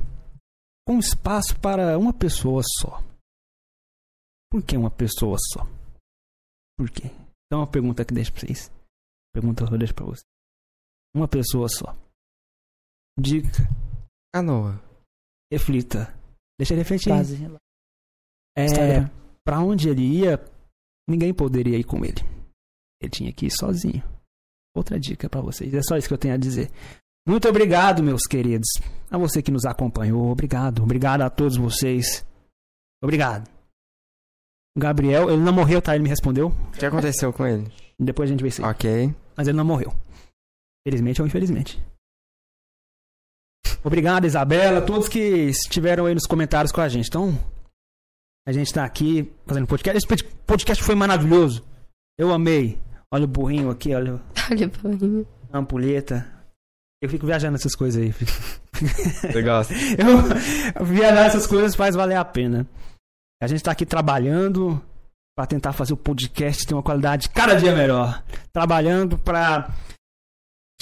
com espaço para uma pessoa só. Por que uma pessoa só? Por quê? Então uma pergunta que deixo pra vocês. Pergunta que eu deixo pra vocês. Uma pessoa só. Dica, Canoa. reflita. Deixa ele refletir. Frase. É, Instagram. Pra onde ele ia, ninguém poderia ir com ele. Ele tinha que ir sozinho. Outra dica pra vocês. É só isso que eu tenho a dizer. Muito obrigado, meus queridos. A você que nos acompanhou. Obrigado. Obrigado a todos vocês. Obrigado. O Gabriel, ele não morreu, tá? Ele me respondeu. O que aconteceu com ele? Depois a gente vê isso aí. Ok. Mas ele não morreu. Felizmente ou infelizmente. Obrigado, Isabela, todos que estiveram aí nos comentários com a gente. Então, a gente tá aqui fazendo podcast. Esse pod- podcast foi maravilhoso. Eu amei. Olha o burrinho aqui, olha [LAUGHS] Olha, boinho. a ampulheta. Eu fico viajando essas coisas aí. [LAUGHS] gosta? Eu, viajar essas coisas faz valer a pena. A gente tá aqui trabalhando para tentar fazer o podcast ter uma qualidade cada dia melhor. Trabalhando para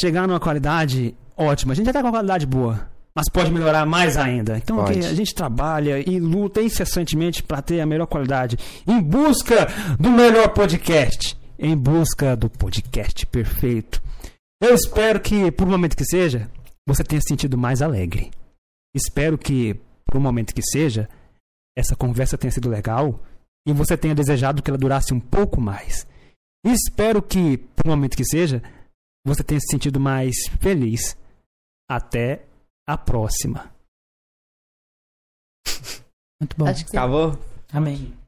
chegar numa qualidade ótima. A gente já tá com uma qualidade boa. Mas pode melhorar mais ainda. Então a gente trabalha e luta incessantemente para ter a melhor qualidade. Em busca do melhor podcast. Em busca do podcast perfeito. Eu espero que, por um momento que seja, você tenha se sentido mais alegre. Espero que, por um momento que seja, essa conversa tenha sido legal e você tenha desejado que ela durasse um pouco mais. Espero que, por um momento que seja, você tenha se sentido mais feliz. Até a próxima. [LAUGHS] Muito bom. Acho que sim. Acabou? Amém.